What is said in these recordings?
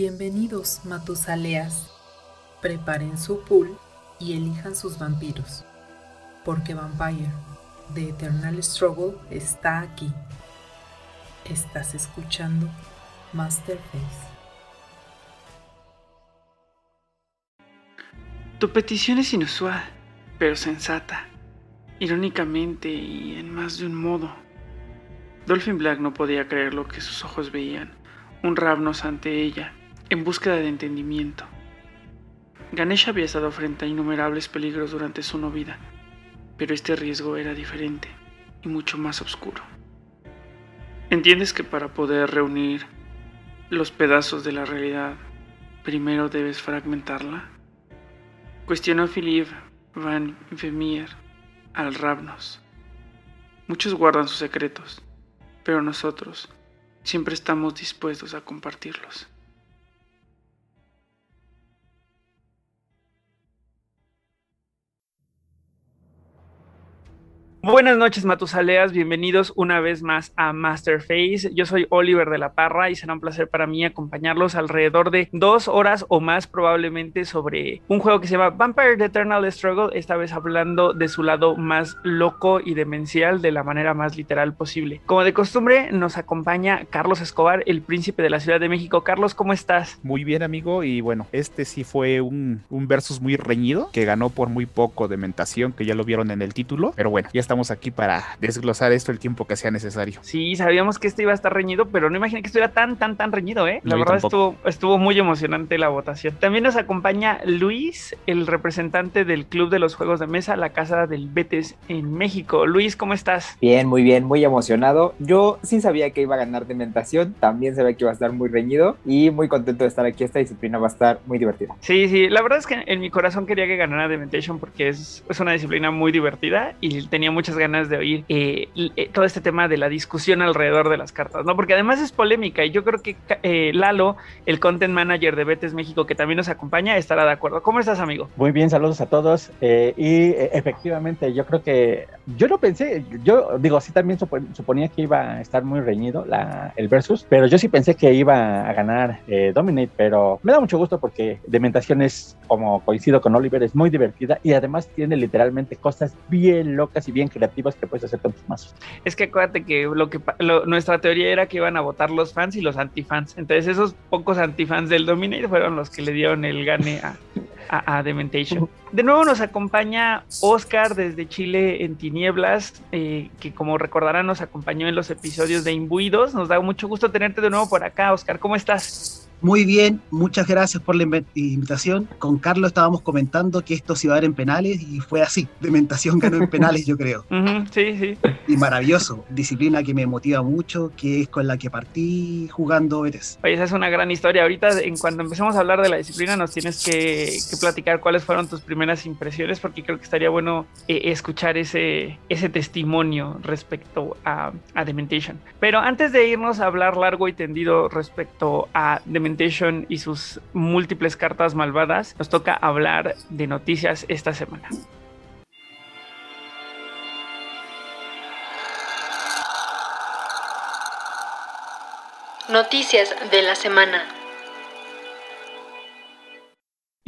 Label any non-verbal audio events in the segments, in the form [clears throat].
Bienvenidos, Matusaleas. Preparen su pool y elijan sus vampiros, porque Vampire, The Eternal Struggle, está aquí. Estás escuchando Masterface. Tu petición es inusual, pero sensata. Irónicamente y en más de un modo. Dolphin Black no podía creer lo que sus ojos veían, un Ravnos ante ella, en búsqueda de entendimiento. Ganesh había estado frente a innumerables peligros durante su no vida, pero este riesgo era diferente y mucho más oscuro. ¿Entiendes que para poder reunir los pedazos de la realidad, primero debes fragmentarla? Cuestionó Philippe Van Vermeer al Ravnos. Muchos guardan sus secretos, pero nosotros siempre estamos dispuestos a compartirlos. Buenas noches, Matusaleas. Bienvenidos una vez más a Masterface. Yo soy Oliver de la Parra y será un placer para mí acompañarlos alrededor de dos horas o más, probablemente, sobre un juego que se llama Vampire The Eternal Struggle. Esta vez hablando de su lado más loco y demencial de la manera más literal posible. Como de costumbre, nos acompaña Carlos Escobar, el príncipe de la Ciudad de México. Carlos, ¿cómo estás? Muy bien, amigo. Y bueno, este sí fue un, un versus muy reñido que ganó por muy poco de mentación, que ya lo vieron en el título. Pero bueno, ya estamos aquí para desglosar esto el tiempo que sea necesario. Sí, sabíamos que este iba a estar reñido, pero no imaginé que estuviera tan, tan, tan reñido, ¿eh? La verdad estuvo, estuvo muy emocionante la votación. También nos acompaña Luis, el representante del Club de los Juegos de Mesa, la Casa del Betes en México. Luis, ¿cómo estás? Bien, muy bien, muy emocionado. Yo sí sabía que iba a ganar Dementación, también sabía que iba a estar muy reñido y muy contento de estar aquí. Esta disciplina va a estar muy divertida. Sí, sí, la verdad es que en mi corazón quería que ganara Dementation porque es, es una disciplina muy divertida y tenía muchas ganas de oír eh, eh, todo este tema de la discusión alrededor de las cartas, ¿no? Porque además es polémica y yo creo que eh, Lalo, el content manager de Betes México, que también nos acompaña, estará de acuerdo. ¿Cómo estás, amigo? Muy bien, saludos a todos. y efectivamente, yo creo que yo no pensé, yo digo, sí también suponía que iba a estar muy reñido el versus, pero yo sí pensé que iba a ganar Dominate, pero me da mucho gusto porque Dementación es, como coincido con Oliver, es muy divertida y además tiene literalmente cosas bien locas y bien creativas que puedes hacer con tus mazos. Es que acuérdate que lo que nuestra teoría era que iban a votar los fans y los antifans. Entonces esos pocos antifans del Dominate fueron los que le dieron el gane a, a, Dementation. De nuevo nos acompaña Oscar desde Chile en Tinieblas, eh, que como recordarán nos acompañó en los episodios de Imbuidos. Nos da mucho gusto tenerte de nuevo por acá, Oscar. ¿Cómo estás? Muy bien, muchas gracias por la invitación. Con Carlos estábamos comentando que esto se iba a dar en penales y fue así. Dementación ganó en penales, yo creo. [laughs] sí, sí. Y maravilloso. Disciplina que me motiva mucho, que es con la que partí jugando ETS. Oye, esa es una gran historia. Ahorita, en cuando empecemos a hablar de la disciplina, nos tienes que, platicar cuáles fueron tus primeras impresiones, porque creo que estaría bueno eh, escuchar ese, ese testimonio respecto a, a Dementation. Pero antes de irnos a hablar largo y tendido respecto a Dementation, y sus múltiples cartas malvadas, nos toca hablar de noticias esta semana. Noticias de la semana.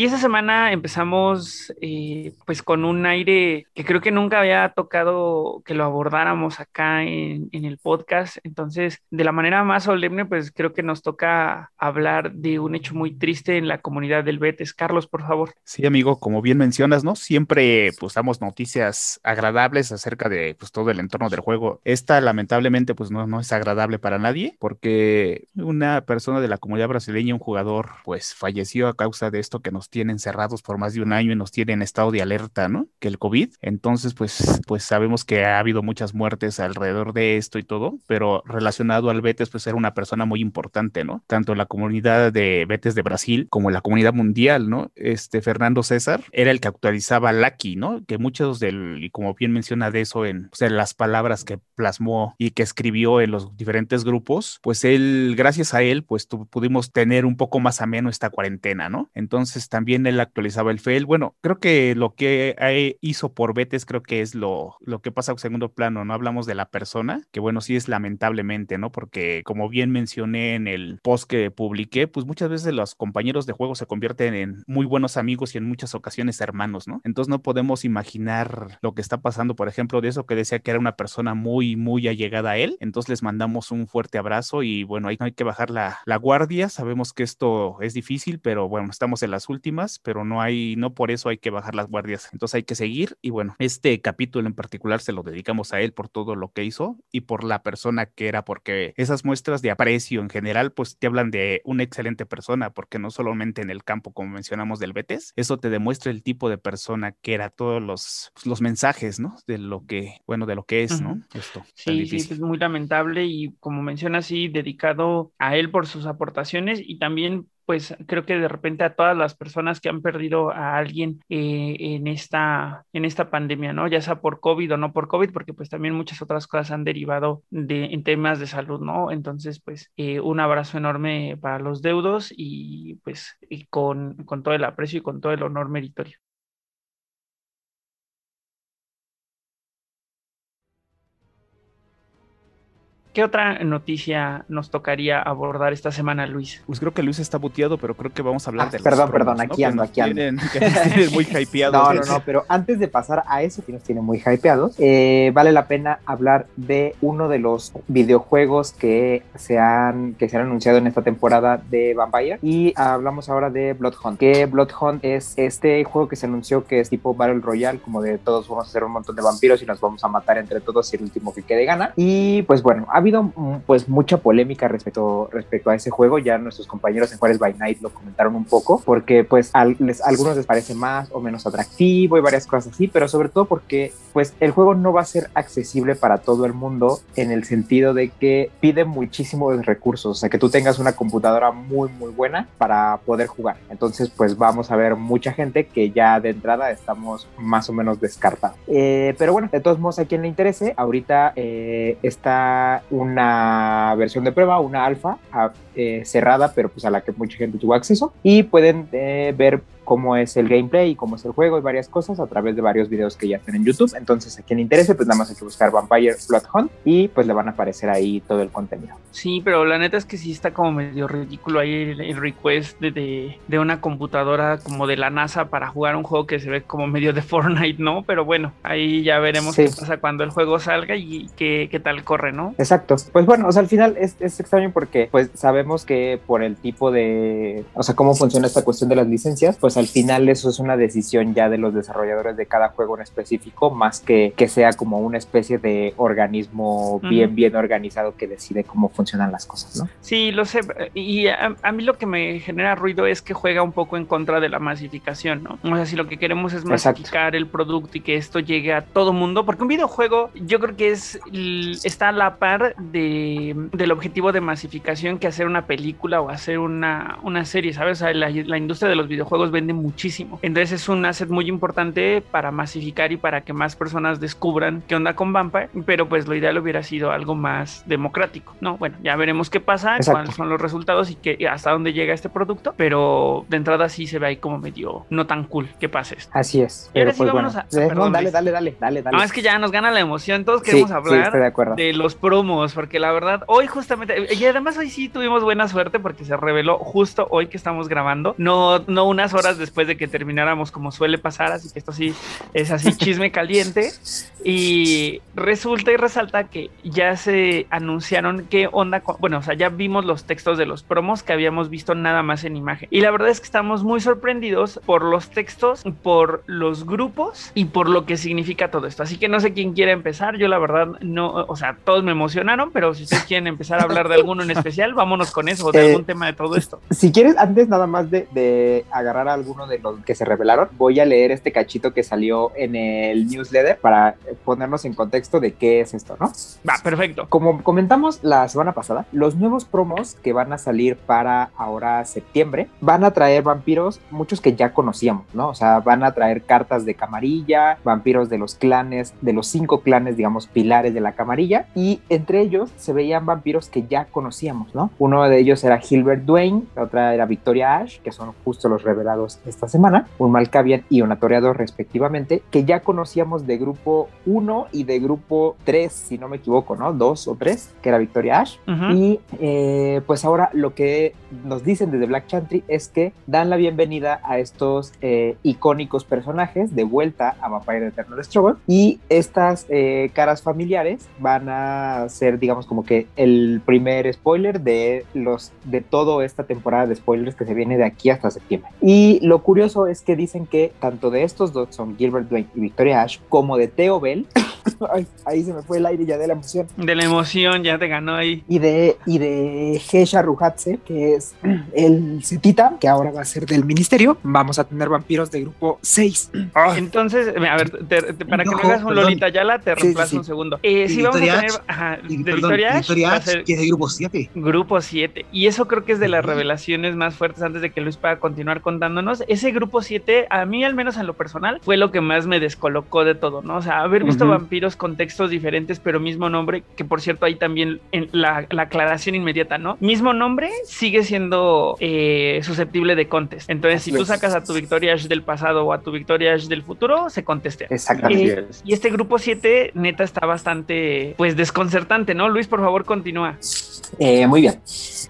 Y esta semana empezamos eh, pues con un aire que creo que nunca había tocado que lo abordáramos acá en, el podcast. Entonces, de la manera más solemne, pues creo que nos toca hablar de un hecho muy triste en la comunidad del Betes. Carlos, por favor. Sí, amigo, como bien mencionas, ¿no? Siempre pues damos noticias agradables acerca de pues todo el entorno del juego. Esta lamentablemente pues no, no es agradable para nadie porque una persona de la comunidad brasileña, un jugador, pues falleció a causa de esto que nos tienen cerrados por más de un año y nos tienen en estado de alerta, ¿no? Que el COVID. Entonces, pues, pues sabemos que ha habido muchas muertes alrededor de esto y todo, pero relacionado al Betes, pues era una persona muy importante, ¿no? Tanto la comunidad de Betes de Brasil como la comunidad mundial, ¿no? Este Fernando César era el que actualizaba Lucky, ¿no? Que muchos del, y como bien menciona de eso en, pues, las palabras que plasmó y que escribió en los diferentes grupos, pues él, gracias a él, pues pudimos tener un poco más ameno esta cuarentena, ¿no? Entonces también él actualizaba el fail. Bueno, creo que lo que hizo por Betes creo que es lo, lo que pasa en segundo plano, no hablamos de la persona, que bueno, sí es lamentablemente, ¿no? Porque como bien mencioné en el post que publiqué, pues muchas veces los compañeros de juego se convierten en muy buenos amigos y en muchas ocasiones hermanos, ¿no? Entonces no podemos imaginar lo que está pasando, por ejemplo, de eso que decía que era una persona muy, muy allegada a él. Entonces les mandamos un fuerte abrazo y bueno, ahí no hay que bajar la, la guardia. Sabemos que esto es difícil, pero bueno, estamos en las últimas, pero no hay, no por eso hay que bajar las guardias. Entonces hay que seguir y bueno, este capítulo en particular se lo dedicamos a él por todo lo que hizo y por la persona que era, porque esas muestras de aprecio en general, pues te hablan de una excelente persona, porque no solamente en el campo, como mencionamos del Betes, eso te demuestra el tipo de persona que era, todos los, pues, los mensajes, ¿no? De lo que, bueno, de lo que es, ¿no? Esto. Sí, sí, es muy lamentable y como menciona, sí, dedicado a él por sus aportaciones y también pues creo que de repente a todas las personas que han perdido a alguien eh, en, esta, en esta pandemia, ¿no? Ya sea por COVID o no por COVID, porque pues también muchas otras cosas han derivado de, en temas de salud, ¿no? Entonces, pues eh, un abrazo enorme para los deudos y pues y con, con todo el aprecio y con todo el honor meritorio. ¿Qué otra noticia nos tocaría abordar esta semana, Luis? Pues creo que Luis está buteado, pero creo que vamos a hablar Ah, de los perdón, promos, perdón, ¿no? aquí ando, aquí ando. tienen- que nos tienen muy hypeados. [laughs] No, no, no, pero antes de pasar a eso que nos tiene muy hypeados, eh, vale la pena hablar de uno de los videojuegos que se han que se han anunciado en esta temporada de Vampire y hablamos ahora de Bloodhunt. Que Bloodhunt es este juego que se anunció que es tipo Battle Royale, como de todos vamos a hacer un montón de vampiros y nos vamos a matar entre todos y el último que quede gana. Y pues bueno, habido mm, pues mucha polémica respecto respecto a ese juego, ya nuestros compañeros en Juárez by Night lo comentaron un poco, porque pues a algunos les parece más o menos atractivo y varias cosas así, pero sobre todo porque pues el juego no va a ser accesible para todo el mundo en el sentido de que pide muchísimos recursos, o sea que tú tengas una computadora muy muy buena para poder jugar. Entonces pues vamos a ver mucha gente que ya de entrada estamos más o menos descartados. Eh, pero bueno, de todos modos a quien le interese, ahorita eh, está una versión de prueba, una alfa a- eh, cerrada, pero pues a la que mucha gente tuvo acceso y pueden eh, ver cómo es el gameplay y cómo es el juego y varias cosas a través de varios videos que ya están en YouTube. Entonces, a quien le interese, pues nada más hay que buscar Vampire Blood Hunt y pues le van a aparecer ahí todo el contenido. Sí, pero la neta es que sí está como medio ridículo ahí el, el request de, de, de una computadora como de la NASA para jugar un juego que se ve como medio de Fortnite, ¿no? Pero bueno, ahí ya veremos Sí. qué pasa cuando el juego salga y qué, qué tal corre, ¿no? Exacto. Pues bueno, o sea, al final es, es extraño porque pues sabemos que por el tipo de, o sea, cómo funciona esta cuestión de las licencias, pues al final eso es una decisión ya de los desarrolladores de cada juego en específico, más que que sea como una especie de organismo bien, bien organizado que decide cómo funcionan las cosas, ¿no? Sí, lo sé. Y a, a mí lo que me genera ruido es que juega un poco en contra de la masificación, ¿no? O sea, si lo que queremos es Exacto. masificar el producto y que esto llegue a todo mundo, porque un videojuego yo creo que es está a la par de, del objetivo de masificación que hacer una película o hacer una, una serie, ¿sabes? O sea, la, la industria de los videojuegos vende muchísimo. Entonces es un asset muy importante para masificar y para que más personas descubran qué onda con Vampire, pero pues lo ideal hubiera sido algo más democrático, ¿no? Bueno, ya veremos qué pasa, Exacto. cuáles son los resultados y que, y hasta dónde llega este producto, pero de entrada sí se ve ahí como medio no tan cool que pase esto. Así es. Y ahora Pero sí pues vámonos bueno, a- ah, perdón, no, dale, dale, dale, dale, dale. No, es que ya nos gana la emoción, todos queremos sí, hablar de de los promos, porque la verdad, hoy justamente, y además hoy sí tuvimos buena suerte porque se reveló justo hoy que estamos grabando, no, no unas horas después de que termináramos como suele pasar, así que esto sí es así [laughs] chisme caliente, y resulta y resalta que ya se anunciaron qué onda, con- bueno, o sea, ya vimos los textos de los promos que habíamos visto nada más en imagen, y la verdad es que estamos muy sorprendidos por los textos, por los grupos y por lo que significa todo esto, así que no sé quién quiere empezar, yo la verdad no, o sea, todos me emocionaron, pero si ustedes quieren empezar a hablar de alguno en especial, vámonos con eso, de Eh, algún tema de todo esto. Si quieres, antes nada más de, de agarrar a alguno de los que se revelaron, voy a leer este cachito que salió en el newsletter para ponernos en contexto de qué es esto, ¿no? Va, perfecto. Como comentamos la semana pasada, los nuevos promos que van a salir para ahora septiembre van a traer vampiros, muchos que ya conocíamos, ¿no? O sea, van a traer cartas de camarilla, vampiros de los clanes, de los cinco clanes, digamos, pilares de la camarilla, y entre ellos se veían vampiros que ya conocíamos, ¿no? Uno de ellos era Gilbert Dwayne, la otra era Victoria Ash, que son justo los revelados esta semana, un Malkavian y un Atoreador respectivamente, que ya conocíamos de grupo 1 y de grupo 3, si no me equivoco, ¿no? 2 o 3, que era Victoria Ash. Y eh, pues ahora lo que nos dicen desde Black Chantry es que dan la bienvenida a estos eh, icónicos personajes de vuelta a Vampire Eternal Struggle y estas eh, caras familiares van a ser digamos como que el primer spoiler de los de toda esta temporada de spoilers que se viene de aquí hasta septiembre. Y lo curioso es que dicen que tanto de estos dos son Gilbert Dwayne y Victoria Ash como de Theo Bell [coughs] Ay, ahí se me fue el aire ya de la emoción De la emoción ya te ganó ahí. y de, y de Gesha Ruhatse, que es [clears throat] el Cetita, que ahora va a ser del ministerio. Vamos a tener vampiros de grupo 6. [clears throat] Entonces, a ver, te- te- para que No, me hagas un perdón. Lolita Yala, te Sí, reemplazo sí, sí. un segundo. Eh, sí, vamos a tener. Ash, Ajá, Y, de perdón, Victoria Ash Victoria que es de grupo 7. Grupo 7. Y eso creo que es de las revelaciones más fuertes antes de que Luis pueda continuar contándonos. Ese grupo 7, a mí al menos en lo personal, fue lo que más me descolocó de todo, ¿no? O sea, haber visto vampiros con textos diferentes, pero mismo nombre, que por cierto ahí también en la, la aclaración inmediata, ¿no? Mismo nombre sigue siendo eh, susceptible de contest. Entonces, si tú sacas a tu Victoria Ash del pasado o a tu Victoria Ash del futuro, se contestea. Exactamente. Eh, y este grupo 7, neta, está bastante, pues, desconcertante, ¿no? Luis, por favor, continúa. Eh, muy bien.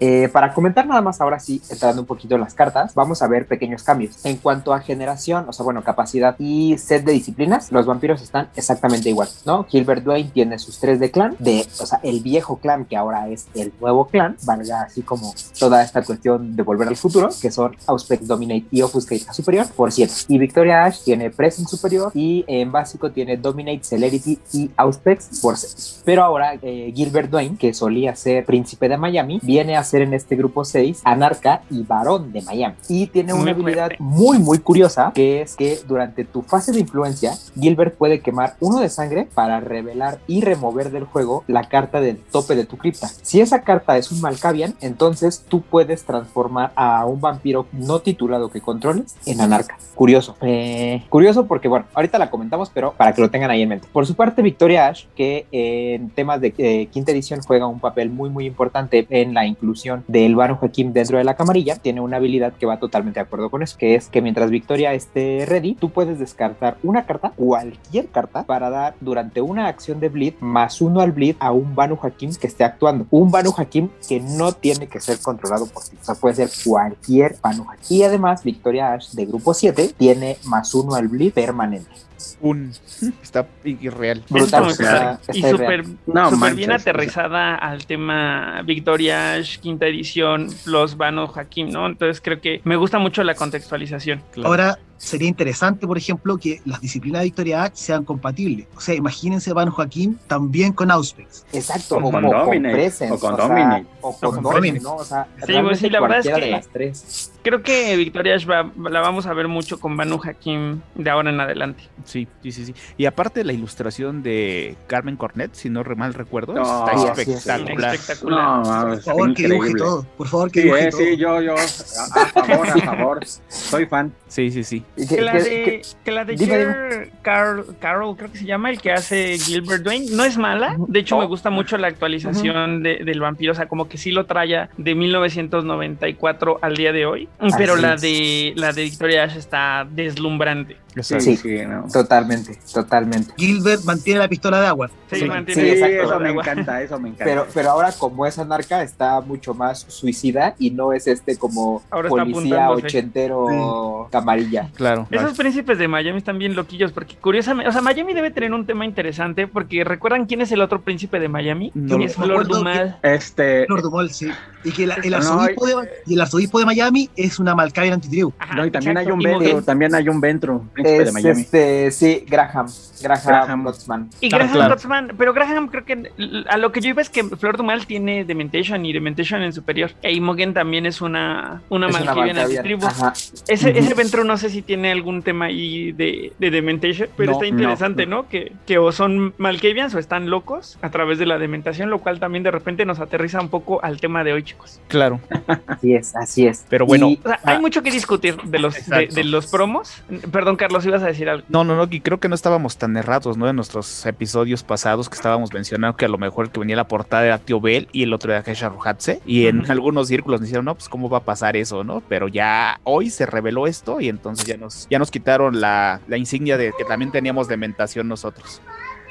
Eh, para comentar nada más ahora sí, entrando un poquito en las cartas, vamos a ver pequeños cambios. En cuanto a generación, o sea, bueno, capacidad y set de disciplinas, los vampiros están exactamente igual, ¿no? Gilbert Dwayne tiene sus tres de clan, de, o sea, el viejo clan que ahora es el nuevo clan, valga así como toda esta cuestión de volver al futuro, que son Auspex, Dominate y Offuscate a superior por 7. Y Victoria Ash tiene Present superior y en básico tiene Dominate, Celerity y Auspex por 6. Pero ahora eh, Gilbert Dwayne, que solía ser príncipe de Miami, viene a ser en este grupo 6 anarca y varón de Miami. Y tiene una Muy habilidad fuerte. muy, muy curiosa, que es que durante tu fase de influencia, Gilbert puede quemar uno de sangre para revelar y remover del juego la carta del tope de tu cripta. Si esa carta es un Malkavian, entonces tú puedes transformar a un vampiro no titulado que controles en anarca. Curioso. Eh, curioso porque, bueno, ahorita la comentamos, pero para que lo tengan ahí en mente. Por su parte, Victoria Ash, que en temas de eh, quinta edición juega un papel muy, muy importante en la inclusión del Banu Hakim dentro de la camarilla, tiene una habilidad que va totalmente de acuerdo con eso, que es que mientras Victoria esté ready, tú puedes descartar una carta, cualquier carta, para dar durante una acción de bleed más uno al bleed a un Banu Hakim que esté actuando. Un Banu Hakim que no tiene que ser controlado por ti, o sea, puede ser cualquier Banu Hakim. Y además, Victoria Ash de grupo 7 tiene más uno al bleed permanente. Un. [laughs] Está irreal. Brutal, o sea, está y súper No, bien o sea. aterrizada al tema Victoria Ash, quinta edición, los Vano Hakim, ¿no? Entonces creo que me gusta mucho la contextualización. Claro. Ahora, sería interesante, por ejemplo, que las disciplinas de Victoria H sean compatibles. O sea, imagínense Van Joaquín también con Auspex. Exacto, O o, con Presence, o con sea, Dominate. o con. O sea, pues sí, la verdad es que- de las tres. Creo que Victoria Ash va- la vamos a ver mucho con Banu Hakim de ahora en adelante. Sí, sí, sí, sí. Y aparte la ilustración de Carmen Cornet, si no re- mal recuerdo, No, está sí, es. espectacular. Espectacular. No, Por favor, que dibuje todo. Por favor, que Sí, dibuje eh, todo. sí, yo, yo, a, a favor, a favor. Soy fan. Sí, sí, sí. Que- Que la de, que- la de dime, Cher Carl, Carol, creo que se llama, el que hace Gilbert Dwayne, no es mala. De hecho, Oh. me gusta mucho la actualización de- del vampiro. O sea, como que sí lo trae de 1994 al día de hoy. Pero Así la es. de la de Victoria Ash está deslumbrante. Sí, Sí. sí, no. Totalmente, totalmente. Gilbert mantiene la pistola de agua. Sí, Sí, mantiene sí, eso me agua. encanta, eso me encanta. Pero, pero ahora como es anarca está mucho más suicida y no es este como Ahora policía ochentero camarilla. Claro. Esos príncipes de Miami están bien loquillos porque curiosamente, o sea, Miami debe tener un tema interesante porque recuerdan quién es el otro príncipe de Miami? No es me Flor acuerdo Dumal. Este, Lord sí. Y que la- el, No, arzobispo de, y el arzobispo de Miami es una Malkavian antitribu. No, y también exacto. hay un Ventru, Moguel. también hay un Ventru, príncipe de Es Miami. este, sí, Graham. Graham, Graham. Y Ah, Graham claro. Gottsman, pero Graham creo que a lo que yo iba es que Flor Dumal tiene Dementation y Dementation en superior. E Imogen también es una, una Es una Malkavian. antitribu. Ajá. Ese, Ujú. ese Ventru no sé si tiene algún tema ahí de, de Dementation, pero No, está interesante, ¿no? Que, que o son Malkavians o están locos a través de la dementación, lo cual también de repente nos aterriza un poco al tema de hoy, chicos. Claro. Así es, así es. Pero bueno, Y- O sea, ah, hay mucho que discutir de los, de, de los promos. Perdón, Carlos. Carlos, ibas a decir algo. No, no, no, y creo que no estábamos tan errados, ¿no? En nuestros episodios pasados que estábamos mencionando que a lo mejor el que venía a la portada era Tío Bell y el otro era Kesha Rohatse. Y en algunos círculos nos dijeron, no, pues cómo va a pasar eso, ¿no? Pero ya hoy se reveló esto y entonces ya nos, ya nos quitaron la, la insignia de que también teníamos de mentación nosotros.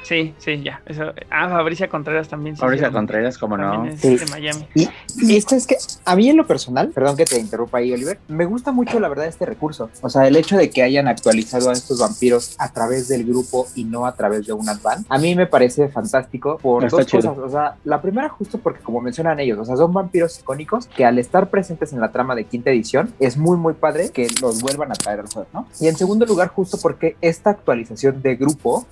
Sí, sí, ya. Eso. Ah, Fabricia Contreras también. sí, Fabricia sí, Contreras, como no. es Sí. de Miami. Y, y esto es que a mí en lo personal, perdón que te interrumpa ahí, Oliver, me gusta mucho la verdad este recurso. O sea, el hecho de que hayan actualizado a estos vampiros a través del grupo y no a través de un advance, a mí me parece fantástico por Está dos chido. cosas. O sea, la primera justo porque como mencionan ellos, o sea, son vampiros icónicos que al estar presentes en la trama de quinta edición, es muy muy padre que los vuelvan a traer al juego, ¿no? Y en segundo lugar, justo porque esta actualización de grupo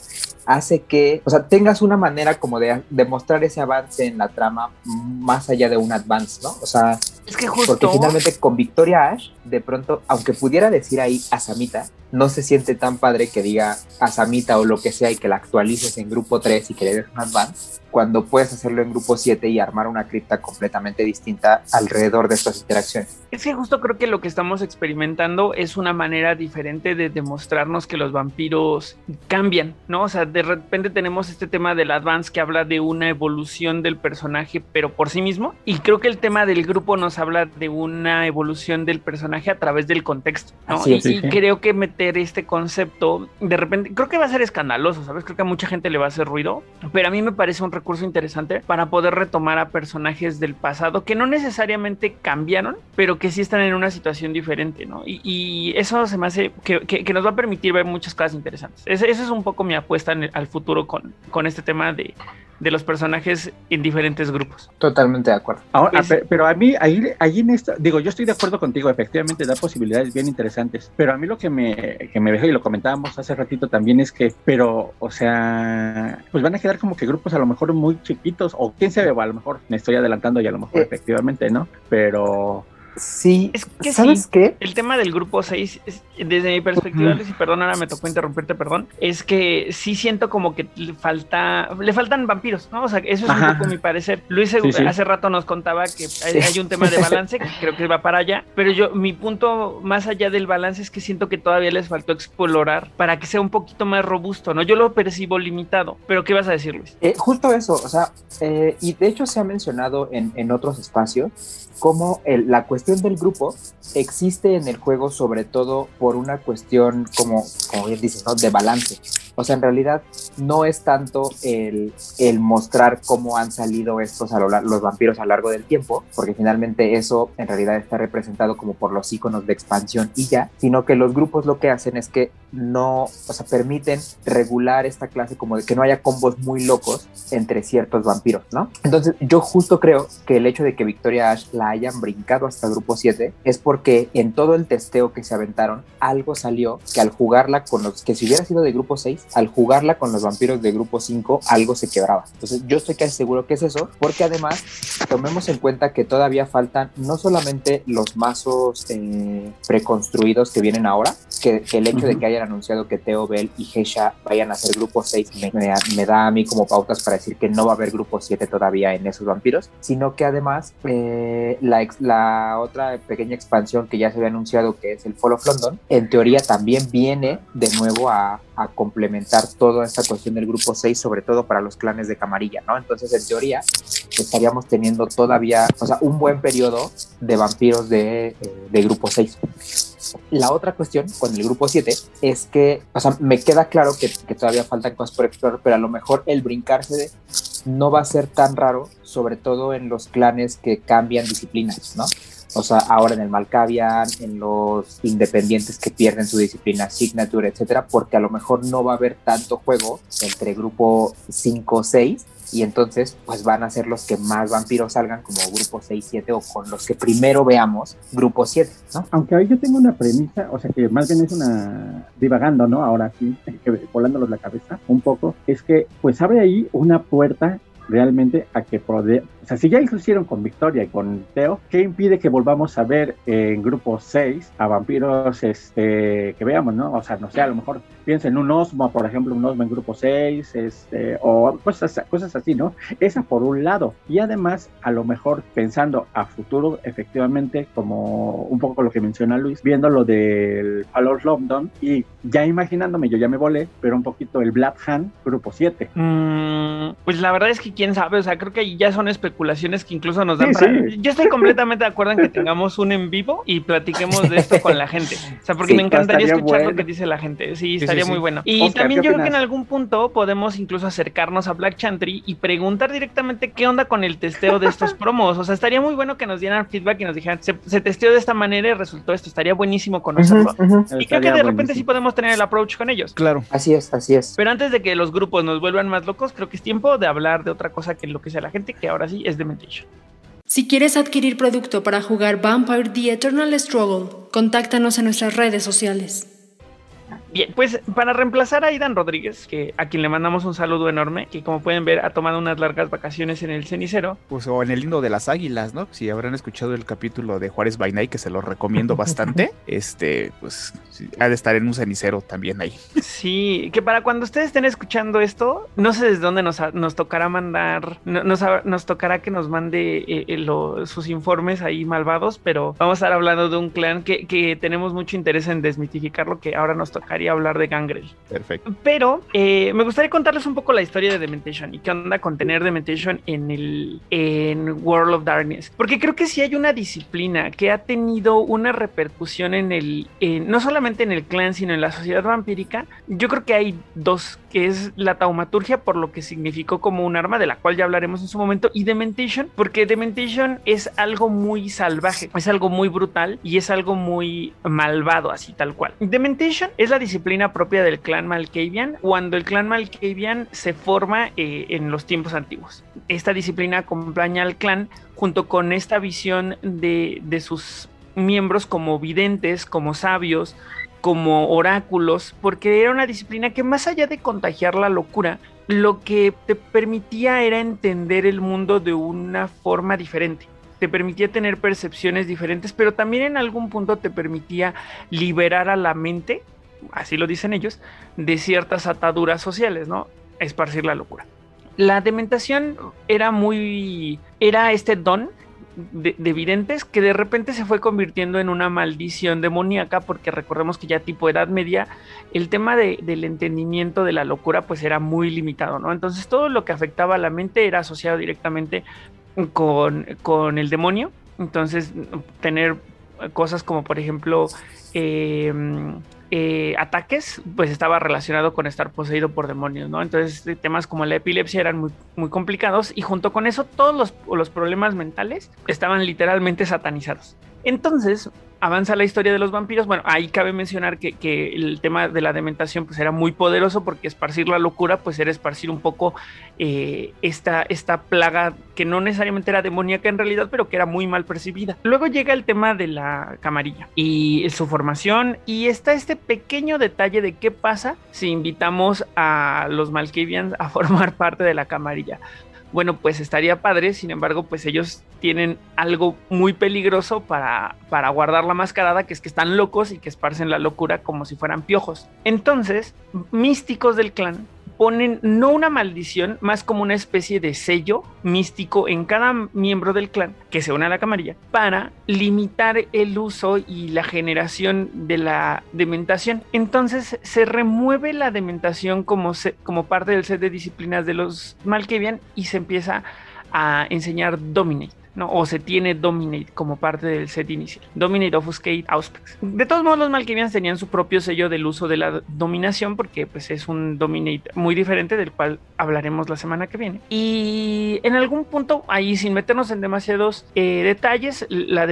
hace que, o sea, tengas una manera como de, de mostrar ese avance en la trama más allá de un advance, ¿no? O sea, Es que justo. porque finalmente con Victoria Ash, de pronto, aunque pudiera decir ahí Asamita, no se siente tan padre que diga Asamita o lo que sea y que la actualices en grupo 3 y que le des un advance, cuando puedes hacerlo en grupo 7 y armar una cripta completamente distinta alrededor de estas interacciones. Es que justo creo que lo que estamos experimentando es una manera diferente de demostrarnos que los vampiros cambian, ¿no? O sea, de repente tenemos este tema del advance que habla de una evolución del personaje, pero por sí mismo. Y creo que el tema del grupo nos habla de una evolución del personaje a través del contexto, ¿no? Así y, es, sí, y sí. creo que meter este concepto, de repente, creo que va a ser escandaloso, ¿sabes? Creo que a mucha gente le va a hacer ruido, pero a mí me parece un recurso interesante para poder retomar a personajes del pasado que no necesariamente cambiaron, pero que sí están en una situación diferente, ¿no? Y, y eso se me hace que, que- que nos va a permitir ver muchas cosas interesantes. Ese- Esa es un poco mi apuesta en el- al futuro con, con este tema de, de los personajes en diferentes grupos. Totalmente de acuerdo. Ahora, Pues- pe- pero a mí, ahí, ahí en esta, digo, yo estoy de acuerdo contigo, efectivamente da posibilidades bien interesantes, pero a mí lo que me, que me deja, y lo comentábamos hace ratito también, es que, pero, o sea, pues van a quedar como que grupos a lo mejor muy chiquitos, o quién sabe, o a lo mejor me estoy adelantando y a lo mejor Eh. efectivamente, ¿no? Pero, Sí, Es que ¿sabes sí. qué? El tema del grupo 6, es- desde mi perspectiva. Luis, y perdón, ahora me tocó interrumpirte, perdón, es que sí siento como que le falta, le faltan vampiros, ¿no? O sea, eso es Ajá. un poco mi parecer. Luis Sí, sí. hace rato nos contaba que hay, hay un tema de [laughs] balance que creo que va para allá, pero yo, mi punto más allá del balance es que siento que todavía les faltó explorar para que sea un poquito más robusto, ¿no? Yo lo percibo limitado, pero ¿qué vas a decir, Luis? Eh, justo eso, o sea, eh, y de hecho se ha mencionado en, en otros espacios como el- la cuestión del grupo existe en el juego sobre todo por una cuestión, como, como bien dices, de balance. O sea, en realidad no es tanto el, el mostrar cómo han salido estos a lo los vampiros a lo largo del tiempo, porque finalmente eso en realidad está representado como por los iconos de expansión y ya, sino que los grupos lo que hacen es que no, o sea, permiten regular esta clase como de que no haya combos muy locos entre ciertos vampiros, ¿no? Entonces yo justo creo que el hecho de que Victoria Ash la hayan brincado hasta grupo 7 es porque en todo el testeo que se aventaron algo salió que al jugarla con los que si hubiera sido de grupo 6, al jugarla con los vampiros de grupo 5 algo se quebraba. Entonces yo estoy casi seguro que es eso, porque además tomemos en cuenta que todavía faltan no solamente los mazos eh, preconstruidos que vienen ahora, que, que el hecho de que hayan anunciado que Teo Bell y Hesha vayan a ser grupo 6 me, me- me da a mí como pautas para decir que no va a haber grupo 7 todavía en esos vampiros, sino que además eh, la, ex- la otra pequeña expansión que ya se había anunciado que es el Fall of London, en teoría también viene de nuevo a, a complementar toda esta cuestión del grupo 6, sobre todo para los clanes de Camarilla, ¿no? Entonces, en teoría, estaríamos teniendo todavía, o sea, un buen periodo de vampiros de, eh, de grupo 6. La otra cuestión con el grupo 7 es que, o sea, me queda claro que, que todavía faltan cosas por explorar, pero a lo mejor el brincarse de no va a ser tan raro, sobre todo en los clanes que cambian disciplinas, ¿no? O sea, ahora en el Malkavian, en los independientes que pierden su disciplina Signature, etcétera, porque a lo mejor no va a haber tanto juego entre grupo 5 o 6 y entonces pues van a ser los que más vampiros salgan como grupo 6, 7 o con los que primero veamos grupo 7, ¿no? aunque ahí yo tengo una premisa, o sea que más bien es una divagando, ¿no? Ahora sí, [laughs] volándolos la cabeza un poco, es que pues abre ahí una puerta realmente a que sea, si ya lo hicieron con Victoria y con Teo, ¿qué impide que volvamos a ver en grupo 6 a vampiros este, que veamos, ¿no? O sea, no sé, a lo mejor piensa en un Osmo, por ejemplo, un Osmo en grupo 6, este, o cosas, cosas así, ¿no? Esa por un lado. Y además, a lo mejor pensando a futuro, efectivamente, como un poco lo que menciona Luis, viendo lo del Valor London y ya imaginándome, yo ya me volé, pero un poquito el Black Hand, grupo 7. Mm, pues la verdad es que quién sabe, o sea, creo que ya son especulaciones que incluso nos dan para... Yo estoy [laughs] completamente de acuerdo en que tengamos un en vivo y platiquemos de esto con la gente. O sea, porque me encantaría escuchar lo que dice la gente. Sí, estaría muy bueno. Y también yo creo que en algún punto podemos incluso acercarnos a Black Chantry y preguntar directamente qué onda con el testeo de estos [laughs] promos. O sea, estaría muy bueno que nos dieran feedback y nos dijeran, se, testeó de esta manera y resultó esto. Estaría buenísimo conocerlo. Y creo que de repente sí podemos tener el approach con ellos. Claro. Así es, así es. Pero antes de que los grupos nos vuelvan más locos, creo que es tiempo de hablar de otra cosa que lo que sea la gente, que ahora sí Si quieres adquirir producto para jugar Vampire The Eternal Struggle, contáctanos en nuestras redes sociales. Bien, pues para reemplazar a Aidan Rodríguez, que a quien le mandamos un saludo enorme, que como pueden ver ha tomado unas largas vacaciones en el cenicero. Pues o en el lindo de las águilas, ¿no? Si habrán escuchado el capítulo de Juárez Night, que se lo recomiendo [laughs] bastante, este, pues ha de estar en un cenicero también ahí. [laughs] Sí, que para cuando ustedes estén escuchando esto, no sé desde dónde nos, nos tocará mandar, nos, nos tocará que nos mande eh, eh, sus informes ahí malvados, pero vamos a estar hablando de un clan que, que tenemos mucho interés en desmitificarlo, que ahora nos tocaría hablar de Gangrel. Perfecto. Pero eh, me gustaría contarles un poco la historia de Dementation y qué onda con tener Dementation en el en World of Darkness. Porque creo que sí hay una disciplina que ha tenido una repercusión en el, no solamente en el clan, sino en la sociedad vampírica. Yo creo que hay dos, que es la taumaturgia por lo que significó como un arma, de la cual ya hablaremos en su momento, y Dementation, porque Dementation es algo muy salvaje, es algo muy brutal y es algo muy malvado, así tal cual. Dementation es la disciplina propia del clan Malkavian cuando el clan Malkavian se forma eh, en los tiempos antiguos. Esta disciplina acompaña al clan junto con esta visión de, de sus miembros como videntes, como sabios, como oráculos, porque era una disciplina que más allá de contagiar la locura, lo que te permitía era entender el mundo de una forma diferente. Te permitía tener percepciones diferentes, pero también en algún punto te permitía liberar a la mente así lo dicen ellos, de ciertas ataduras sociales, ¿no? Esparcir la locura. La dementación era muy, era este don de, videntes que de repente se fue convirtiendo en una maldición demoníaca porque recordemos que ya tipo Edad Media el tema del entendimiento de la locura pues era muy limitado, ¿no? Entonces todo lo que afectaba a la mente era asociado directamente con, con el demonio. Entonces tener cosas como por ejemplo eh, eh, ataques, pues estaba relacionado con estar poseído por demonios, ¿no? Entonces temas como la epilepsia eran muy, muy complicados y junto con eso todos los, los problemas mentales estaban literalmente satanizados. Entonces, avanza la historia de los vampiros. Bueno, ahí cabe mencionar que, el tema de la dementación pues era muy poderoso porque esparcir la locura pues era esparcir un poco eh, esta, esta plaga que no necesariamente era demoníaca en realidad, pero que era muy mal percibida. Luego llega el tema de la camarilla y su formación y está este pequeño detalle de qué pasa si invitamos a los Malkavians a [laughs] formar parte de la camarilla bueno, pues estaría padre, sin embargo, pues ellos tienen algo muy peligroso para, para guardar la mascarada, que es que están locos y que esparcen la locura como si fueran piojos. Entonces, místicos del clan ponen no una maldición, más como una especie de sello místico en cada miembro del clan que se une a la camarilla para limitar el uso y la generación de la dementación. Entonces se remueve la dementación como, como parte del set de disciplinas de los Malkavian y se empieza a enseñar Dominate. O se tiene Dominate como parte del set inicial. Dominate, Offuscate, Auspex. De todos modos, los Malkavians tenían su propio sello del uso de la dominación porque pues es un Dominate muy diferente del cual hablaremos la semana que viene. Y en algún punto, ahí sin meternos en demasiados eh, detalles, la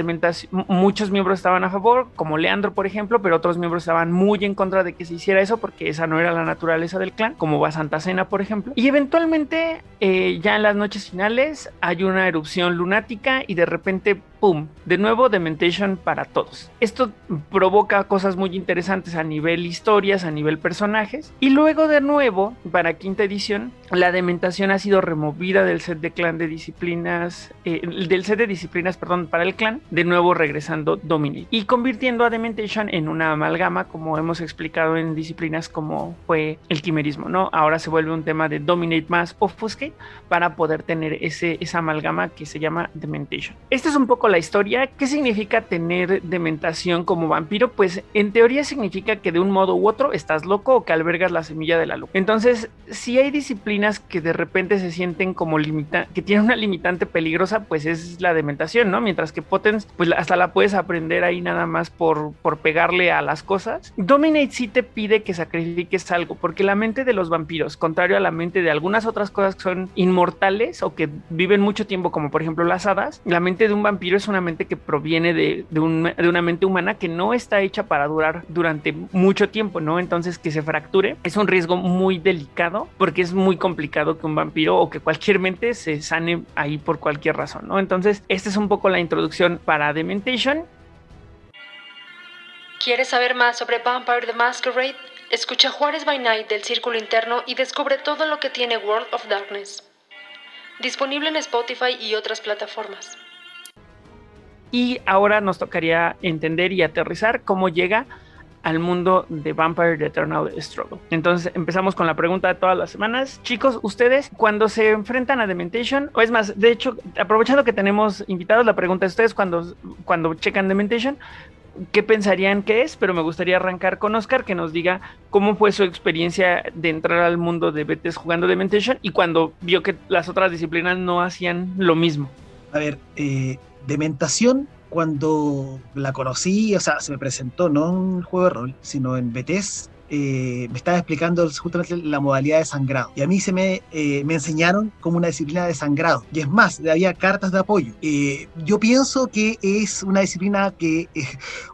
muchos miembros estaban a favor, como Leandro, por ejemplo, pero otros miembros estaban muy en contra de que se hiciera eso porque esa no era la naturaleza del clan, como va Santa Cena, por ejemplo. Y eventualmente, eh, ya en las noches finales, hay una erupción lunática y de repente ¡pum! De nuevo Dementation para todos. Esto provoca cosas muy interesantes a nivel historias, a nivel personajes. Y luego de nuevo, para quinta edición, la Dementación ha sido removida del set de clan de disciplinas, eh, del set de disciplinas, perdón, para el clan, de nuevo regresando Dominate. Y convirtiendo a Dementation en una amalgama, como hemos explicado en disciplinas como fue el quimerismo, ¿no? Ahora se vuelve un tema de Dominate más Offuscate para poder tener ese, esa amalgama que se llama Dementation. Esta es un poco la historia. ¿Qué significa tener dementación como vampiro? Pues en teoría significa que de un modo u otro estás loco o que albergas la semilla de la locura. Entonces, si hay disciplinas que de repente se sienten como limita que tienen una limitante peligrosa, pues es la dementación, ¿no? Mientras que Potence, pues hasta la puedes aprender ahí nada más por, por pegarle a las cosas. Dominate sí te pide que sacrifiques algo, porque la mente de los vampiros, contrario a la mente de algunas otras cosas que son inmortales o que viven mucho tiempo, como por ejemplo las hadas, la mente de un vampiro es una mente que proviene de, de, una mente humana que no está hecha para durar durante mucho tiempo, ¿no? Entonces que se fracture es un riesgo muy delicado porque es muy complicado que un vampiro o que cualquier mente se sane ahí por cualquier razón, ¿no? Entonces, esta es un poco la introducción para Dementation. ¿Quieres saber más sobre Vampire the Masquerade? Escucha Juárez by Night del Círculo Interno y descubre todo lo que tiene World of Darkness. Disponible en Spotify y otras plataformas. Y ahora nos tocaría entender y aterrizar cómo llega al mundo de Vampire Eternal Struggle. Entonces empezamos con la pregunta de todas las semanas. Chicos, ustedes cuando se enfrentan a Dementation, o es más, de hecho, aprovechando que tenemos invitados, la pregunta de ustedes cuando, cuando checan Dementation, ¿qué pensarían que es? Pero me gustaría arrancar con Oscar, que nos diga cómo fue su experiencia de entrar al mundo de Betes jugando Dementation y cuando vio que las otras disciplinas no hacían lo mismo. A ver, eh, Dementación cuando la conocí, o sea, se me presentó no en un juego de rol, sino en BTS, eh, me estaba explicando justamente la modalidad de sangrado. Y a mí se me, eh, me enseñaron como una disciplina de sangrado. Y es más, había cartas de apoyo. Eh, yo pienso que es una disciplina que eh,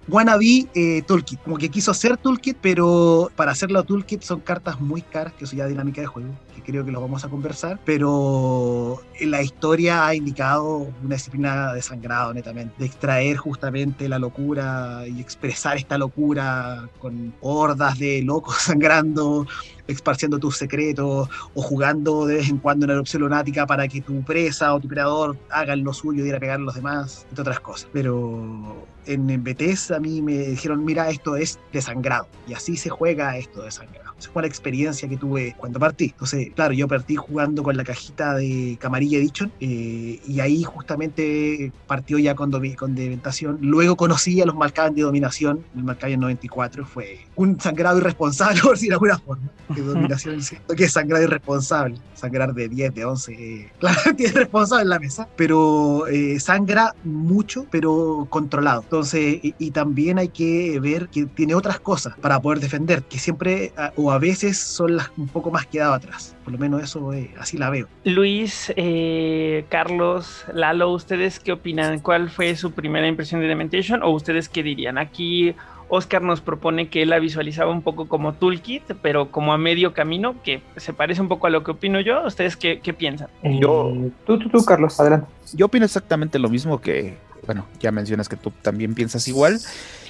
wannabe toolkit, como que quiso hacer toolkit, pero para hacerlo toolkit son cartas muy caras, que eso ya dinámica de juego, que creo que lo vamos a conversar, pero la historia ha indicado una disciplina de sangrado netamente, de extraer justamente la locura y expresar esta locura con hordas de locos [laughs] sangrando, esparciendo tus secretos o jugando de vez en cuando en erupción lunática para que tu presa o tu creador hagan lo suyo y ir a pegar a los demás, entre otras cosas. Pero en BTS a mí me dijeron, mira, esto es desangrado y así se juega esto de sangrado. Esa fue la experiencia que tuve cuando partí. Entonces, claro, yo partí jugando con la cajita de Camarilla Edition eh, y ahí justamente partió ya con, con Deventación. Luego conocí a los Malkavian de Dominación, el Malkavian 94, fue un sangrado irresponsable, [laughs] por decir de alguna forma. De dominación, siento que es sangrado irresponsable. Sangrar de 10, de 11, eh, [laughs] claramente es responsable en la mesa, pero eh, sangra mucho, pero controlado. Entonces, y, y, también hay que ver que tiene otras cosas para poder defender, que siempre o a veces son las un poco más quedado atrás. Por lo menos eso eh, así la veo. Luis, eh, Carlos, Lalo, ¿ustedes qué opinan? ¿Cuál fue su primera impresión de Dementation o ustedes qué dirían? Aquí Oscar nos propone que él la visualizaba un poco como toolkit, pero como a medio camino, que se parece un poco a lo que opino yo. ¿Ustedes qué, qué piensan? Yo, tú, tú, tú, Carlos, adelante. Yo opino exactamente lo mismo que, bueno, ya mencionas que tú también piensas igual.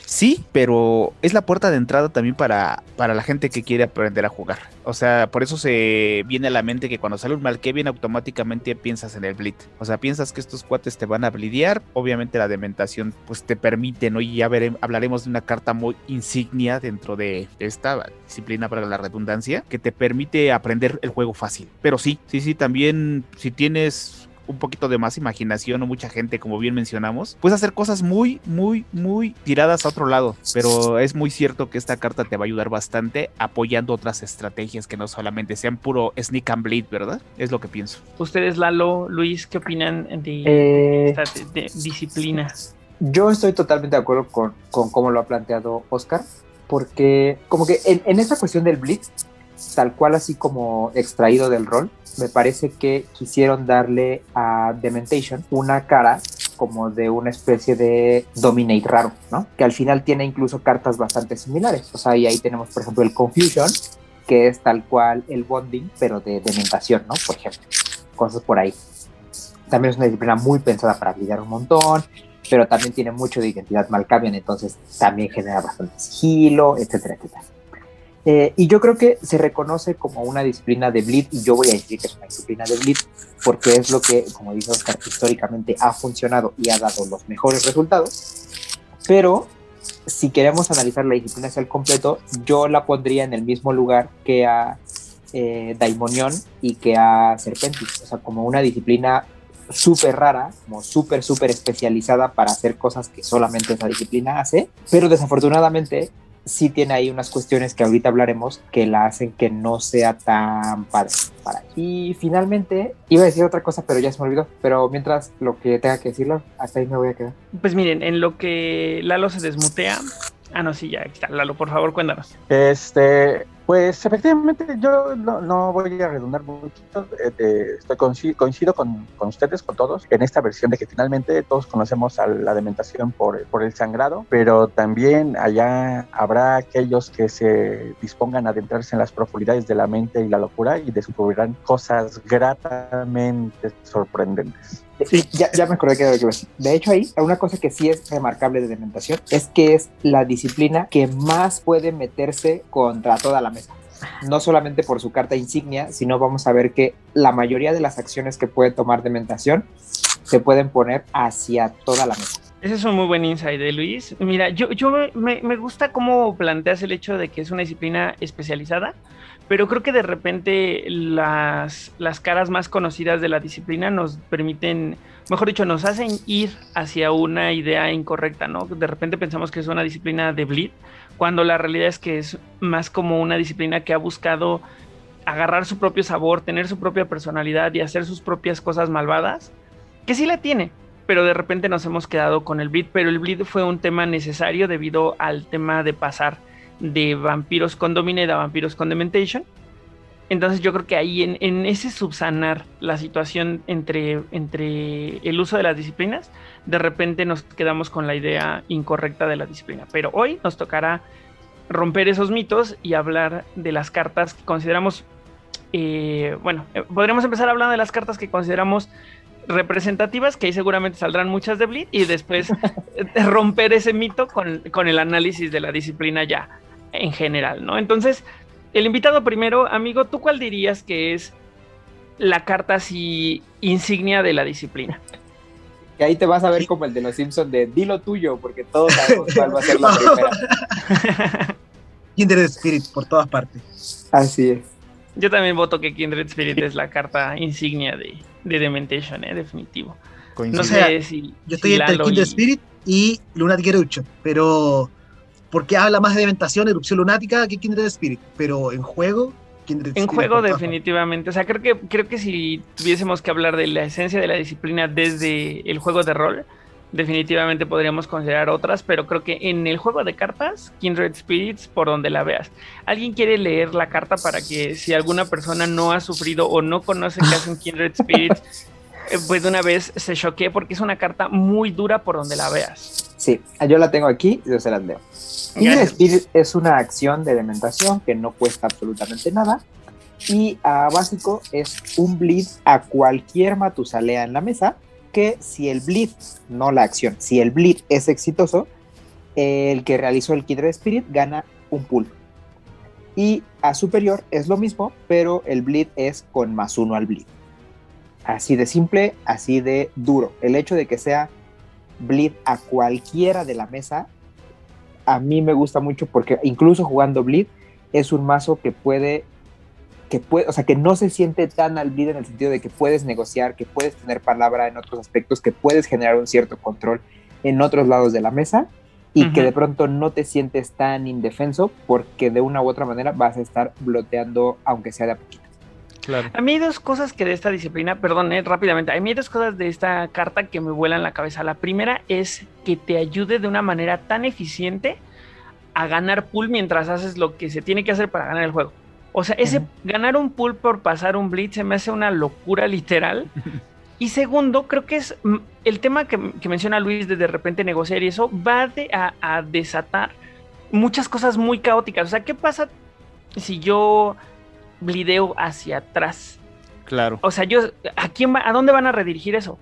Sí, pero es la puerta de entrada también para, para la gente que quiere aprender a jugar. O sea, por eso se viene a la mente que cuando sale un Malkavian automáticamente piensas en el bleed. O sea, piensas que estos cuates te van a blidear. Obviamente la dementación pues te permite, ¿no? Y ya veremos, hablaremos de una carta muy insignia dentro de esta disciplina para la redundancia que te permite aprender el juego fácil. Pero sí, sí, sí, también si tienes un poquito de más imaginación o mucha gente, como bien mencionamos, puedes hacer cosas muy, muy, muy tiradas a otro lado. Pero es muy cierto que esta carta te va a ayudar bastante apoyando otras estrategias que no solamente sean puro sneak and bleed, ¿verdad? Es lo que pienso. Ustedes, Lalo, Luis, ¿qué opinan de eh, esta de, de disciplina? Yo estoy totalmente de acuerdo con, con cómo lo ha planteado Oscar, porque como que en, en esa cuestión del bleed, tal cual así como extraído del rol, me parece que quisieron darle a Dementation una cara como de una especie de Dominate raro, ¿no? Que al final tiene incluso cartas bastante similares. O sea, y ahí tenemos, por ejemplo, el Confusion, que es tal cual el Bonding, pero de Dementación, ¿no? Por ejemplo, cosas por ahí. También es una disciplina muy pensada para lidiar un montón. pero también tiene mucho de identidad Malkavian, entonces también genera bastante sigilo, etcétera, etcétera. Eh, y yo creo que se reconoce como una disciplina de Bleed, y yo voy a decir que es una disciplina de Bleed, porque es lo que, como dice Oscar, históricamente ha funcionado y ha dado los mejores resultados. Pero si queremos analizar la disciplina hacia el completo, yo la pondría en el mismo lugar que a eh, Daimonion y que a Serpentis, o sea, como una disciplina súper rara, como súper, súper especializada para hacer cosas que solamente esa disciplina hace, pero desafortunadamente sí tiene ahí unas cuestiones que ahorita hablaremos que la hacen que no sea tan padre. Para. Y finalmente, iba a decir otra cosa, pero ya se me olvidó. Pero mientras lo que tenga que decirlo, hasta ahí me voy a quedar. Pues miren, en lo que Lalo se desmutea. Ah, no, sí, ya está. Lalo, por favor, cuéntanos. Este, pues efectivamente yo no, voy a redundar mucho, eh, estoy coincido, con, ustedes, con todos, en esta versión de que finalmente todos conocemos a la dementación por, por el sangrado, pero también allá habrá aquellos que se dispongan a adentrarse en las profundidades de la mente y la locura y descubrirán cosas gratamente sorprendentes. Ya, me acordé que era De hecho, ahí, una cosa que sí es remarcable de Dementación es que es la disciplina que más puede meterse contra toda la mesa. No solamente por su carta insignia, sino vamos a ver que la mayoría de las acciones que puede tomar Dementación se pueden poner hacia toda la mesa. Ese es un muy buen insight de Luis. Mira, yo, yo me, me gusta cómo planteas el hecho de que es una disciplina especializada pero creo que de repente las, las caras más conocidas de la disciplina nos permiten, mejor dicho, nos hacen ir hacia una idea incorrecta, ¿no? De repente pensamos que es una disciplina de bleed, cuando la realidad es que es más como una disciplina que ha buscado agarrar su propio sabor, tener su propia personalidad y hacer sus propias cosas malvadas, que sí la tiene, pero de repente nos hemos quedado con el bleed, pero el bleed fue un tema necesario debido al tema de pasar de vampiros con Dominate a vampiros con Dementation. Entonces yo creo que ahí en, ese subsanar la situación entre, entre el uso de las disciplinas, de repente nos quedamos con la idea incorrecta de la disciplina. Pero hoy nos tocará romper esos mitos y hablar de las cartas que consideramos, eh, bueno, eh, podríamos empezar hablando de las cartas que consideramos representativas, que ahí seguramente saldrán muchas de Bleed, y después [laughs] romper ese mito con, con el análisis de la disciplina ya en general, ¿no? Entonces, el invitado primero, amigo, ¿tú cuál dirías que es la carta así insignia de la disciplina? Y ahí te vas a ver como el de los Simpsons de dilo tuyo, porque todos sabemos cuál va a ser la [laughs] primera. [laughs] Kindred Spirit por todas partes. Así es. Yo también voto que Kindred Spirit es la carta insignia de, de Dementation, ¿eh? definitivo. No sé si. Yo estoy entre Kindred Spirit y Lunatic Eruption, pero porque habla más de Dementación, erupción lunática que Kindred Spirit, pero en juego Kindred en juego definitivamente, o sea, creo que creo que si tuviésemos que hablar de la esencia de la disciplina desde el juego de rol, definitivamente podríamos considerar otras, pero creo que en el juego de cartas, Kindred Spirits, por donde la veas. ¿Alguien quiere leer la carta para que si alguna persona no ha sufrido o no conoce que es un Kindred Spirits, [laughs] eh, pues de una vez se choquee porque es una carta muy dura por donde la veas? Sí, yo la tengo aquí, yo se las leo. Spirit es una acción de dementación que no cuesta absolutamente nada. Y a básico es un bleed a cualquier matusalea en la mesa. Que si el bleed, no la acción, si el bleed es exitoso, el que realizó el Kindred Spirit gana un pool. Y a superior es lo mismo, pero el bleed es con más uno al bleed. Así de simple, así de duro. El hecho de que sea bleed a cualquiera de la mesa a mí me gusta mucho porque incluso jugando Bleed es un mazo que puede, que puede, o sea, que no se siente tan al Bleed en el sentido de que puedes negociar, que puedes tener palabra en otros aspectos, que puedes generar un cierto control en otros lados de la mesa y que de pronto no te sientes tan indefenso porque de una u otra manera vas a estar bloteando aunque sea de a poquito. A mí hay dos cosas que de esta disciplina, perdón, eh, rápidamente, a mí hay dos cosas de esta carta que me vuelan la cabeza. La primera es que te ayude de una manera tan eficiente a ganar pool mientras haces lo que se tiene que hacer para ganar el juego. O sea, ese ganar un pool por pasar un blitz se me hace una locura literal. [laughs] Y segundo, creo que es mm, el tema que, menciona Luis de de repente negociar y eso va a, a desatar muchas cosas muy caóticas. O sea, ¿qué pasa si yo blideo hacia atrás. Claro. O sea, yo, ¿a quién va, a dónde van a redirigir eso?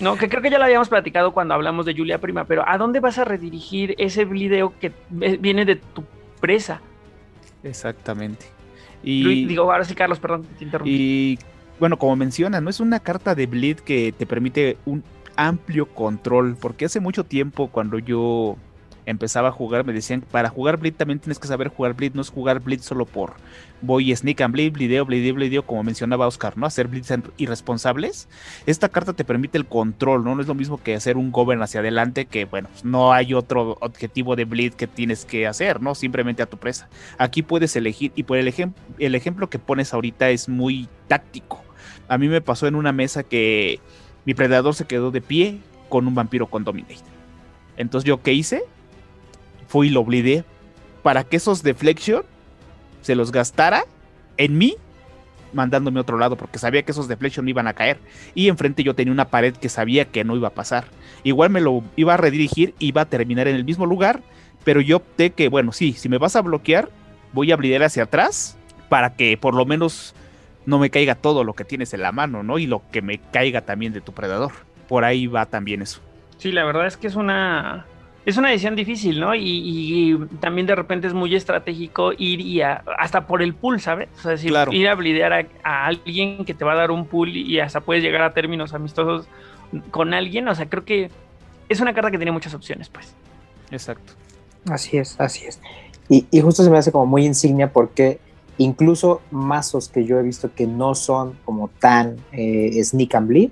No, que creo que ya lo habíamos platicado cuando hablamos de Julia Prima, pero ¿a dónde vas a redirigir ese video que viene de tu presa? Exactamente. Y digo, ahora sí, Carlos, perdón, te interrumpí. Y bueno, como menciona, no es una carta de bleed que te permite un amplio control, porque hace mucho tiempo cuando yo empezaba a jugar, me decían, para jugar Bleed también tienes que saber jugar Bleed, no es jugar Bleed solo por voy sneak and Bleed, blideo, blideo, blideo, como mencionaba Oscar, ¿no? Hacer Bleeds irresponsables. Esta carta te permite el control, ¿no? No es lo mismo que hacer un govern hacia adelante, que bueno, pues, no hay otro objetivo de Bleed que tienes que hacer, ¿no? Simplemente a tu presa. Aquí puedes elegir, y por el, el ejemplo que pones ahorita es muy táctico. A mí me pasó en una mesa que mi predador se quedó de pie con un vampiro con Dominate. Entonces, ¿yo qué hice? Fui y lo blindé para que esos deflection se los gastara en mí, mandándome a otro lado, porque sabía que esos deflection iban a caer. Y enfrente yo tenía una pared que sabía que no iba a pasar. Igual me lo iba a redirigir, iba a terminar en el mismo lugar, pero yo opté que, bueno, sí, si me vas a bloquear, voy a blindar hacia atrás para que por lo menos no me caiga todo lo que tienes en la mano, ¿no? Y lo que me caiga también de tu predador. Por ahí va también eso. Sí, la verdad es que es una es una decisión difícil, ¿no? Y, también de repente es muy estratégico ir y hasta por el pool, ¿sabes? O sea, decir, ir a blidear a, alguien que te va a dar un pool y hasta puedes llegar a términos amistosos con alguien. O sea, creo que es una carta que tiene muchas opciones, pues. Exacto. Así es, así es. Y, justo se me hace como muy insignia porque incluso mazos que yo he visto que no son como tan eh, sneak and bleed,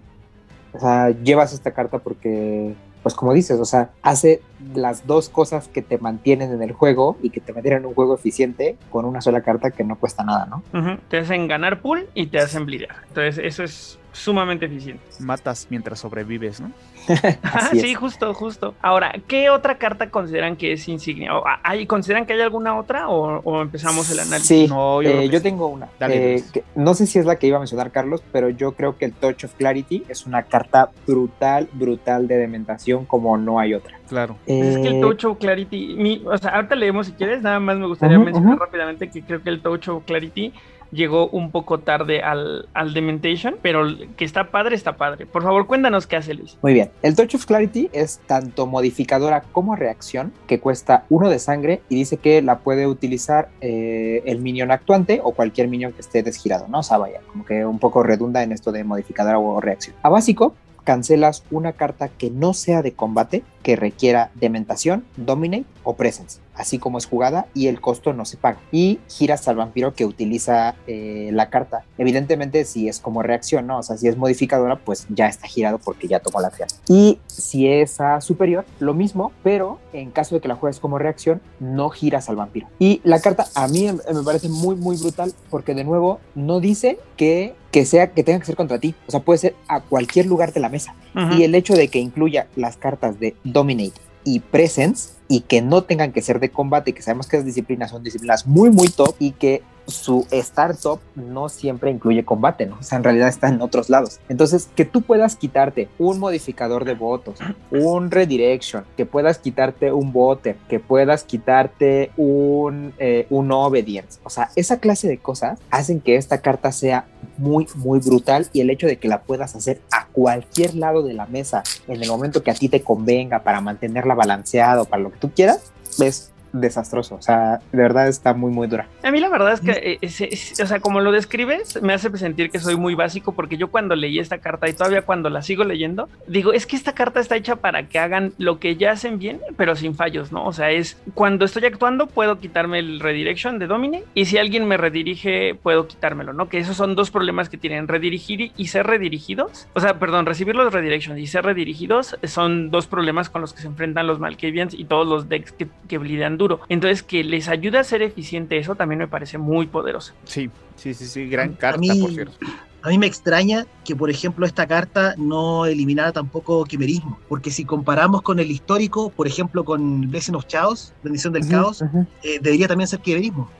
o sea, llevas esta carta porque pues como dices, o sea, hace las dos cosas que te mantienen en el juego y que te mantienen en un juego eficiente con una sola carta que no cuesta nada, ¿no? Te hacen ganar pool y te hacen blidear. Entonces, eso es sumamente eficiente. Matas mientras sobrevives, ¿no? [laughs] sí, justo, justo. Ahora, ¿qué otra carta consideran que es insignia? ¿Hay, ¿Consideran que hay alguna otra o, empezamos el análisis? Sí, yo, eh, tengo una. Eh, no sé si es la que iba a mencionar Carlos, pero yo creo que el Touch of Clarity es una carta brutal, brutal de dementación como no hay otra. Claro. es que el eh, Touch of Clarity, o sea, ahorita leemos si quieres, nada más me gustaría mencionar rápidamente que creo que el Touch of Clarity llegó un poco tarde al, al Dementation, pero que está padre, está padre. Por favor, cuéntanos qué hace Luis. Muy bien. El Touch of Clarity es tanto modificadora como reacción, que cuesta uno de sangre y dice que la puede utilizar eh, el minion actuante o cualquier minion que esté desgirado, ¿no? O como que un poco redunda en esto de modificadora o reacción. A básico, cancelas una carta que no sea de combate, que requiera Dementación, Dominate o Presence, así como es jugada y el costo no se paga. Y giras al vampiro que utiliza eh, la carta. Evidentemente, si es como reacción, ¿no? O sea, si es modificadora, pues ya está girado porque ya tomó la acción. Y si es a superior, lo mismo, pero en caso de que la juegues como reacción, no giras al vampiro. Y la carta a mí me parece muy, muy brutal porque de nuevo no dice que que sea que tenga que ser contra ti, o sea, puede ser a cualquier lugar de la mesa. Y el hecho de que incluya las cartas de Dominate y Presence y que no tengan que ser de combate, que sabemos que las disciplinas son disciplinas muy, muy top y que su startup no siempre incluye combate, ¿no? O sea, en realidad está en otros lados. Entonces, que tú puedas quitarte un modificador de votos, un redirection, que puedas quitarte un voter, que puedas quitarte un, eh, un obedience. O sea, esa clase de cosas hacen que esta carta sea muy, muy brutal y el hecho de que la puedas hacer a cualquier lado de la mesa en el momento que a ti te convenga para mantenerla balanceada o para lo que tú quieras, es desastroso. O sea, de verdad está muy, muy dura. A mí la verdad es que, eh, o sea, como lo describes, me hace sentir que soy muy básico porque yo cuando leí esta carta y todavía cuando la sigo leyendo, digo, es que esta carta está hecha para que hagan lo que ya hacen bien, pero sin fallos, ¿no? O sea, es cuando estoy actuando puedo quitarme el redirection de Domine y si alguien me redirige puedo quitármelo, ¿no? Que esos son dos problemas que tienen, redirigir y ser redirigidos. O sea, perdón, recibir los redirections y ser redirigidos son dos problemas con los que se enfrentan los Malkavians y todos los decks que, que blidean duro. Entonces, que les ayude a ser eficiente eso también me parece muy poderoso. Sí, sí, sí, sí, gran carta, por cierto. A mí me extraña que, por ejemplo, esta carta no eliminara tampoco quimerismo, porque si comparamos con el histórico, por ejemplo, con Blessing of Chaos, Bendición del Caos, eh, debería también ser quimerismo.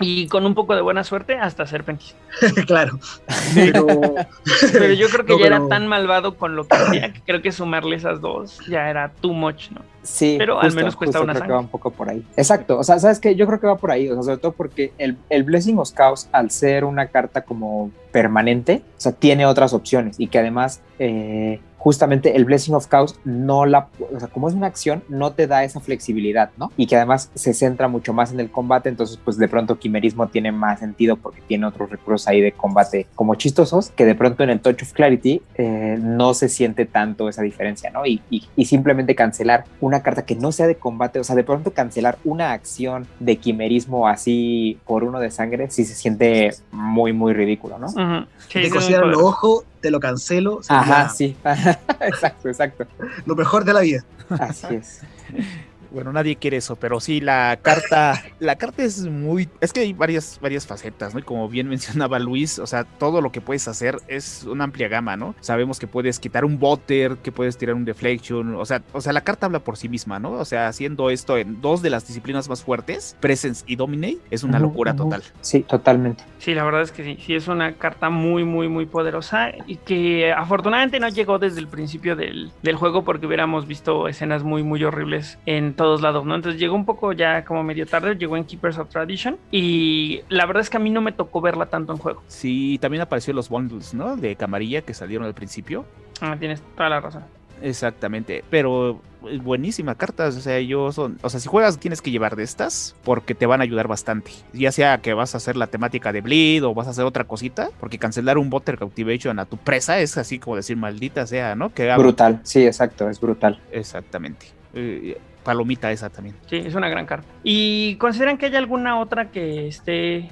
Y con un poco de buena suerte, hasta Serpentis. [laughs] claro. [laughs] Pero... yo creo que ya era tan malvado con lo que hacía que creo que sumarle esas dos ya era too much, ¿no? Sí, pero al menos cuesta una creo que va un poco por ahí. Exacto, o sea, ¿sabes qué? Yo creo que va por ahí, o sea, sobre todo porque el, el Blessing of Chaos, al ser una carta como permanente, o sea, tiene otras opciones y que además eh, justamente el Blessing of Chaos no la, o sea, como es una acción, no te da esa flexibilidad, ¿no? Y que además se centra mucho más en el combate, entonces pues de pronto Quimerismo tiene más sentido porque tiene otros recursos ahí de combate como chistosos, que de pronto en el Touch of Clarity eh, no se siente tanto esa diferencia, ¿no? Y, y, y simplemente cancelar una carta que no sea de combate, o sea, de pronto cancelar una acción de quimerismo así por uno de sangre, sí se siente muy, muy ridículo, ¿no? Sí, te ojos, te lo cancelo. Ajá, sí. [laughs] exacto, exacto. Lo mejor de la vida. Así es. Bueno, nadie quiere eso, pero sí, la carta, la carta es muy, es que hay varias, varias facetas, ¿no? Y como bien [laughs] mencionaba Luis, o sea, todo lo que puedes hacer es una amplia gama, ¿no? Sabemos que puedes quitar un botter, que puedes tirar un deflection, o sea, o sea, la carta habla por sí misma, ¿no? O sea, haciendo esto en dos de las disciplinas más fuertes, Presence y Dominate, es una locura total. Sí, totalmente. Sí, la verdad es que sí, sí es una carta muy, muy, muy poderosa y que afortunadamente no llegó desde el principio del, del juego porque hubiéramos visto escenas muy, muy horribles en todos lados, ¿no? Entonces llegó un poco ya como medio tarde, llegó en Keepers of Tradition y la verdad es que a mí no me tocó verla tanto en juego. Sí, también apareció los bundles, ¿no? De camarilla que salieron al principio. Ah, tienes toda la razón. Exactamente, pero eh, buenísima carta, o sea, yo son, o sea, si juegas tienes que llevar de estas porque te van a ayudar bastante, ya sea que vas a hacer la temática de bleed o vas a hacer otra cosita, porque cancelar un Butter Cautivation a tu presa es así como decir maldita sea, ¿no? Que Brutal, sí, exacto, es brutal. Exactamente. Eh, palomita esa también. Sí, es una gran carta. ¿Y consideran que hay alguna otra que esté...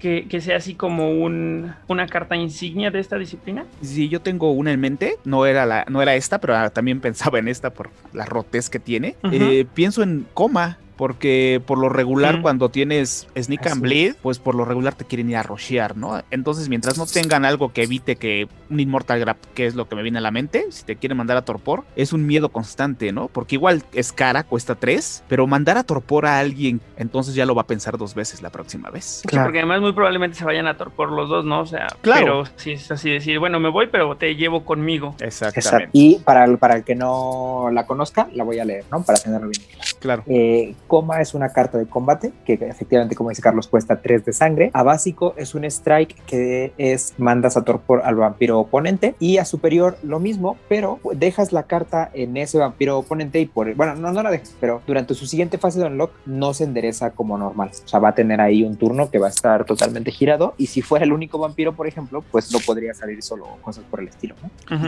Que, que sea así como un, una carta insignia de esta disciplina? Sí, yo tengo una en mente, no era la, no era esta, pero ah, también pensaba en esta por la rotez que tiene. Eh, pienso en coma. Porque por lo regular, Mm. cuando tienes Sneak Así and Bleed, pues por lo regular te quieren ir a rushear, ¿no? Entonces, mientras no tengan algo que evite que un Immortal Grab, que es lo que me viene a la mente, si te quieren mandar a Torpor, es un miedo constante, ¿no? Porque igual es cara, cuesta 3, pero mandar a Torpor a alguien, entonces ya lo va a pensar dos veces la próxima vez. Sí, porque además muy probablemente se vayan a torpor los dos, ¿no? O sea, Claro. pero si es así decir, bueno, me voy, pero te llevo conmigo. Exactamente. Exacto. Y para el, para el que no la conozca, la voy a leer, ¿no? Para tenerlo bien. Claro. Eh, coma es una carta de combate que efectivamente, como dice Carlos, cuesta 3 de sangre. A básico es un strike que es mandas a torpor al vampiro oponente y a superior lo mismo, pero dejas la carta en ese vampiro oponente y por bueno, no, no la dejas, pero durante su siguiente fase de unlock no se endereza como normal. O sea, va a tener ahí un turno que va a estar totalmente girado y si fuera el único vampiro, por ejemplo, pues no podría salir solo o cosas por el estilo.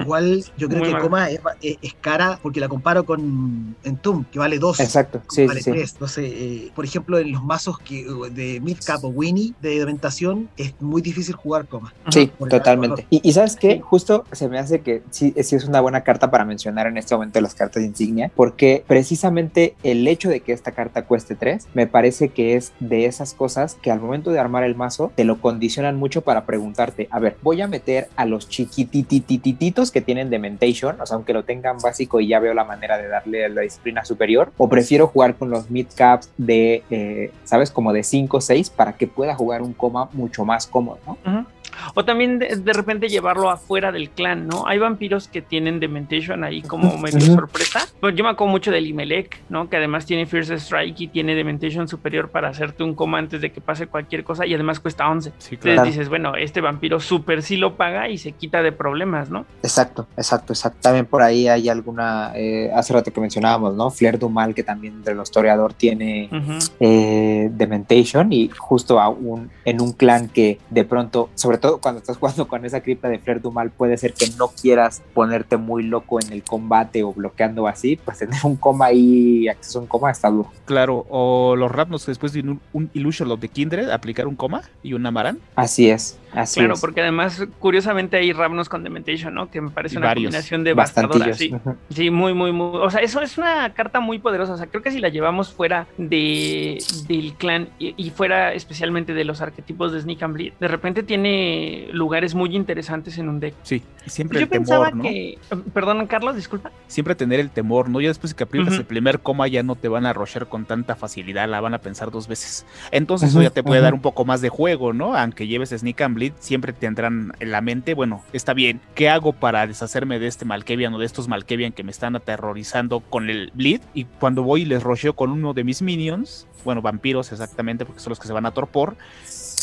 Igual yo creo Muy que mal. Coma es, es- es cara porque la comparo con Entomb, que vale 2. Exacto, sí, vale sí, sí. 3. Entonces, eh, por ejemplo, en los mazos que, de Midcap o Winnie de Dementación es muy difícil jugar Coma. Sí, totalmente. Y, y sabes qué, justo se me hace que sí, sí es una buena carta para mencionar en este momento las cartas de insignia, porque precisamente el hecho de que esta carta cueste 3, me parece que es de esas cosas que al momento de armar el mazo te lo condicionan mucho para preguntarte, a ver, voy a meter a los chiquitititititos que tienen Dementation, o sea, aunque lo tengan básico y ya veo la manera de darle la disciplina superior, o prefiero jugar con los midcaps de, eh, ¿sabes? Como de 5 o 6 para que pueda jugar un coma mucho más cómodo, ¿no? Ujú. O también de, de repente llevarlo afuera del clan, ¿no? Hay vampiros que tienen Dementation ahí como medio sorpresa. Pues yo me acuerdo mucho del Imelec, ¿no? Que además tiene Fierce Strike y tiene Dementation superior para hacerte un coma antes de que pase cualquier cosa y además cuesta 11. Sí, Entonces dices, bueno, este vampiro super sí lo paga y se quita de problemas, ¿no? Exacto, exacto, exacto. También por ahí hay alguna, eh, hace rato que mencionábamos, ¿no? Flair Dumal, que también de los toreador tiene eh, Dementation y justo a un- en un clan que de pronto, sobre todo cuando estás jugando con esa cripta de Flair Dumal, puede ser que no quieras ponerte muy loco en el combate o bloqueando así, pues tener un coma ahí, acceso a un coma está duro. Claro, o los Rapnos después de un, un Illusion of the Kindred, aplicar un coma y un Amaran. Así es, así Claro, es. porque además, curiosamente, hay Ravnos con Dementation, ¿no? Que me parece una varios, combinación devastadora. Sí. Sí, muy, muy, muy. O sea, eso es una carta muy poderosa. O sea, creo que si la llevamos fuera de, del clan y, y fuera especialmente de los arquetipos de Sneak and Bleed, de repente tiene lugares muy interesantes en un deck. Sí, y siempre Yo el pensaba temor, ¿no? que. Perdón, Carlos, disculpa. Siempre tener el temor, ¿no? Ya después que Ujú. el primer coma ya no te van a rushear con tanta facilidad, la van a pensar dos veces. Entonces eso ya te puede dar un poco más de juego, ¿no? Aunque lleves Sneak and Siempre tendrán en la mente, bueno, está bien, ¿qué hago para deshacerme de este Malkevian o de estos Malkevian que me están aterrorizando con el Bleed? Y cuando voy y les rocheo con uno de mis minions, bueno, vampiros exactamente, porque son los que se van a torpor,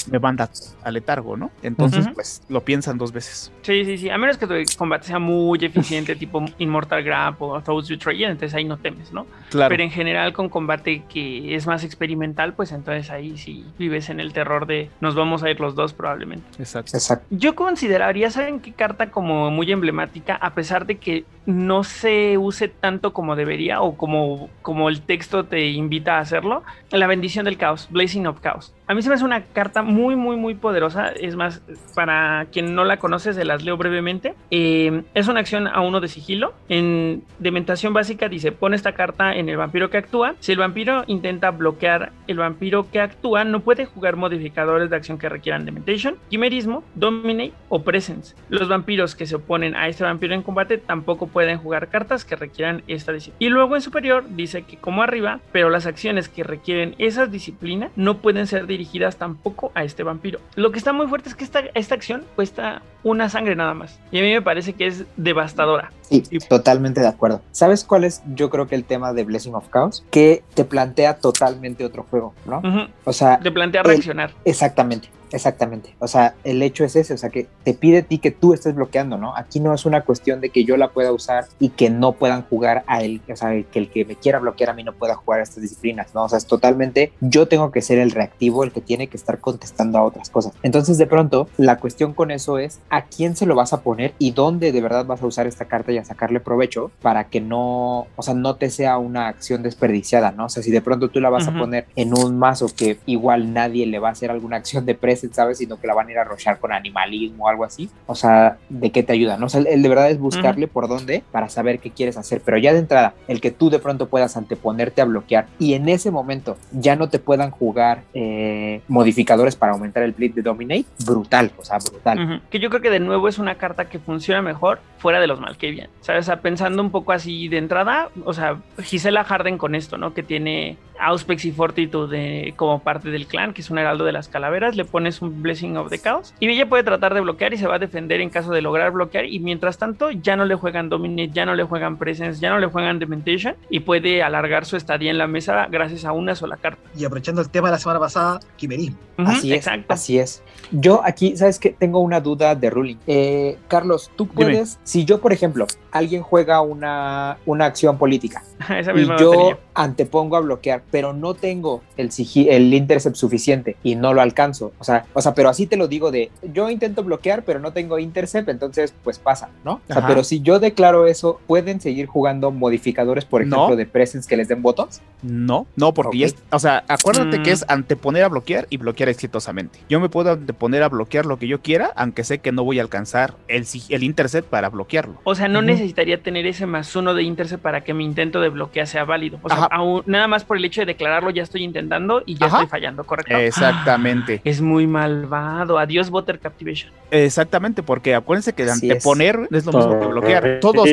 me manda a letargo, ¿no? Entonces, pues lo piensan dos veces. Sí, sí, sí. A menos que tu combate sea muy eficiente, [laughs] tipo Immortal Grab o Thoughts Betrayal, entonces ahí no temes, ¿no? Claro. Pero en general, con combate que es más experimental, pues entonces ahí sí vives en el terror de nos vamos a ir los dos, probablemente. Exacto. Exacto. Yo consideraría, ¿saben qué carta como muy emblemática? A pesar de que no se use tanto como debería o como, como el texto te invita a hacerlo, la bendición del caos, Blazing of Chaos. A mí se me hace una carta muy, muy, muy poderosa. Es más, para quien no la conoce, se las leo brevemente. Eh, es una acción a uno de sigilo. En Dementación básica dice, pone esta carta en el vampiro que actúa. Si el vampiro intenta bloquear el vampiro que actúa, no puede jugar modificadores de acción que requieran Dementation, Quimerismo, Dominate o Presence. Los vampiros que se oponen a este vampiro en combate tampoco pueden jugar cartas que requieran esta disciplina. Y luego en superior dice que como arriba, pero las acciones que requieren esa disciplina no pueden ser dirigidas tampoco a este vampiro. Lo que está muy fuerte es que esta, esta acción cuesta una sangre nada más. Y a mí me parece que es devastadora. Sí, totalmente de acuerdo. ¿Sabes cuál es, yo creo que el tema de Blessing of Chaos? Que te plantea totalmente otro juego, ¿no? O sea, De plantear el- reaccionar. Exactamente, exactamente. O sea, el hecho es ese, o sea, que te pide a ti que tú estés bloqueando, ¿no? Aquí no es una cuestión de que yo la pueda usar y que no puedan jugar a él, o sea, que el que me quiera bloquear a mí no pueda jugar a estas disciplinas, ¿no? O sea, es totalmente, yo tengo que ser el reactivo, el que tiene que estar contestando a otras cosas. Entonces, de pronto, la cuestión con eso es a quién se lo vas a poner y dónde de verdad vas a usar esta carta y a sacarle provecho para que no, o sea, no te sea una acción desperdiciada, ¿no? O sea, si de pronto tú la vas a poner en un mazo que igual nadie le va a hacer alguna acción de present, ¿sabes? Sino que la van a ir a rochar con animalismo o algo así. O sea, ¿de qué te ayuda? ¿no? O sea, el de verdad es buscarle por dónde para saber qué quieres hacer. Pero ya de entrada, el que tú de pronto puedas anteponerte a bloquear y en ese momento ya no te puedan jugar eh, modificadores para aumentar el bleed de Dominate, brutal, o sea, brutal. Que yo creo que de nuevo es una carta que funciona mejor fuera de los Malkavian. ¿Sabes? O sea, pensando un poco así de entrada, o sea, Gisela Harden con esto, ¿no? Que tiene Auspex y Fortitude como parte del clan, que es un heraldo de las calaveras, le pones un Blessing of the Chaos y ella puede tratar de bloquear y se va a defender en caso de lograr bloquear y mientras tanto ya no le juegan Dominate, ya no le juegan Presence, ya no le juegan Dementation y puede alargar su estadía en la mesa gracias a una sola carta. Y aprovechando el tema de la semana pasada, quimerismo. Así es, exacto. así es. Yo aquí, ¿sabes qué? Tengo una duda de ruling. Eh, Carlos, tú Dime. puedes, si yo, por ejemplo, alguien juega una, una acción política [laughs] Esa y yo antepongo a bloquear, pero no tengo el, el intercept suficiente y no lo alcanzo. O sea, o sea, pero así te lo digo de, yo intento bloquear, pero no tengo intercept, entonces pues pasa, ¿no? O sea, pero si yo declaro eso, ¿pueden seguir jugando modificadores, por No. ejemplo, de presence que les den votos? No, no, porque ya Ok. es- o sea, acuérdate Mm. que es anteponer a bloquear y bloquear exitosamente. Yo me puedo anteponer a bloquear lo que yo quiera, aunque sé que no voy a alcanzar el, el intercept para bloquearlo. O sea, no necesitaría tener ese más uno de intercept para que mi intento de bloqueo sea válido. O sea, aún- nada más por el hecho de declararlo ya estoy intentando y ya Ajá. estoy fallando, ¿correcto? Exactamente. [gasps] Es muy malvado. Adiós, Butter Captivation. Exactamente, porque acuérdense que Así anteponer es. lo mismo que bloquear. Todos,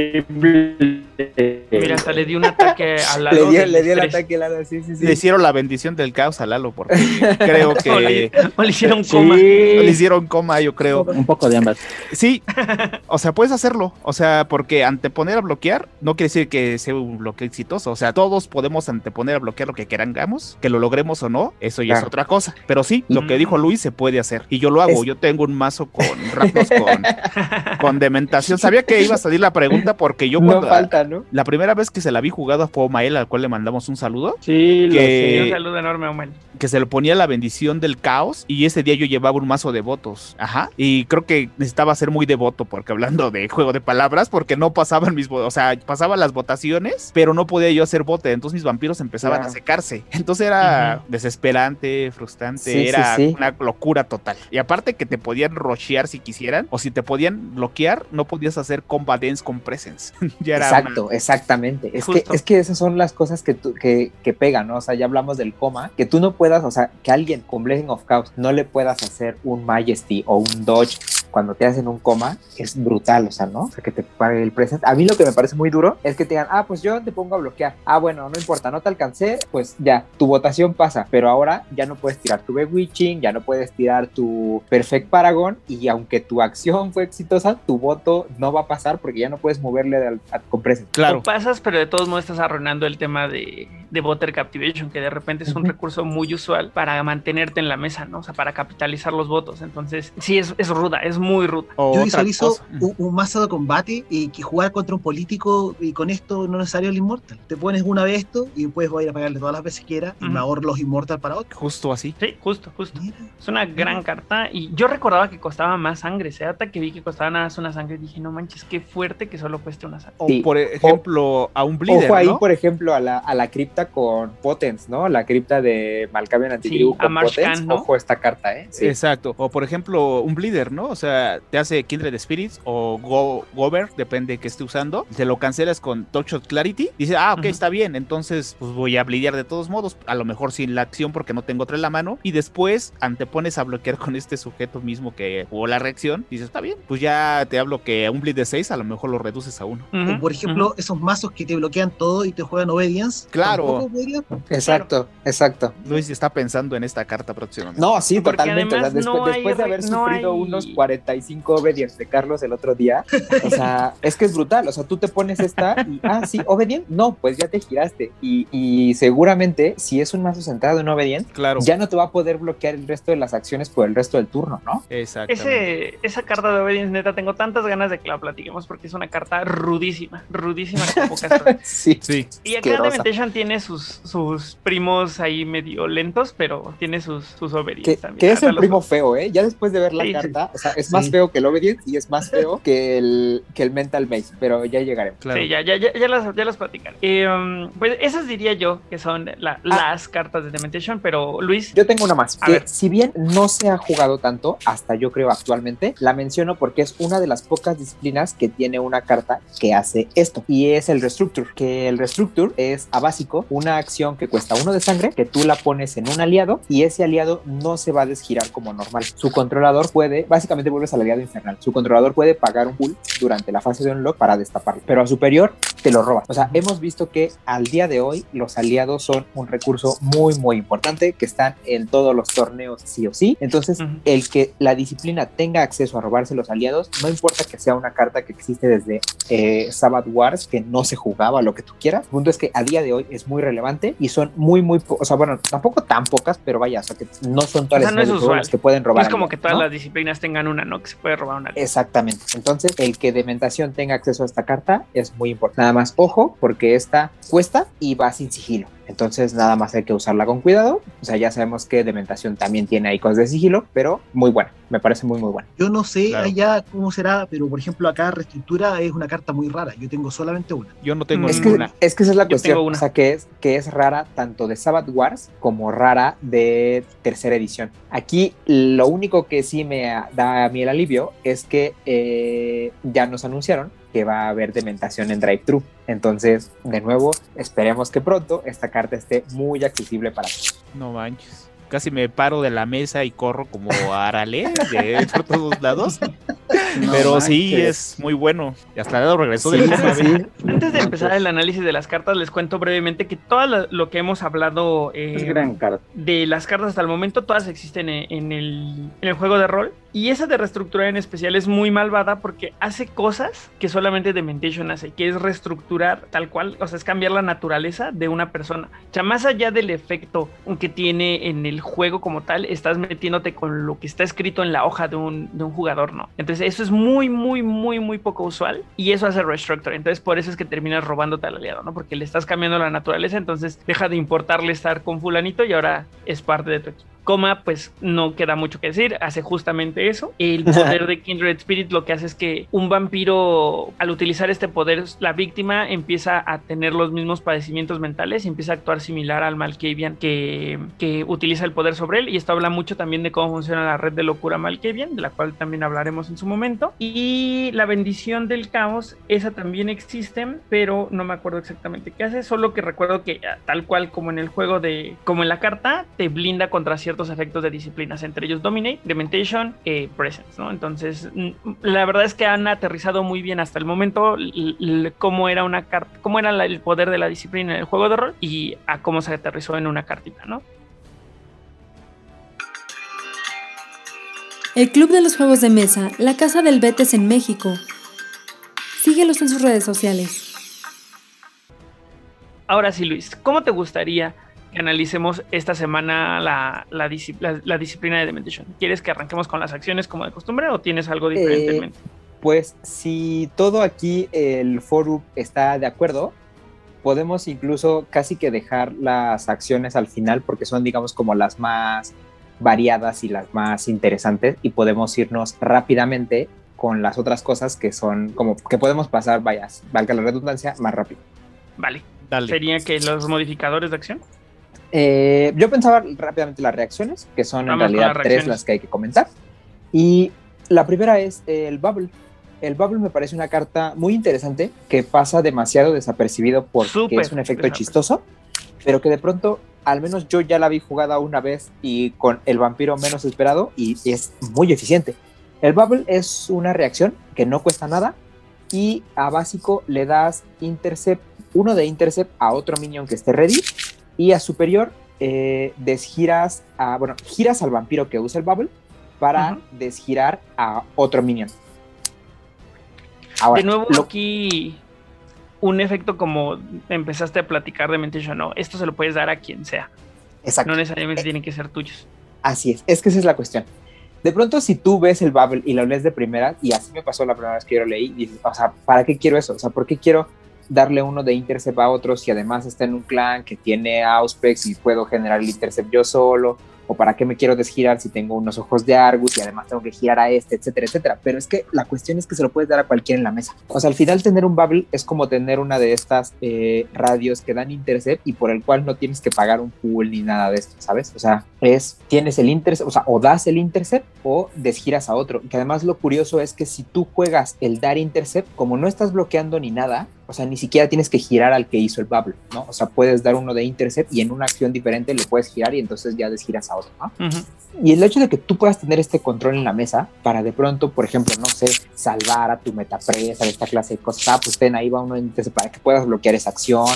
Mira, hasta le di un ataque [laughs] a la Le dio, le dio el ataque, Lalo, sí, sí, sí. le hicieron la bendición del caos a Lalo, porque creo [laughs] O le, que o le hicieron coma. Le hicieron coma, yo creo. Un poco de ambas. Sí, o sea, puedes hacerlo. O sea, porque anteponer a bloquear no quiere decir que sea un bloqueo exitoso. O sea, todos podemos anteponer a bloquear lo que queramos, que lo logremos o no, eso ya es otra cosa. Pero sí, lo que Mm. dijo Luis se puede hacer. Y yo lo hago. Es- Yo tengo un mazo con Rapnos con, con dementación. Sabía que iba a salir la pregunta porque yo no cuando falta, ¿no? la primera vez que se la vi jugado fue Omael, al cual le mandamos un saludo, Sí, lo Que- sé. Un saludo enorme, Omar. que se le ponía la bendición del caos y ese día yo llevaba un mazo de votos. Ajá. Y creo que necesitaba ser muy devoto porque hablando de juego de palabras, porque no pasaban mis votos, o sea, pasaban las votaciones, pero no podía yo hacer bote, entonces mis vampiros empezaban Claro. a secarse. Entonces era desesperante, frustrante, Sí, era sí. una locura total. Y aparte que te podían rochear si quisieran, o si te podían bloquear, no podías hacer combat dance con presence. [laughs] ya era una- Exacto, exactamente. Es que, es que esas son las cosas que, tú- que, que pegan, ¿no? O sea, ya hablamos del coma, que tú no puedas puedas, o sea, que alguien con Blessing of Chaos no le puedas hacer un Majesty o un Dodge cuando te hacen un coma es brutal, o sea, ¿no? O sea, que te pague el presente. A mí lo que me parece muy duro es que te digan, ah, pues yo te pongo a bloquear. Ah, bueno, no importa, no te alcancé, pues ya, tu votación pasa, pero ahora ya no puedes tirar tu Bewitching, ya no puedes tirar tu Perfect Paragon y aunque tu acción fue exitosa, tu voto no va a pasar porque ya no puedes moverle al, al con present. Claro. Lo pasas, pero de todos modos estás arruinando el tema de, de Voter Captivation, que de repente es un recurso muy usual para mantenerte en la mesa, ¿no? O sea, para capitalizar los votos. Entonces, sí, es, es ruda, es muy ruda. Yo visualizo un, un, mazo de combate y que jugar contra un político y con esto no necesario el Inmortal. Te pones una vez esto y después voy a ir a pagarle todas las veces que quiera y me ahorro los Immortal para otro. Justo así. Sí, justo, justo. Es una gran carta y yo recordaba que costaba más sangre. O sea, hasta que vi que costaba nada más una sangre dije, no manches, qué fuerte que solo cueste una sangre. O por ejemplo, a un Bleeder, Ojo ahí, ¿no? por ejemplo, a la, a la cripta con Potence, ¿no? La cripta de Malkavian Antitribu Sí, con a Marshkan, Potence. ¿no? Ojo esta carta, ¿eh? Sí. Exacto. O por ejemplo, un Bleeder, ¿no? O sea, te hace Kindred Spirits o Go Gober, depende que esté usando. Te lo cancelas con Touch of Clarity. Dice, ah, ok, está bien. Entonces, pues voy a blidear de todos modos. A lo mejor sin la acción porque no tengo otra en la mano. Y después antepones a bloquear con este sujeto mismo que jugó la reacción. Dices, está bien. Pues ya te hablo que un bleed de 6 a lo mejor lo reduces a uno. O por ejemplo, esos mazos que te bloquean todo y te juegan Obedience. Claro. Exacto, exacto. Luis está pensando en esta carta próximamente. No, sí, Porque totalmente. Además después, no hay después de haber no sufrido hay- unos 45 obedience de Carlos el otro día, o sea, [laughs] es que es brutal. O sea, tú te pones esta y, ah, sí, obedient, no, pues ya te giraste. Y, y seguramente, si es un mazo centrado en obedient, Claro. ya no te va a poder bloquear el resto de las acciones por el resto del turno, ¿no? Ese, esa carta de Obedience, neta, tengo tantas ganas de que la platiquemos porque es una carta rudísima, rudísima como. [laughs] Sí. Sí. Y acá. Dementation tiene sus, sus primos ahí medio lentos, pero tiene sus, sus Obedience también. que es el primo feo, ¿eh? Ya después de ver la Sí, sí. carta, o sea, es más Sí. feo que el Obedient y es más feo [laughs] que el, que el Mental Maze, pero ya llegaremos. Claro. Sí, ya, ya, ya, ya las, ya las platicaré. Eh, um, pues esas diría yo que son la- las cartas de Dementation, pero Luis, Yo tengo una más, A que ver. si bien no se ha jugado tanto, hasta yo creo actualmente, la menciono porque es una de las pocas disciplinas que tiene una carta que hace esto, y es el Restructure, que el Restructure es a básico una acción que cuesta uno de sangre, que tú la pones en un aliado, y ese aliado no se va a desgirar como normal. Su controlador puede, básicamente vuelves al aliado infernal, su controlador puede pagar un pool durante la fase de unlock para destaparlo, pero a superior te lo roba. O sea, hemos visto que al día de hoy los aliados son un recurso muy, muy importante que están en todos los torneos sí o sí. Entonces, el que la disciplina tenga acceso a robarse los aliados, no importa que sea una carta que existe desde eh, Sabbath Wars, que no se jugaba, lo que tú quieras. El punto es que a día de hoy es muy relevante y son muy, muy, o sea, bueno, tampoco tan pocas, pero vaya, o sea, que no son todas O sea, las no es juegos usual. Que pueden no robar. es como que todas ¿no? las disciplinas tengan una, ¿no? Que se puede robar una. Exactamente. Entonces, el que Dementación tenga acceso a esta carta es muy importante. Nada más, ojo, porque esta cuesta y va sin sigilo. Entonces, nada más hay que usarla con cuidado. O sea, ya sabemos que Dementación también tiene icons de sigilo, pero muy buena. Me parece muy, muy buena. Yo no sé Claro. allá cómo será, pero por ejemplo acá reestructura es una carta muy rara. Yo tengo solamente una. Yo no tengo. Es que, ninguna. es que esa es la Yo cuestión. tengo una. O sea, que es, que es rara tanto de Sabbath Wars como rara de tercera edición. Aquí lo único que sí me da a mí el alivio es que eh, ya nos anunciaron que va a haber dementación en Drive-Thru. Entonces, de nuevo, esperemos que pronto esta carta esté muy accesible para todos. No manches. Casi me paro de la mesa y corro como Arale de por todos lados. [laughs] Pero sí, es muy bueno. Y hasta Lado regresó Sí. ¿ven? Antes de empezar el análisis de las cartas, les cuento brevemente que todo lo que hemos hablado eh, Es gran carta. de las cartas hasta el momento, todas existen en, en el, en el juego de rol. Y esa de reestructurar en especial es muy malvada porque hace cosas que solamente Dementation hace, que es reestructurar tal cual, o sea, es cambiar la naturaleza de una persona. O sea, más allá del efecto que tiene en el juego como tal, estás metiéndote con lo que está escrito en la hoja de un, jugador, ¿no? Entonces, eso es muy, muy, muy, muy poco usual y eso hace reestructure. Entonces, por eso es que terminas robándote al aliado, ¿no? Porque le estás cambiando la naturaleza, entonces deja de importarle estar con fulanito y ahora es parte de tu equipo. Coma, pues no queda mucho que decir, hace justamente eso. El [laughs] poder de Kindred Spirit lo que hace es que un vampiro, al utilizar este poder, la víctima empieza a tener los mismos padecimientos mentales y empieza a actuar similar al Malkavian que, que utiliza el poder sobre él. Y esto habla mucho también de cómo funciona la red de locura Malkavian, de la cual también hablaremos en su momento. Y la bendición del caos, esa también existe, pero no me acuerdo exactamente qué hace, solo que recuerdo que ah, tal cual como en el juego de, como en la carta, te blinda contra ciertos efectos de disciplinas, entre ellos Dominate, Dementation, eh, Presence, ¿no? Entonces, la verdad es que han aterrizado muy bien hasta el momento cómo era una carta, cómo era el poder de la disciplina en el juego de rol y a cómo se aterrizó en una cartita, ¿no? El Club de los Juegos de Mesa, la Casa del Betes en México. Síguelos en sus redes sociales. Ahora sí, Luis, ¿cómo te gustaría que analicemos esta semana la, la, disciplina de Dementation? ¿Quieres que arranquemos con las acciones como de costumbre o tienes algo diferente en eh, mente? Pues si todo aquí el foro está de acuerdo, podemos incluso casi que dejar las acciones al final porque son digamos como las más variadas y las más interesantes y podemos irnos rápidamente con las otras cosas que son como que podemos pasar, vayas, valga la redundancia, más rápido. Vale. ¿Sería que los modificadores de acción? Eh, yo pensaba rápidamente las reacciones, que son en realidad tres las que hay que comentar. Y la primera es el Bubble. El Bubble me parece una carta muy interesante que pasa demasiado desapercibido porque es un efecto chistoso, pero que de pronto, al menos yo ya la vi jugada una vez y con el vampiro menos esperado y es muy eficiente. El Bubble es una reacción que no cuesta nada y a básico le das intercept uno de intercept a otro minion que esté ready y a superior eh, desgiras a, bueno, giras al vampiro que usa el bubble para desgirar a otro minion. de nuevo aquí un efecto como empezaste a platicar de Mentation, no, esto se lo puedes dar a quien sea. Exacto. No necesariamente eh, tienen que ser tuyos. Así es, es que esa es la cuestión. De pronto, si tú ves el Bubble y lo lees de primera, y así me pasó la primera vez que yo lo leí, dices, o sea, ¿para qué quiero eso? O sea, ¿por qué quiero darle uno de intercept a otro si además está en un clan que tiene Auspex y puedo generar el intercept yo solo, o para qué me quiero desgirar si tengo unos ojos de Argus y además tengo que girar a este, etcétera, etcétera. Pero es que la cuestión es que se lo puedes dar a cualquiera en la mesa. O sea, al final tener un bubble es como tener una de estas eh, radios que dan intercept y por el cual no tienes que pagar un pool ni nada de esto, ¿sabes? O sea, es, tienes el intercept, o sea, o das el intercept o desgiras a otro. Que además lo curioso es que si tú juegas el dar intercept, como no estás bloqueando ni nada, o sea, ni siquiera tienes que girar al que hizo el bubble, ¿no? O sea, puedes dar uno de intercept y en una acción diferente le puedes girar y entonces ya desgiras a otro, ¿no? Y el hecho de que tú puedas tener este control en la mesa para de pronto, por ejemplo, no sé, salvar a tu metapresa de esta clase de cosas, ah, pues ten ahí va uno de intercept para que puedas bloquear esa acción,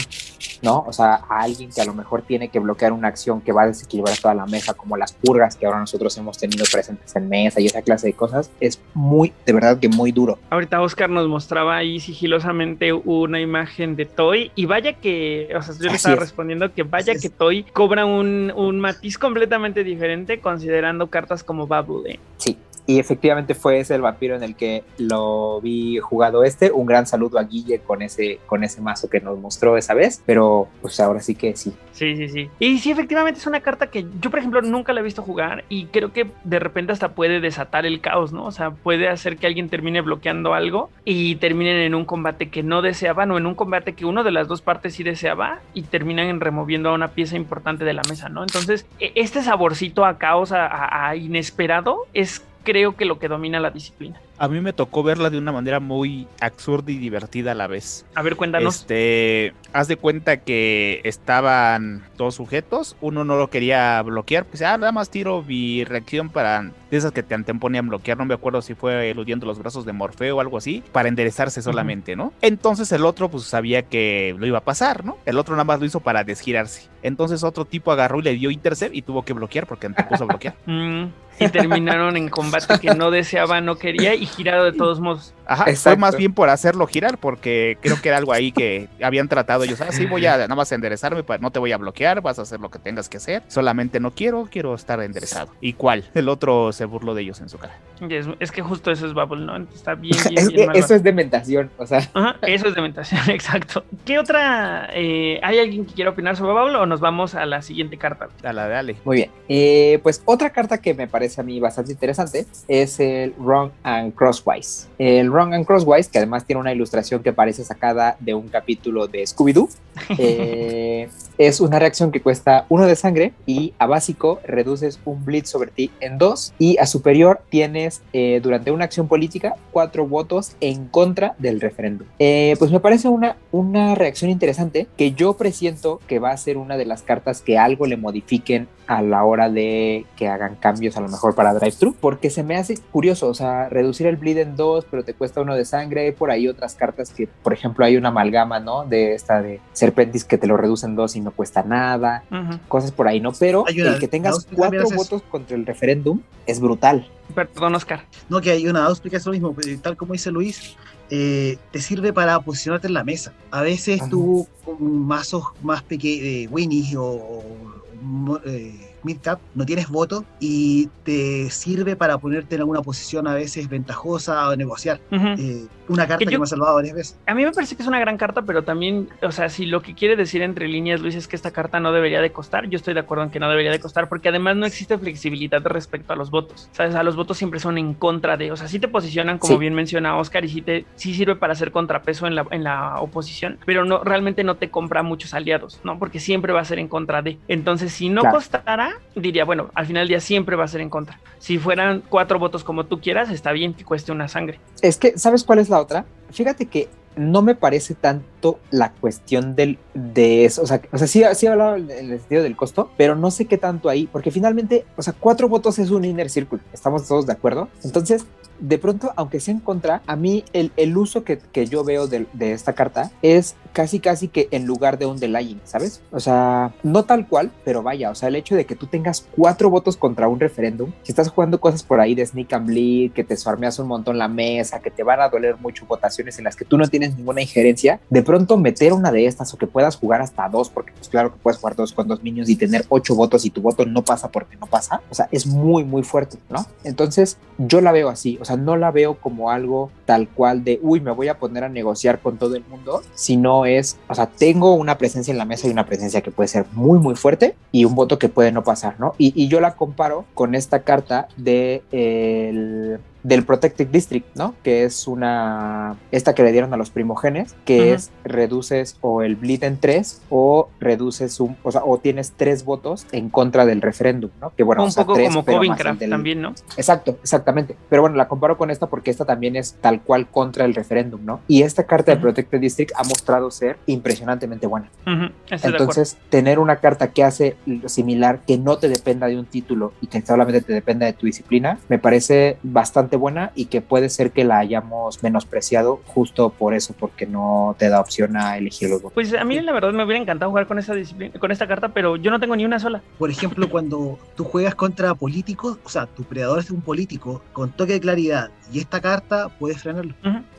¿no? O sea, a alguien que a lo mejor tiene que bloquear una acción que va a desequilibrar toda la mesa, como las purgas que ahora nosotros hemos tenido presentes en mesa y esa clase de cosas, es muy, de verdad que muy duro. Ahorita Oscar nos mostraba ahí sigilosamente una imagen de Toy y vaya que, o sea, yo le estaba respondiendo que vaya que Toy cobra un, un, matiz completamente diferente considerando cartas como Bubble. ¿eh? Sí, y efectivamente fue ese el vampiro en el que lo vi jugado este. Un gran saludo a Guille con ese, con ese mazo que nos mostró esa vez, pero pues ahora sí que sí. Sí, sí, sí. Y sí, efectivamente es una carta que yo, por ejemplo, nunca la he visto jugar y creo que de repente hasta puede desatar el caos, ¿no? O sea, puede hacer que alguien termine bloqueando algo y terminen en un combate que no deseaban o en un combate que uno de las dos partes sí deseaba y terminan removiendo a una pieza importante de la mesa, ¿no? Entonces, e, este saborcito a caos, a inesperado, es creo que lo que domina la disciplina a mí me tocó verla de una manera muy absurda y divertida a la vez. A ver, cuéntanos. Este, haz de cuenta que estaban dos sujetos, uno no lo quería bloquear, pues ah, nada más tiro mi reacción para de esas que te anteponían bloquear, no me acuerdo si fue eludiendo los brazos de Morfeo o algo así, para enderezarse solamente, ¿no? Entonces el otro pues sabía que lo iba a pasar, ¿no? El otro nada más lo hizo para desgirarse. Entonces otro tipo agarró y le dio intercept y tuvo que bloquear porque puso a bloquear. [laughs] Mm, y terminaron en combate que no deseaba, no quería y girado de todos modos. Ajá, fue Exacto. más bien por hacerlo girar, porque creo que era algo ahí que habían tratado ellos. Ah, sí, voy a nada más enderezarme, pa- no te voy a bloquear, vas a hacer lo que tengas que hacer. Solamente no quiero, quiero estar enderezado. ¿Y cuál? El otro se burló de ellos en su cara. Es, es que justo eso es Bubble, ¿no? Está bien, bien, [laughs] Es bien eso es dementación, o sea, Ajá, eso es dementación, [laughs] exacto. ¿Qué otra? eh, ¿Hay alguien que quiera opinar sobre Bubble o nos vamos a la siguiente carta? Dale, dale. Muy bien. Eh, pues otra carta que me parece a mí bastante interesante es el Wrong and Crosswise. El Wrong and Crosswise, que además tiene una ilustración que parece sacada de un capítulo de Scooby-Doo, [laughs] eh, es una reacción que cuesta uno de sangre y a básico reduces un bleed sobre ti en dos y a superior tienes eh, durante una acción política cuatro votos en contra del referéndum. Eh, pues me parece una, una reacción interesante que yo presiento que va a ser una de las cartas que algo le modifiquen a la hora de que hagan cambios a lo mejor para drive-thru, porque se me hace curioso, o sea, reducir el bleed en dos, pero te cuesta uno de sangre, hay por ahí otras cartas que, por ejemplo, hay una amalgama, ¿no? De esta de Serpentis que te lo reduce en dos y no cuesta nada, cosas por ahí, ¿no? Pero el que tengas cuatro votos contra el referéndum es brutal. Perdón, Oscar. No, que hay una Auspica es lo mismo, pues, tal como dice Luis, eh, te sirve para posicionarte en la mesa. A veces Ajá. tú con mazos más pequeños, eh, Winnie o, o, mo- eh, Midcap, no tienes voto y te sirve para ponerte en alguna posición a veces ventajosa o negociar. Eh, una carta Que que, yo- me ha salvado varias veces. A mí me parece que es una gran carta, pero también, o sea, si lo que quiere decir entre líneas, Luis, es que esta carta no debería de costar, yo estoy de acuerdo en que no debería de costar, porque además no existe flexibilidad respecto a los votos. ¿Sabes? A los votos siempre son en contra de, o sea, sí te posicionan, como Sí. bien menciona Oscar, y sí, te, sí sirve para hacer contrapeso en la, en la oposición, pero no realmente no te compra muchos aliados, ¿no? Porque siempre va a ser en contra de. Entonces, si no Claro. costara, diría, bueno, al final del día siempre va a ser en contra. Si fueran cuatro votos como tú quieras, está bien que cueste una sangre. Es que, ¿sabes cuál es la otra? Fíjate que no me parece tanto la cuestión del, de eso. O sea, o sea sí, sí he hablado en el sentido del costo, pero no sé qué tanto ahí, porque finalmente, o sea, cuatro votos es un inner circle. ¿Estamos todos de acuerdo? Entonces, de pronto, aunque sea en contra, a mí el, uso que, yo veo de, esta carta es casi, casi que en lugar de un delaying, ¿sabes? O sea, no tal cual, pero vaya, o sea, el hecho de que tú tengas cuatro votos contra un referéndum, si estás jugando cosas por ahí de sneak and bleed, que te farmeas un montón la mesa, que te van a doler mucho votaciones en las que tú no tienes ninguna injerencia, de pronto meter una de estas o que puedas jugar hasta dos, porque pues claro que puedes jugar dos con dos niños y tener ocho votos y tu voto no pasa porque no pasa, o sea, es muy, muy fuerte, ¿no? Entonces, yo la veo así, sea, no la veo como algo tal cual de, uy, me voy a poner a negociar con todo el mundo, sino es, o sea, tengo una presencia en la mesa y una presencia que puede ser muy, muy fuerte y un voto que puede no pasar, ¿no? Y, y yo la comparo con esta carta de el del Protected District, ¿no? Que es una, esta que le dieron a los primogenes, que es reduces o el bleed en tres o reduces un, o sea, o tienes tres votos en contra del referéndum, ¿no? Que bueno, un o sea, poco tres, como Covingcraft del- también, ¿no? Exacto, exactamente. Pero bueno, la comparo con esta porque esta también es tal cual contra el referéndum, ¿no? Y esta carta de Ujú. Protected District ha mostrado ser impresionantemente buena. De acuerdo. Entonces, tener una carta que hace lo similar, que no te dependa de un título y que solamente te dependa de tu disciplina, me parece bastante buena y que puede ser que la hayamos menospreciado justo por eso, porque no te da opción a elegir los votos. Pues a mí la verdad me hubiera encantado jugar con esta disciplina, con esta carta, pero yo no tengo ni una sola. Por ejemplo, [laughs] cuando tú juegas contra políticos, o sea, tu predador es un político con toque de claridad y esta carta puede frenarlo.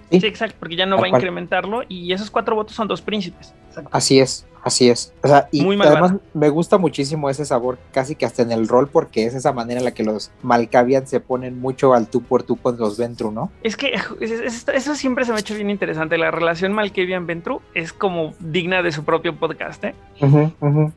Sí. Sí, exacto, porque ya no Tal va a cual. incrementarlo y esos cuatro votos son dos príncipes. Exacto. Así es, así es. O sea, y Muy además me gusta muchísimo ese sabor, casi que hasta en el rol, porque es esa manera en la que los Malkavian se ponen mucho al tú por tú con los Ventru, ¿no? Es que es- es- eso siempre se me ha hecho bien interesante. La relación Malkavian-Ventru es como digna de su propio podcast, ¿eh?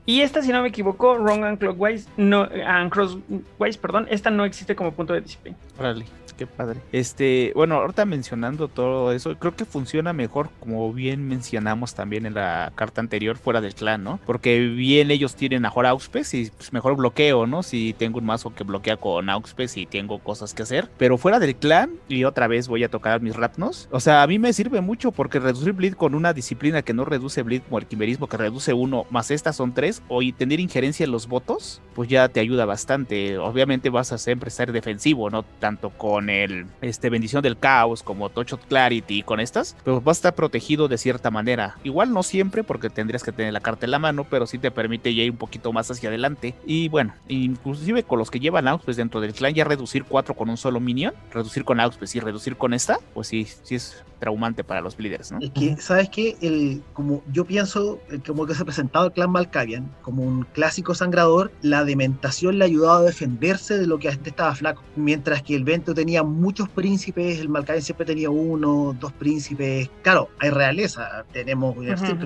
Y esta, si no me equivoco, Wrong and Clockwise, no, and Crosswise, perdón, esta no existe como punto de disciplina. Órale, qué padre. Este, bueno, ahorita mencionando todo eso, creo que funciona mejor, como bien mencionamos también en la carta anterior, fuera del clan, ¿no? Porque bien ellos tienen mejor Auspes y pues mejor bloqueo, ¿no? Si tengo un mazo que bloquea con Auspes y tengo cosas que hacer. Pero fuera del clan, y otra vez voy a tocar mis Rapnos, o sea, a mí me sirve mucho porque reducir bleed con una disciplina que no reduce bleed como el quimerismo, que reduce uno, más estas son tres, o y tener injerencia en los votos, pues ya te ayuda bastante. Obviamente vas a siempre ser defensivo, ¿no? Tanto con el este, bendición del caos como Touch Clarity con estas, pero vas a estar protegido de cierta manera. Igual no siempre porque tendrías que tener la carta en la mano, pero sí te permite ya ir un poquito más hacia adelante. Y bueno, inclusive con los que llevan Auspes dentro del clan ya reducir 4 con un solo minion, reducir con Auspes y reducir con esta, pues sí, sí es traumante para los líderes, ¿no? Es que, ¿sabes qué? El, como yo pienso, como que se ha presentado el clan Malkavian como un clásico sangrador, la dementación le ha ayudado a defenderse de lo que antes estaba flaco. Mientras que el Vento tenía muchos príncipes, el Malkavian siempre tenía uno, dos príncipes. Claro, hay realeza, tenemos uh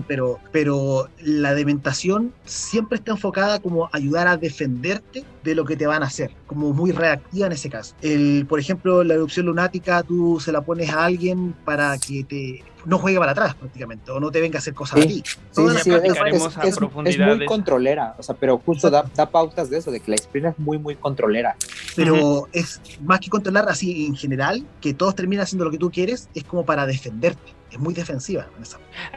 pero, pero la dementación siempre está enfocada como ayudar a defenderte de lo que te van a hacer, como muy reactiva en ese caso. El, por ejemplo, la erupción lunática, tú se la pones a alguien para que te no juegue para atrás prácticamente, o no te venga a hacer cosas a ti. Sí, sí, es, muy controlera, o sea, pero justo da, pautas de eso, de que la disciplina es muy, muy controlera. Pero es más que controlar así en general, que todos terminan haciendo lo que tú quieres, es como para defenderte es muy defensiva.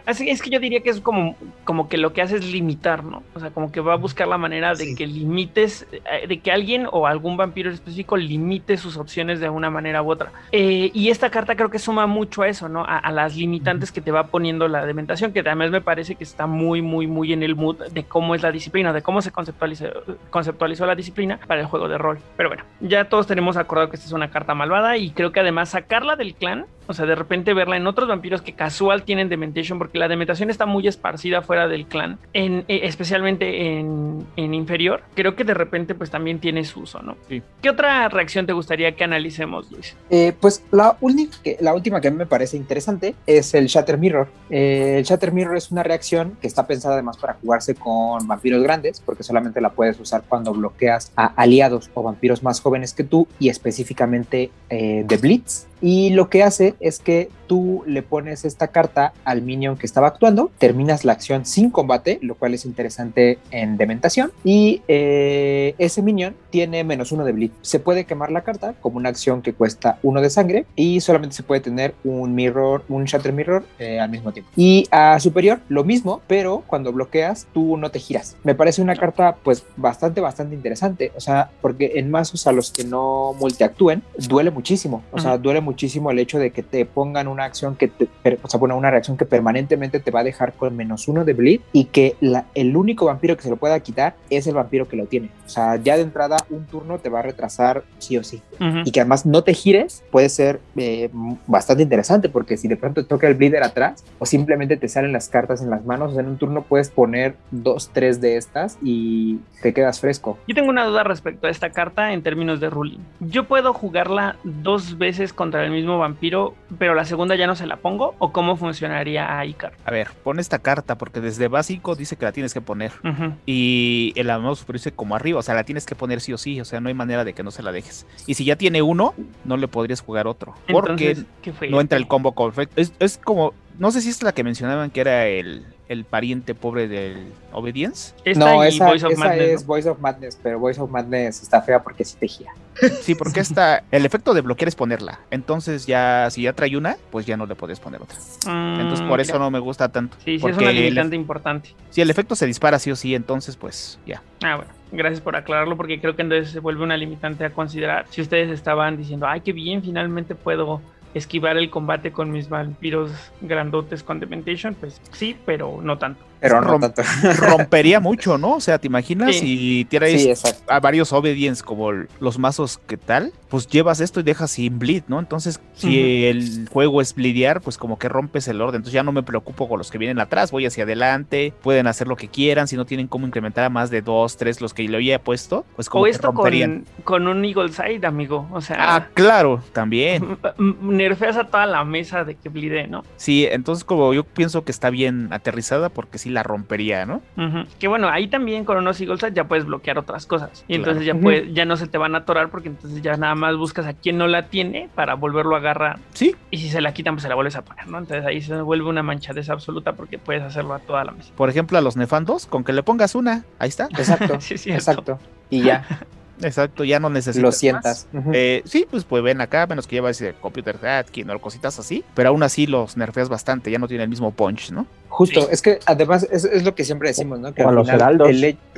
Así es que yo diría que es como, como que lo que hace es limitar, ¿no? O sea, como que va a buscar la manera de que limites, eh, de que alguien o algún vampiro específico limite sus opciones de una manera u otra. Eh, y esta carta creo que suma mucho a eso, ¿no? A, las limitantes que te va poniendo la dementación, que además me parece que está muy, muy, muy en el mood de cómo es la disciplina, de cómo se conceptualizó, conceptualizó la disciplina para el juego de rol. Pero bueno, ya todos tenemos acordado que esta es una carta malvada y creo que además sacarla del clan, o sea, de repente verla en otros vampiros que casual tienen Dementation, porque la Dementación está muy esparcida fuera del clan, en, eh, especialmente en, inferior. Creo que de repente pues también tiene su uso, ¿no? Sí. ¿Qué otra reacción te gustaría que analicemos, Luis? Eh, pues la, única que, la última que a mí me parece interesante es el Shatter Mirror. Eh, el Shatter Mirror es una reacción que está pensada además para jugarse con vampiros grandes, porque solamente la puedes usar cuando bloqueas a aliados o vampiros más jóvenes que tú y específicamente de Blitz. Y lo que hace es que tú le pones esta carta al minion que estaba actuando, terminas la acción sin combate, lo cual es interesante en Dementación, y eh, ese minion tiene menos uno de bleed. Se puede quemar la carta como una acción que cuesta uno de sangre y solamente se puede tener un mirror, un shatter mirror eh, al mismo tiempo. Y a superior, lo mismo, pero cuando bloqueas, tú no te giras. Me parece una carta pues bastante, bastante interesante, o sea, porque en mazos a los que no multiactúen, duele muchísimo, o sea, duele muchísimo el hecho de que te pongan una acción que te, o sea, una reacción que permanentemente te va a dejar con menos uno de bleed y que la, el único vampiro que se lo pueda quitar es el vampiro que lo tiene. O sea, ya de entrada un turno te va a retrasar sí o sí. Y que además no te gires puede ser eh, bastante interesante porque si de pronto toca el bleeder atrás o simplemente te salen las cartas en las manos, o sea, en un turno puedes poner dos, tres de estas y te quedas fresco. Yo tengo una duda respecto a esta carta en términos de ruling. Yo puedo jugarla dos veces contra el mismo vampiro, pero la segunda ya no se la pongo, o cómo funcionaría ahí, Icar. A ver, pon esta carta, porque desde básico dice que la tienes que poner. Y el amor superior dice como arriba, o sea, la tienes que poner sí o sí, o sea, no hay manera de que no se la dejes. Y si ya tiene uno, no le podrías jugar otro. Porque no entra el combo perfecto. Es, es como, no sé si es la que mencionaban que era el, el pariente pobre del Obedience. no, esa, es Voice of Madness, pero Voice of Madness está fea porque sí te gira. Sí, porque está, el efecto de bloquear es ponerla. Entonces ya, si ya trae una, pues ya no le puedes poner otra. Mm, entonces por eso no me gusta tanto. Sí, sí, es una limitante importante. Si el efecto se dispara sí o sí, entonces pues ya. Ah, bueno. Gracias por aclararlo porque creo que entonces se vuelve una limitante a considerar. Si ustedes estaban diciendo, ay, qué bien, finalmente puedo esquivar el combate con mis vampiros grandotes con Dementation, pues sí, pero no tanto. Pero no tanto. [laughs] rompería mucho, ¿no? O sea, ¿te imaginas si tienes a varios obedience como los mazos que tal? Pues llevas esto y dejas sin bleed, ¿no? Entonces, si el juego es bleedear, pues como que rompes el orden. Entonces ya no me preocupo con los que vienen atrás, voy hacia adelante, pueden hacer lo que quieran, si no tienen cómo incrementar a más de dos, tres los que le había puesto, pues como o esto romperían. Con, con un Eagle Side, amigo. O sea. Ah, claro, también. [laughs] Nerfeas a toda la mesa de que bleede, ¿no? Sí, entonces como yo pienso que está bien aterrizada porque sí la rompería, ¿no? Que bueno, ahí también con unos Eagle ya puedes bloquear otras cosas. Y entonces ya, ya no se te van a atorar porque entonces ya nada más buscas a quien no la tiene para volverlo a agarrar. Sí. Y si se la quitan, pues se la vuelves a poner, ¿no? Entonces ahí se vuelve una manchadez absoluta porque puedes hacerlo a toda la mesa. Por ejemplo, a los nefandos, con que le pongas una, ahí está. Exacto. [laughs] sí, exacto. Y ya. [laughs] Exacto, ya no necesitas. Lo sientas. Eh, sí, pues, pues ven acá, menos que llevas ese computer Hatkin o cositas así, pero aún así los nerfeas bastante, ya no tiene el mismo punch, ¿no? Justo, es que además es, lo que siempre decimos, ¿no? Que con los heraldos.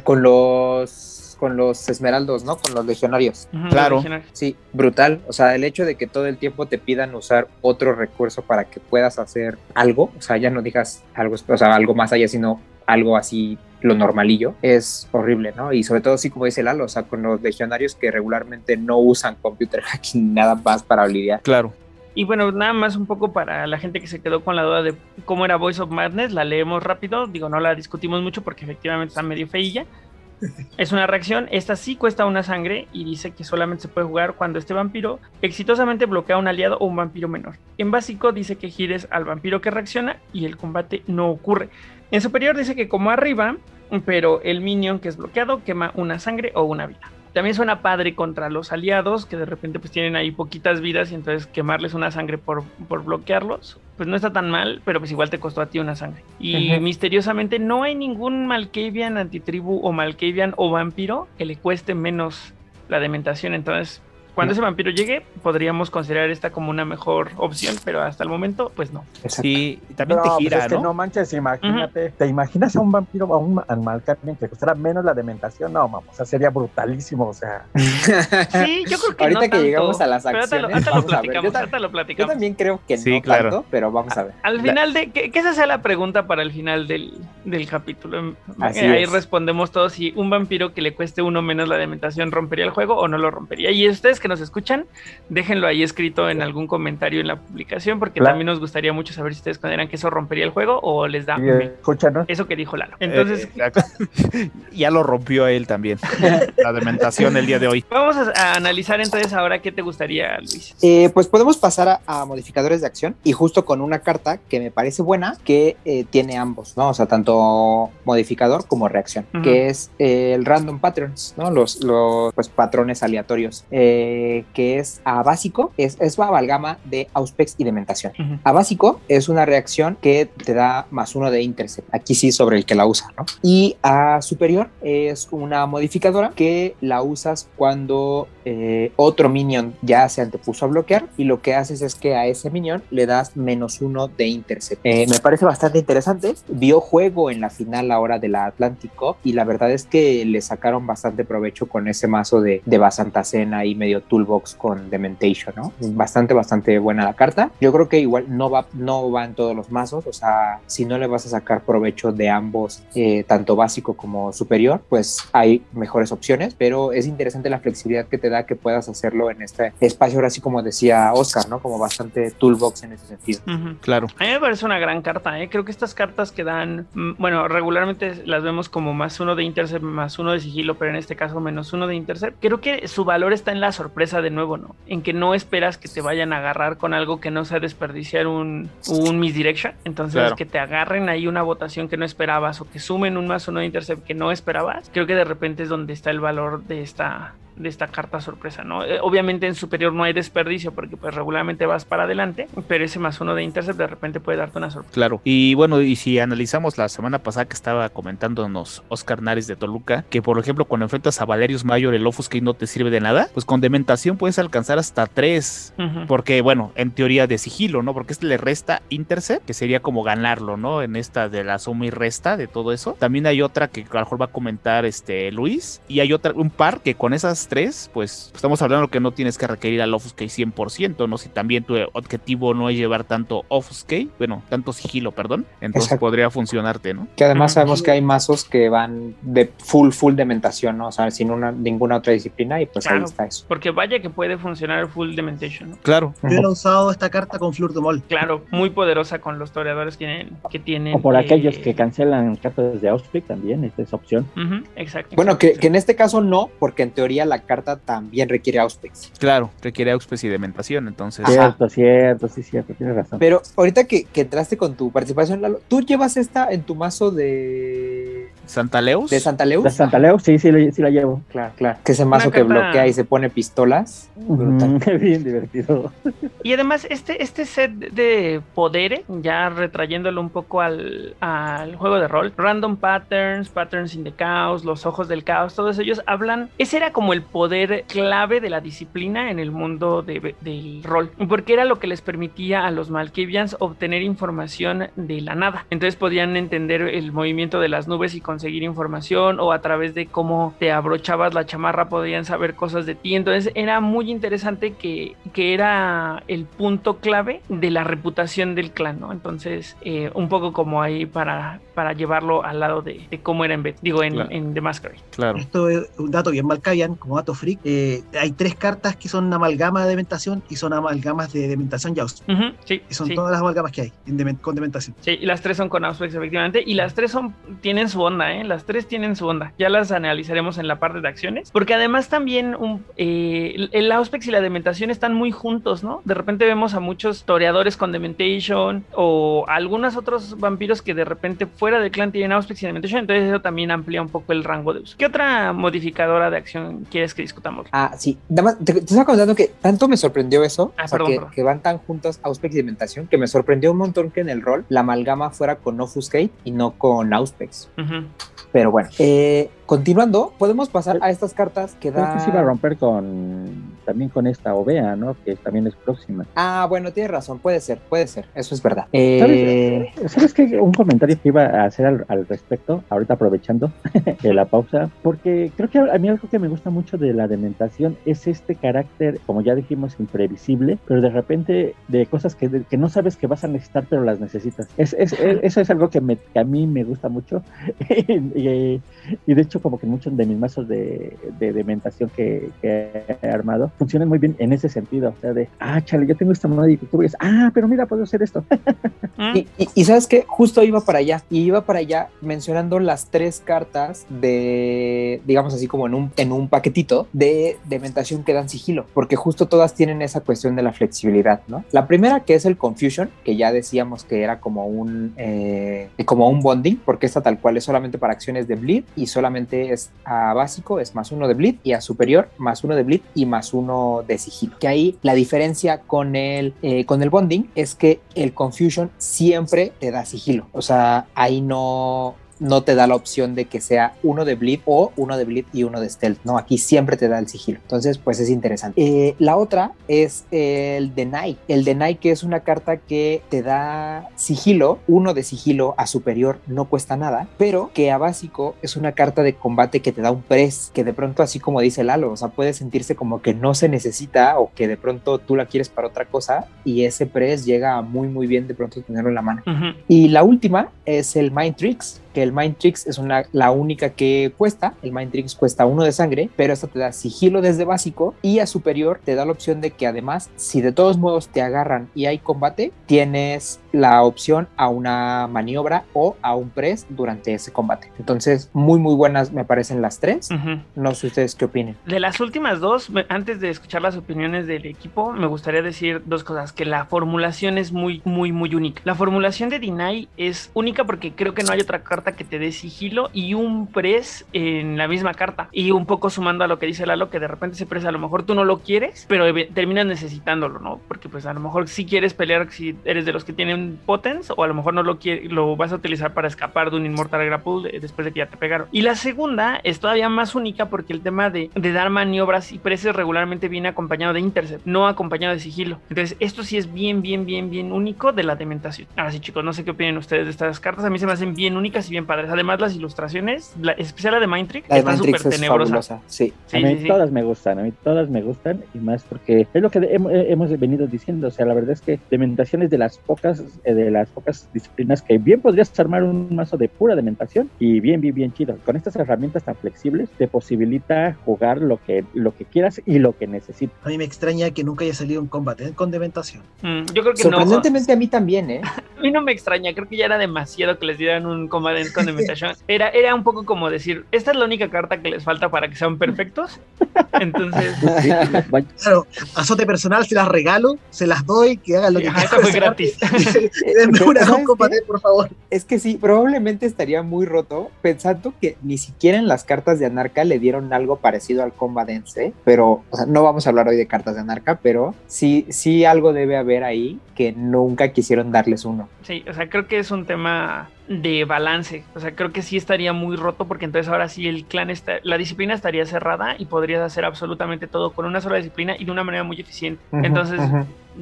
con los con los esmeraldos, ¿no? Con los legionarios. Claro. legionarios. Sí, brutal. O sea, el hecho de que todo el tiempo te pidan usar otro recurso para que puedas hacer algo, o sea, ya no digas algo, o sea, algo más allá, sino algo así lo normalillo, es horrible, ¿no? Y sobre todo, sí, como dice Lalo, o sea, con los legionarios que regularmente no usan computer [laughs] hacking nada más para lidiar. Claro. Y bueno, nada más un poco para la gente que se quedó con la duda de cómo era Voice of Madness, la leemos rápido, digo, no la discutimos mucho porque efectivamente está medio feilla. Es una reacción, esta sí cuesta una sangre y dice que solamente se puede jugar cuando este vampiro exitosamente bloquea a un aliado o un vampiro menor. En básico dice que gires al vampiro que reacciona y el combate no ocurre. En superior dice que como arriba, pero el minion que es bloqueado quema una sangre o una vida. También suena padre contra los aliados que de repente pues tienen ahí poquitas vidas y entonces quemarles una sangre por, por bloquearlos, pues no está tan mal, pero pues igual te costó a ti una sangre. Y misteriosamente no hay ningún Malkavian antitribu o Malkavian o vampiro que le cueste menos la dementación, entonces cuando No. ese vampiro llegue podríamos considerar esta como una mejor opción, pero hasta el momento pues no. Exacto. Sí, y también te pues gira, es que ¿no? no manches, imagínate. ¿Te imaginas a un vampiro a un animal que costara menos la dementación? No, vamos, o sea, sería brutalísimo, o sea. [laughs] Sí, yo creo que Ahorita no que tanto, llegamos a las pero ahorita lo- acciones, ahorita lo vamos a ver. platicamos, Yo también creo que Sí, no claro. tanto, pero vamos a ver. Al final de que, que esa sea la pregunta para el final del, del capítulo. Así Ahí es. respondemos todos si un vampiro que le cueste uno menos la dementación rompería el juego o no lo rompería. Y ustedes que nos escuchan, déjenlo ahí escrito en algún comentario en la publicación, porque Claro. también nos gustaría mucho saber si ustedes consideran que eso rompería el juego o les da eh, escúchanos. eso que dijo Lalo. Entonces, Eh, [laughs] ya lo rompió él también. [laughs] La dementación el día de hoy. vamos a, a analizar entonces ahora qué te gustaría, Luis. Eh, pues podemos pasar a, a modificadores de acción y justo con una carta que me parece buena que eh, tiene ambos, ¿no? O sea, tanto modificador como reacción, que es eh, el random patterns, ¿no? Los, los pues, patrones aleatorios, eh, que es a básico, es, es la amalgama de Auspex y Dementación. Ujú. A básico es una reacción que te da más uno de intercept, aquí sí sobre el que la usa, ¿no? Y a superior es una modificadora que la usas cuando eh, otro minion ya se antepuso a bloquear y lo que haces es que a ese minion le das menos uno de intercept. Eh, me parece bastante interesante. Vio juego en la final ahora de la Atlántico y la verdad es que le sacaron bastante provecho con ese mazo de, de Basantacena y medio toolbox con Dementation, ¿no? Bastante, bastante buena la carta. Yo creo que igual no va, no va en todos los mazos, o sea, si no le vas a sacar provecho de ambos, eh, tanto básico como superior, pues hay mejores opciones, pero es interesante la flexibilidad que te da que puedas hacerlo en este espacio, ahora sí como decía Oscar, ¿no? Como bastante toolbox en ese sentido. Claro. A mí me parece una gran carta, ¿eh? Creo que estas cartas que dan, mm, bueno, regularmente las vemos como más uno de intercept, más uno de sigilo, pero en este caso menos uno de intercept. Creo que su valor está en la sorpresa de nuevo, ¿no? En que no esperas que te vayan a agarrar con algo que no sea desperdiciar un, un misdirection. Entonces, Claro. que te agarren ahí una votación que no esperabas o que sumen un más uno de intercept que no esperabas. Creo que de repente es donde está el valor de esta de esta carta sorpresa, ¿no? Eh, obviamente en superior no hay desperdicio porque pues regularmente vas para adelante, pero ese más uno de intercept de repente puede darte una sorpresa. Claro. Y bueno, y si analizamos la semana pasada que estaba comentándonos Oscar Nares de Toluca, que por ejemplo cuando enfrentas a Valerius Mayor el Offuscate no te sirve de nada, pues con Dementación puedes alcanzar hasta tres. Porque, bueno, en teoría de sigilo, ¿no? Porque este le resta Intercept, que sería como ganarlo, ¿no? En esta de la suma y resta de todo eso. También hay otra que a lo mejor va a comentar este Luis. Y hay otra, un par que con esas tres, pues estamos hablando que no tienes que requerir al Offuscate 100%, ¿no? Si también tu objetivo no es llevar tanto Offuscate, bueno, tanto sigilo, perdón. Entonces Exacto. podría funcionarte, ¿no? Que además sabemos que hay mazos que van de full, full de mentación, ¿no? O sea, sin una, ninguna otra disciplina y pues ahí está eso. Porque vaya que puede funcionar full Dementation, ¿no? Claro. Yo he usado esta carta con Flur de Mol. Claro, muy poderosa con los toreadores que tienen. Que tienen O por eh, aquellos que cancelan cartas de Auspic también, esta es opción. exacto. Bueno, que, exacto. que en este caso no, porque en teoría la carta también requiere Auspex. Claro, requiere Auspes y Dementación, entonces. Ajá. Cierto, cierto, sí, cierto, tienes razón. Pero ahorita que, que entraste con tu participación, Lalo, ¿tú llevas esta en tu mazo de, Santa Leus. de Santa Leus? ¿De Santa Leo? Sí, sí, la- sí la llevo. Claro, claro. Que ese mazo que carta- bloquea y se pone pistolas. Brutal. [laughs] Ujú, Bien divertido. Y además, este, este set de poderes, ya retrayéndolo un poco al, al juego de rol, Random Patterns, Patterns in the Chaos, Los Ojos del Caos, todos ellos hablan. Ese era como el poder clave de la disciplina en el mundo de- del rol, porque era lo que les permitía a los Malkavians obtener información de la nada. Entonces podían entender el movimiento de las nubes y, conseguir información o a través de cómo te abrochabas la chamarra podían saber cosas de ti. Entonces era muy interesante que, que era el punto clave de la reputación del clan, ¿no? Entonces, eh, un poco como ahí para, para llevarlo al lado de, cómo era en, digo, en, en The Masquerade. Claro. Esto es un dato bien malcavian, como dato freak. Eh, hay tres cartas que son amalgama de dementación y son amalgamas de dementación y sí, y son sí. todas las amalgamas que hay en con dementación. Sí, y las tres son con Auspex, efectivamente. Y las tres son, tienen su onda, ¿eh? Las tres tienen su onda. Ya las analizaremos en la parte de acciones. Porque además también un, eh, el Auspex y la dementación están muy juntos, ¿no? De repente vemos a muchos toreadores con dementation o algunos otros vampiros que de repente fuera del clan tienen Auspex y dementation. Entonces eso también amplía un poco el rango de uso. ¿Qué otra modificadora de acción quieres que discutamos? Ah, sí. Nada más, te, te estaba contando que tanto me sorprendió eso, Ah, o sea, perdón, que, perdón. que van tan juntos Auspex y Dementación, que me sorprendió un montón que en el rol la amalgama fuera con Offuscate y no con Auspex. Ujú. Pero bueno, eh, continuando, podemos pasar a estas cartas que Creo dan... que se iba a romper con también con esta Ovea, ¿no? Que también es próxima. Ah, bueno, tienes razón, puede ser, puede ser, eso es verdad. ¿Sabes, Eh, ¿Sabes qué? Un comentario que iba a hacer al, al respecto, ahorita aprovechando [laughs] de la pausa, porque creo que a mí algo que me gusta mucho de la dementación es este carácter, como ya dijimos, imprevisible, pero de repente de cosas que, que no sabes que vas a necesitar, pero las necesitas. Es, es- es- eso es algo que, me- que a mí me gusta mucho [laughs] y, y de hecho como que muchos de mis mazos de, de dementación que, que he armado funcionan muy bien en ese sentido, o sea, de, ah, chale, yo tengo esta moneda y tú ves, ah, pero mira, puedo hacer esto. Mm. [laughs] Y, y- y sabes que justo iba para allá, y iba para allá mencionando las tres cartas de, digamos así como en un, en un paquetito de dementación que dan sigilo, porque justo todas tienen esa cuestión de la flexibilidad, ¿no? La primera que es el Confusion, que ya decíamos que era como un, eh, como un bonding, porque esta tal cual es solamente para acciones de bleed y solamente es a básico, es más uno de bleed y a superior más uno de bleed y más uno de sigilo. Que ahí la diferencia con el, eh, con el bonding es que el Confusion siempre te da sigilo. O sea, ahí no, no te da la opción de que sea uno de bleed o uno de bleed y uno de stealth. No, aquí siempre te da el sigilo. Entonces, pues es interesante. Eh, la otra es el deny. El deny que es una carta que te da sigilo, uno de sigilo a superior no cuesta nada, pero que a básico es una carta de combate que te da un press, que de pronto así como dice Lalo, o sea, puede sentirse como que no se necesita o que de pronto tú la quieres para otra cosa y ese press llega muy muy bien de pronto tenerlo en la mano. Y la última es el Mind Tricks, que el Mind Tricks es una, la única que cuesta. El Mind Tricks cuesta uno de sangre, pero esta te da sigilo desde básico y a superior te da la opción de que además, si de todos modos te agarran y hay combate, tienes la opción a una maniobra o a un press durante ese combate. Entonces, muy muy buenas me parecen las tres. No sé ustedes qué opinen. De las últimas dos, antes de escuchar las opiniones del equipo, me gustaría decir dos cosas. Que la formulación es muy, muy, muy única. La formulación de Deny es única porque creo que no hay otra carta que te dé sigilo y un press en la misma carta. Y un poco sumando a lo que dice Lalo, que de repente ese press a lo mejor tú no lo quieres, pero terminas necesitándolo, ¿no? Porque pues a lo mejor sí quieres pelear si eres de los que tienen potence o a lo mejor no lo, quiere- lo vas a utilizar para escapar de un Immortal Grapple de- después de que ya te pegaron. Y la segunda es todavía más única porque el tema de, de dar maniobras y preces regularmente viene acompañado de intercept, no acompañado de sigilo. Entonces, esto sí es bien, bien, bien, bien único de la dementación. Ahora sí, chicos, no sé qué opinan ustedes de estas cartas. A mí se me hacen bien únicas y bien padres. Además, las ilustraciones, la, especial la de Mind Trick, La de está súper es tenebrosa. fabulosa. Sí. Sí, a mí sí, sí. todas me gustan, a mí todas me gustan y más porque es lo que de- hem- eh, hemos venido diciendo, o sea, la verdad es que dementación es de las pocas, eh, de las pocas disciplinas que bien podrías armar un mazo de pura dementación y bien, bien, bien chido. Con estas herramientas tan flexibles te posibilita jugar lo que, lo que quieras y lo que necesites. A mí me extraña que nunca haya salido un combate con dementación. Mm, yo creo que no. Sorprendentemente a mí también, ¿eh? [laughs] A mí no me extraña, creo que ya era demasiado que les dieran un combate con dementación. Era, era un poco como decir, esta es la única carta que les falta para que sean perfectos. Entonces, [laughs] Claro, azote personal se las regalo, se las doy, que hagan lo que ajá, esta quieran. fue gratis. [laughs] Denme una ¿Sabes con combate, por favor. Es que sí, probablemente estaría muy roto pensando que ni siquiera en las cartas de Anarca le dieron algo parecido al Combadense, ¿eh? pero o sea, no vamos a hablar hoy de cartas de Anarca, pero sí, sí algo debe haber ahí que nunca quisieron darles uno. Sí, o sea, creo que es un tema de balance. O sea, creo que sí estaría muy roto porque entonces ahora sí el clan está, la disciplina estaría cerrada y podrías hacer absolutamente todo con una sola disciplina y de una manera muy eficiente. Entonces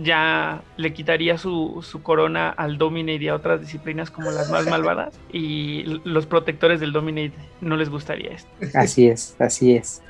ya le quitaría su, su corona al Dominate y a otras disciplinas como las más malvadas y los protectores del Dominate no les gustaría esto. Así es, así es.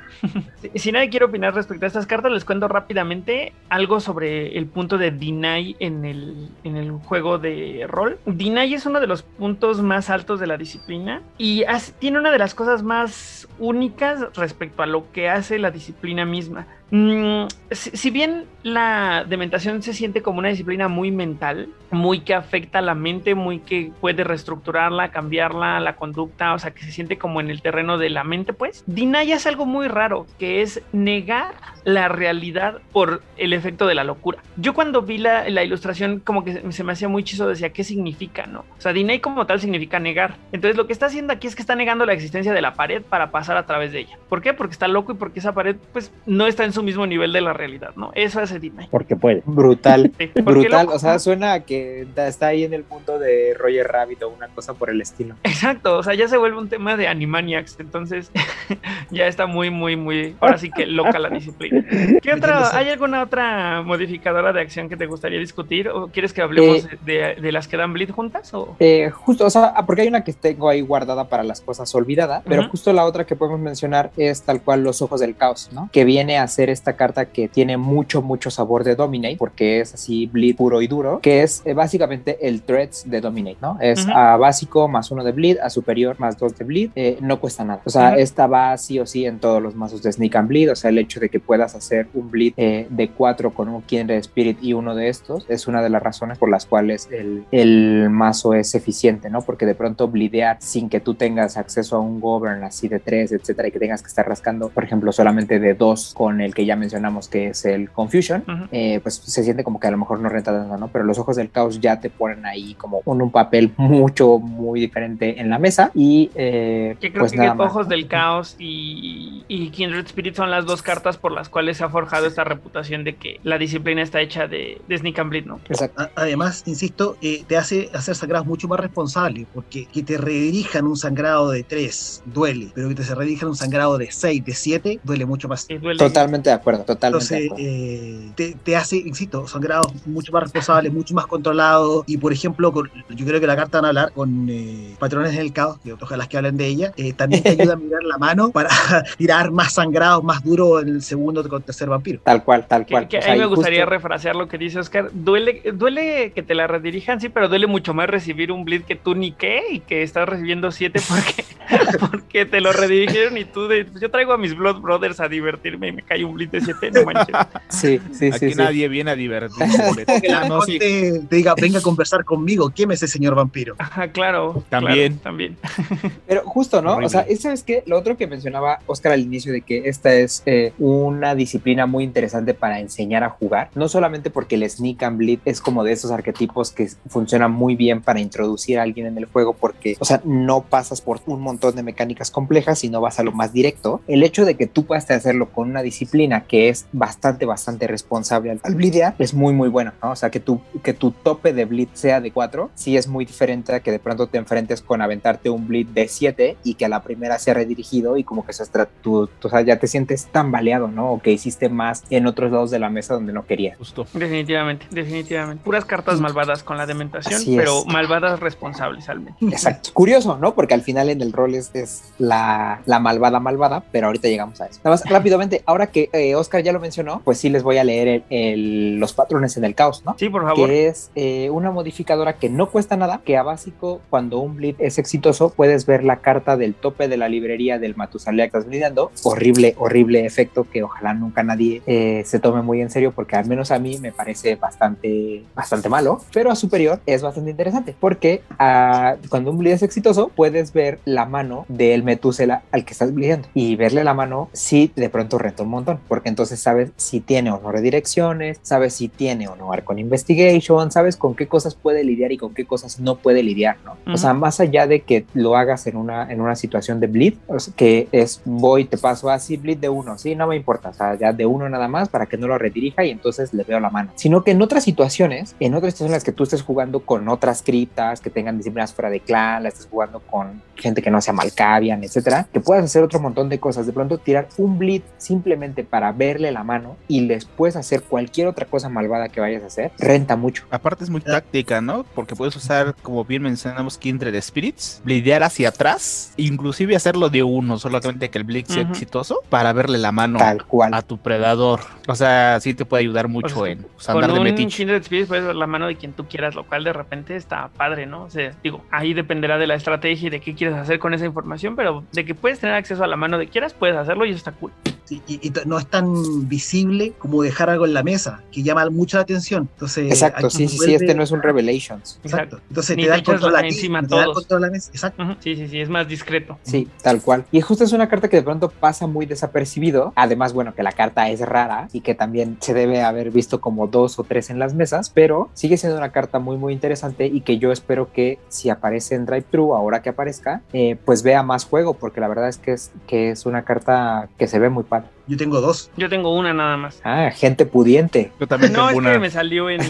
Si- nadie quiere opinar respecto a estas cartas, les cuento rápidamente algo sobre el punto de Deny en el, en el juego de rol. Deny es uno de los puntos más altos de la disciplina y tiene una de las cosas más únicas respecto a lo que hace la disciplina misma. Mm, si, bien la dementación se siente como una disciplina muy mental, muy que afecta a la mente, muy que puede reestructurarla, cambiarla, la conducta, o sea, que se siente como en el terreno de la mente, pues, Deny es algo muy raro, que es negar la realidad por el efecto de la locura. Yo cuando vi la, la ilustración, como que se- me hacía muy chiso, decía, ¿qué significa, no? O sea, Deny como tal significa negar. Entonces, lo que está haciendo aquí es que está negando la existencia de la pared para pasar a través de ella. ¿Por qué? Porque está loco y porque esa pared, pues, no está en su mismo nivel de la realidad, ¿no? Eso hace Deny. Porque puede. Brutal. Sí, porque Brutal, o sea, suena a que está ahí en el mundo de Roger Rabbit o una cosa por el estilo. Exacto, o sea, ya se vuelve un tema de Animaniacs, entonces [laughs] ya está muy, muy, muy, ahora sí que loca la disciplina. ¿Qué otra, hay alguna otra modificadora de acción que te gustaría discutir o quieres que hablemos Eh, de, de las que dan bleed juntas o? Eh, justo, o sea, ah, porque hay una que tengo ahí guardada para las cosas olvidadas, pero justo la otra que podemos mencionar es tal cual los ojos del caos, ¿no? Que viene a ser esta carta que tiene mucho, mucho sabor de Dominate, porque es así bleed puro y duro, que es eh, básicamente el threats de Dominate, ¿no? Es Ujú. a básico más uno de bleed, a superior más dos de bleed, eh, no cuesta nada. O sea, Ujú. esta va sí o sí en todos los mazos de Sneak and Bleed, o sea, el hecho de que puedas hacer un bleed eh, de cuatro con un Kindred Spirit y uno de estos es una de las razones por las cuales el, el mazo es eficiente, ¿no? Porque de pronto blidear sin que tú tengas acceso a un govern así de tres, etcétera, y que tengas que estar rascando, por ejemplo, solamente de dos con el que ya mencionamos que es el Confusion, eh, pues se siente como que a lo mejor no renta tanto, ¿no? Pero los ojos del caos ya te ponen ahí como un, un papel mucho, muy diferente en la mesa y eh, Que creo pues que nada más. Ojos del Caos y, y Kindred Spirit son las dos cartas por las cuales se ha forjado esta reputación de que la disciplina está hecha de, de Sneak and Bleed, ¿no? Exacto. Además, insisto, eh, te hace hacer sangrados mucho más responsables, porque que te redirijan un sangrado de 3 duele, pero que te se redirijan un sangrado de 6, de 7, duele mucho más. Duele. Totalmente de acuerdo, totalmente de Entonces, acuerdo. eh, te, te hace, insisto, sangrados mucho más responsables, mucho más controlados. Y por ejemplo, con- yo creo que la carta van a hablar con eh, patrones del caos, que ojalá que hablen de ella, eh, también te ayuda a mirar la mano para [laughs] tirar más sangrados, más duro en el segundo con tercer vampiro. Tal cual, tal Que, cual. que O sea, a mí me gustaría justo- refrasear lo que dice Oscar. Duele, duele que te la redirijan, sí, pero duele mucho más recibir un bleed que tú ni qué y que estás recibiendo siete porque, [laughs] porque te lo redirigieron y tú de, pues yo traigo a mis Blood Brothers a divertirme y me cae un bleed de siete, no manches. [laughs] Sí, sí, Aquí sí. sí. nadie viene a divertirse. [laughs] Que la Ah, no, sí. te, te diga, venga a conversar conmigo, ¿quién es ese señor vampiro? Ajá, claro. También. claro, también. [laughs] Pero justo, ¿no? Horrible. O sea, ¿sabes qué? Lo otro que mencionaba Oscar al inicio de que esta es eh, una disciplina muy interesante para enseñar a jugar, no solamente porque el Sneak and Bleed es como de esos arquetipos que funcionan muy bien para introducir a alguien en el juego porque, o sea, no pasas por un montón de mecánicas complejas, sino vas a lo más directo. El hecho de que tú puedas hacerlo con una disciplina que es bastante, bastante responsable al, bleedear es muy, muy bueno, ¿no? O sea, que tu, que tu tope de bleed sea de 4, sí es muy diferente a que de pronto te enfrentes con aventarte un bleed de 7 y que a la primera sea redirigido y como que se tú, tú, o sea, ya te sientes tan baleado, ¿no? O que hiciste más en otros lados de la mesa donde no querías. Justo. Definitivamente, definitivamente. Puras cartas malvadas con la dementación, Así es. pero malvadas responsables al menos. Exacto. Curioso, ¿no? Porque al final en el rol es, es la, la malvada malvada, pero ahorita llegamos a eso. Nada más rápidamente, ahora que eh, Oscar ya lo mencionó, pues sí les voy a leer el- el- los patrones en el caos, ¿no? Sí, por favor. que es eh, una modificadora que no cuesta nada, que a básico, cuando un bleed es exitoso, puedes ver la carta del tope de la librería del Matusalea que estás bleedando. Horrible, horrible efecto que ojalá nunca nadie eh, se tome muy en serio, porque al menos a mí me parece bastante, bastante malo, pero a superior es bastante interesante, porque ah, cuando un bleed es exitoso, puedes ver la mano del Metusela al que estás bleedando y verle la mano sí de pronto renta un montón. Información, porque entonces sabes si tiene o no redirecciones, sabes si tiene o no Arcon Investigation, sabes con qué cosas puede lidiar y con qué cosas no puede lidiar, ¿no? O sea, más allá de que lo hagas en una, en una situación de bleed, que es voy, te paso así, bleed de uno, sí, no me importa, o sea, ya de uno nada más para que no lo redirija y entonces le veo la mano. Sino que en otras situaciones, en otras situaciones en las que tú estés jugando con otras criptas que tengan disciplinas fuera de clan, la estés jugando con gente que no sea Malkavian, etcétera, que puedas hacer otro montón de cosas. De pronto tirar un bleed simplemente para verle la mano y después hacer cualquier otra cosa malvada que vayas a hacer, renta mucho. Aparte es muy táctica, ¿no? Porque puedes usar, como bien mencionamos, Kindred Spirits, bleedear hacia atrás, inclusive hacerlo de uno, solamente que el bleed sea exitoso, para verle la mano Tal cual. a tu predador. O sea, sí te puede ayudar mucho sea, en pues, Con andar de un metiche. Kindred Spirits puedes ver la mano de quien tú quieras, lo cual de repente está padre, ¿no? O sea, digo, ahí dependerá de la estrategia y de qué quieres hacer con esa información, pero de que puedes tener acceso a la mano de quieras, puedes hacerlo y eso está cool. Sí, y, y t- no es tan visible como dejar algo en la mesa, que llama mucho la atención. Entonces, Exacto, sí, sí, sí, este no es un Revelations. Exacto. Entonces Ni te da el control a ti, encima te da el todos. control a la mesa. Exacto. Sí, sí, sí, es más discreto. Sí, tal cual. Y justo es una carta que de pronto pasa muy desapercibido. Además, bueno, que la carta es rara y que también se debe haber visto como dos o tres en las mesas, pero sigue siendo una carta muy, muy interesante y que yo espero que si aparece en Drive Thru, ahora que aparezca, eh, pues vea más juego, porque la verdad es que es, que es una carta que se ve muy padre. Yo tengo dos. Yo tengo una nada más. Ah, gente pudiente. Yo también [laughs] No, tengo es una. que me salió en,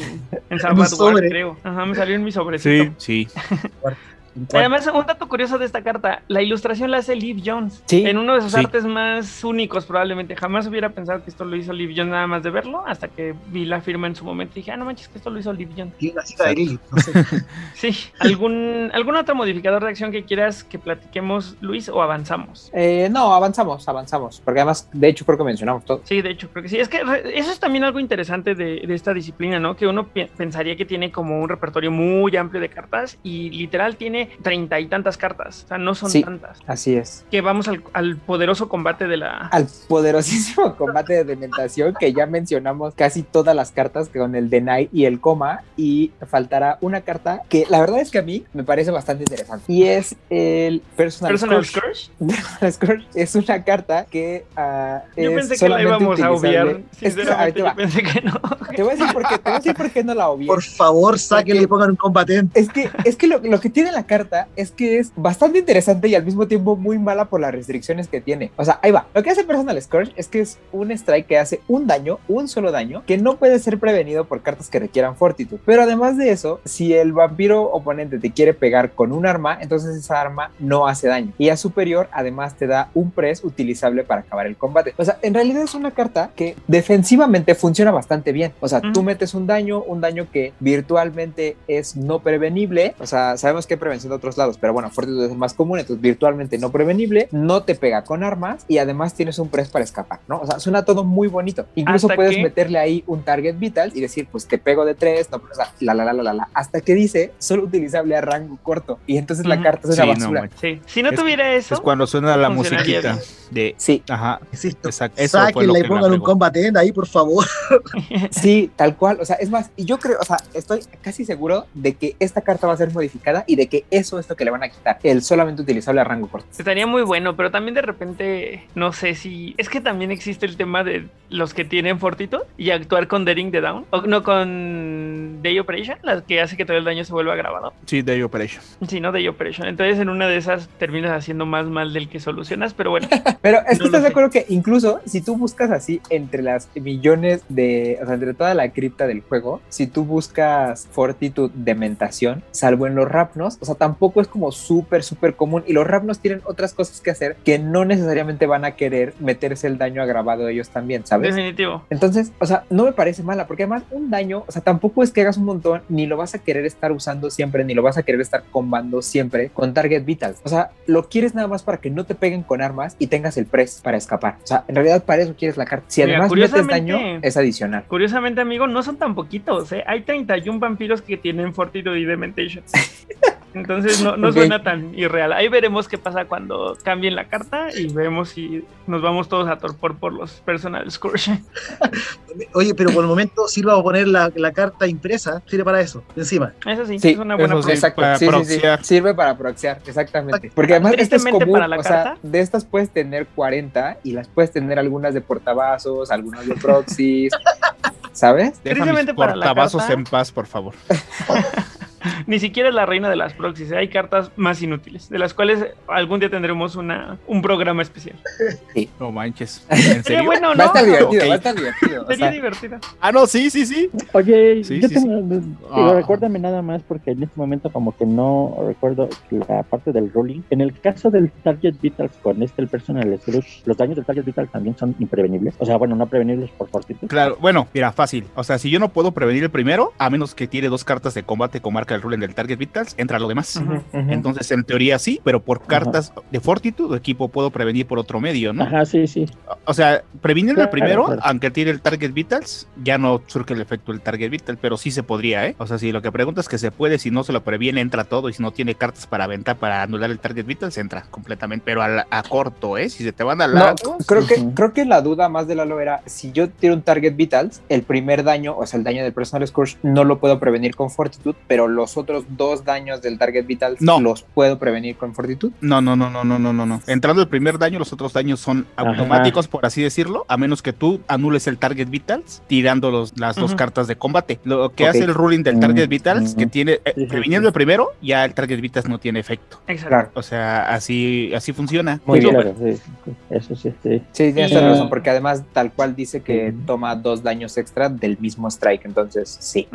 en [laughs] Salvador, creo. Ajá, me salió en mi sobrecito. Sí, sí. [laughs] Además, un dato curioso de esta carta, la ilustración la hace Liv Jones. Sí, En uno de sus sí. artes más únicos probablemente. Jamás hubiera pensado que esto lo hizo Liv Jones nada más de verlo, hasta que vi la firma en su momento y dije, ah, no manches, que esto lo hizo Liv Jones. Tiene una cita de no sé. [laughs] Sí. ¿Algún, ¿Algún otro modificador de acción que quieras que platiquemos, Luis, o avanzamos? Eh, no, avanzamos, avanzamos, porque además, de hecho, creo que mencionamos todo. Sí, de hecho, creo que sí. Es que eso es también algo interesante de, de esta disciplina, ¿no? Que uno pensaría que tiene como un repertorio muy amplio de cartas y literal tiene treinta y tantas cartas. O sea, no son Sí. tantas. Así es. Que vamos al, al poderoso combate de la... al poderosísimo [laughs] combate de dementación que ya mencionamos casi todas las cartas con el deny y el coma y faltará una carta que la verdad es que a mí me parece bastante interesante y es el personal, Personal Scourge. Scourge. [laughs] Personal Scourge es una carta que ah, Yo pensé que la íbamos a obviar. Es que, a ver, Sinceramente, te, yo pensé que no. Te voy a decir por qué, te voy a decir por qué no la obvié. Por favor, sáquenle y pongan un combatente. Es que, es que lo, lo que tiene la carta es que es bastante interesante y al mismo tiempo muy mala por las restricciones que tiene. O sea, ahí va. Lo que hace Personal Scourge es que es un strike que hace un daño, un solo daño, que no puede ser prevenido por cartas que requieran Fortitude. Pero además de eso, si el vampiro oponente te quiere pegar con un arma, entonces esa arma no hace daño. Y a superior, además te da un press utilizable para acabar el combate. O sea, en realidad es una carta que defensivamente funciona bastante bien. O sea, Ujú. tú metes un daño, un daño que virtualmente es no prevenible. O sea, sabemos que prevención de otros lados, pero bueno, Fortitude es el más común, entonces virtualmente no prevenible, no te pega con armas y además tienes un press para escapar, ¿no? O sea, suena todo muy bonito. Incluso Hasta puedes que- meterle ahí un target vital y decir, pues te pego de tres, no, o sea, la la la la la la, hasta que dice solo utilizable a rango corto y entonces la carta es una Sí, no, basura. Sí. Si no Es- tuviera eso, Es cuando suena la musiquita bien. de. sí, Ajá. Exacto, eso fue lo sáquenle y que pongan un fregó. combatente ahí, por favor. [laughs] Sí, tal cual. O sea, es más, y yo creo, o sea, estoy casi seguro de que esta carta va a ser modificada y de que eso es lo que le van a quitar, el solamente utilizable a rango corto. estaría muy bueno, pero también de repente, no sé si... Es que también existe el tema de los que tienen Fortitude y actuar con Daring the Down, o no con Day Operation, la que hace que todo el daño se vuelva grabado. Sí, Day Operation. Sí, no Day Operation. Entonces en una de esas terminas haciendo más mal del que solucionas, pero bueno. [laughs] Pero es que No estás de acuerdo que incluso si tú buscas así entre las millones de, o sea, entre toda la cripta del juego, si tú buscas Fortitude de mentación, salvo en los Rapnos, o sea, tampoco es como súper, súper común y los Rapnos tienen otras cosas que hacer que no necesariamente van a querer meterse el daño agravado ellos también, ¿sabes? Definitivo. Entonces, o sea, no me parece mala, porque además un daño, o sea, tampoco es que hagas un montón, ni lo vas a querer estar usando siempre, ni lo vas a querer estar combando siempre con target vital. O sea, lo quieres nada más para que no te peguen con armas y tengas el press para escapar. O sea, en realidad para eso quieres la carta. Si Mira, además metes daño, es adicional. Curiosamente, amigo, no son tan poquitos, ¿eh? Hay 31 vampiros que tienen Fortitude y Dementation. [laughs] Entonces no, no suena tan irreal. Ahí veremos qué pasa cuando cambien la carta y vemos si nos vamos todos a torpor por los personal scores. [laughs] Oye, pero por el momento sirva a poner la, la, carta impresa, sirve para eso, encima. Eso sí, es una buena sí, exacto. Para sí, sí, Sirve para proxiar, exactamente. Porque además este es común, para la o carta? sea, de estas puedes tener 40 y las puedes tener algunas de portavasos, algunas de proxies, [laughs] ¿sabes? Deja mis portavasos en paz, por favor. [laughs] [laughs] Ni siquiera es la reina de las proxies. ¿eh? Hay cartas más inútiles, de las cuales algún día tendremos una, un programa especial. Sí. No manches. ¿En serio? Bueno, ¿no? Va a estar divertido, okay. va a estar divertido. Sería divertido. Ah, no, sí, sí, sí. Oye, sí, yo sí, tengo, sí. Ah. recuérdame nada más porque en este momento como que no recuerdo la parte del ruling. En el caso del Target Vitals con este el Personal Slush, los daños del Target Vitals también son imprevenibles. O sea, bueno, no prevenibles por fortitud. Claro, bueno, mira, fácil. O sea, si yo no puedo prevenir el primero, a menos que tire dos cartas de combate con marca el ruling del Target Vitals, entra lo demás. Uh -huh, uh -huh. Entonces, en teoría sí, pero por cartas uh -huh. de Fortitude, equipo puedo prevenir por otro medio, ¿no? Ajá, sí, sí. O sea, prevenir claro, el primero, claro. aunque tire el Target Vitals, ya no surge el efecto del Target Vital, pero sí se podría, ¿eh? O sea, si lo que preguntas es que se puede, si no se lo previene, entra todo, y si no tiene cartas para aventar para anular el Target Vitals, entra completamente, pero a, a corto, ¿eh? Si se te van a largo. No, creo, que, creo que la duda más de Lalo era, si yo tiro un Target Vitals, el primer daño, o sea, el daño del Personal Scourge, no lo puedo prevenir con Fortitude, pero los otros dos daños del Target Vitals no. los puedo prevenir con Fortitude. No, no, no, no, no, no, no, no. Entrando el primer daño, los otros daños son Ajá. automáticos, por así decirlo, a menos que tú anules el Target Vitals tirando los, las uh -huh. dos cartas de combate. Lo que okay. hace el ruling del Target Vitals, uh -huh. que tiene, eh, sí, previniendo sí. el primero, ya el Target Vitals no tiene efecto. Exacto. O sea, así, así funciona. Muy bien, claro, sí. Eso sí, sí. Sí, tienes y... razón, porque además tal cual dice que toma dos daños extra del mismo strike, entonces sí.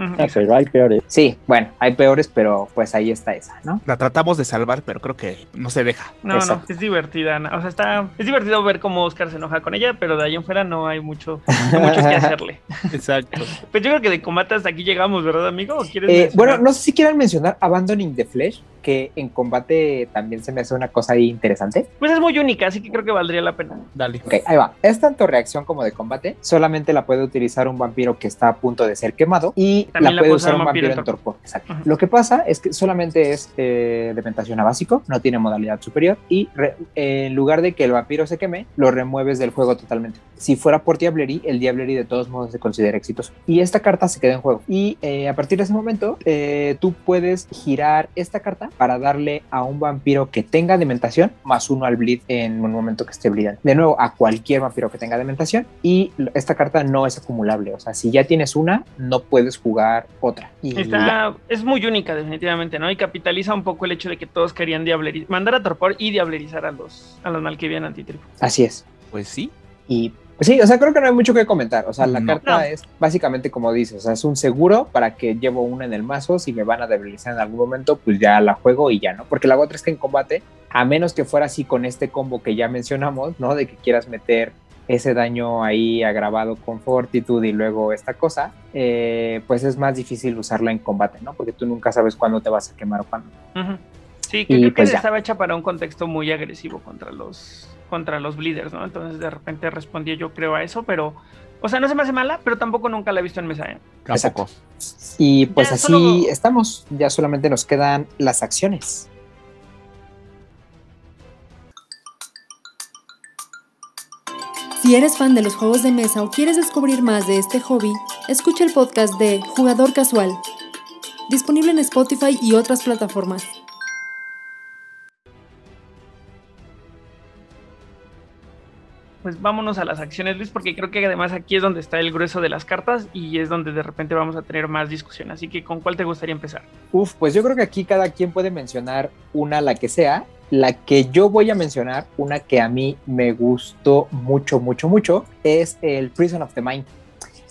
Peores. Sí, bueno, hay peores, pero pues ahí está esa, ¿no? La tratamos de salvar, pero creo que no se deja. No, Exacto. no, es divertida. O sea, está, es divertido ver cómo Oscar se enoja con ella, pero de ahí en fuera no hay mucho, no mucho que [laughs] hacerle. Exacto. Pues yo creo que de combate hasta aquí llegamos, ¿verdad, amigo? Eh, bueno, no sé si quieran mencionar Abandoning the Flesh, que en combate también se me hace una cosa ahí interesante. Pues es muy única, así que creo que valdría la pena. Dale. Ok, ahí va. Es tanto reacción como de combate. Solamente la puede utilizar un vampiro que está a punto de ser quemado y también la puede usar un vampiro, vampiro en torpor. Exacto. Uh -huh. Lo que pasa es que solamente es eh, de ventación a básico, no tiene modalidad superior y re, eh, en lugar de que el vampiro se queme, lo remueves del juego totalmente. Si fuera por Diablerie, el Diablerie de todos modos se considera exitoso. Y esta carta se queda en juego. Y eh, a partir de ese momento, eh, tú puedes girar esta carta para darle a un vampiro que tenga dementación más uno al bleed en un momento que esté bleedando. De nuevo, a cualquier vampiro que tenga dementación. Y esta carta no es acumulable. O sea, si ya tienes una, no puedes jugar otra. Y Está, es muy única, definitivamente, ¿no? Y capitaliza un poco el hecho de que todos querían diablerizar, mandar a torpor y diablerizar a los, a los Malkavian antitripo. Así es. Pues sí. Y sí, o sea, creo que no hay mucho que comentar. O sea, la no, carta no. es básicamente como dices, o sea, es un seguro para que llevo una en el mazo. Si me van a debilizar en algún momento, pues ya la juego y ya, ¿no? Porque la otra es que en combate, a menos que fuera así con este combo que ya mencionamos, ¿no? De que quieras meter ese daño ahí agravado con fortitud y luego esta cosa, eh, pues es más difícil usarla en combate, ¿no? Porque tú nunca sabes cuándo te vas a quemar o cuándo. Uh -huh. Sí, que y creo pues que ya. estaba hecha para un contexto muy agresivo contra los contra los bleeders, ¿no? Entonces de repente respondí yo creo a eso, pero, o sea, no se me hace mala, pero tampoco nunca la he visto en mesa. ¿eh? Exacto. Y pues ya, así solo... estamos, ya solamente nos quedan las acciones. Si eres fan de los juegos de mesa o quieres descubrir más de este hobby, escucha el podcast de Jugador Casual, disponible en Spotify y otras plataformas. Pues vámonos a las acciones, Luis, porque creo que además aquí es donde está el grueso de las cartas y es donde de repente vamos a tener más discusión. Así que, ¿con cuál te gustaría empezar? Uf, pues yo creo que aquí cada quien puede mencionar una, la que sea. La que yo voy a mencionar, una que a mí me gustó mucho, mucho, mucho, es el Prison of the Mind.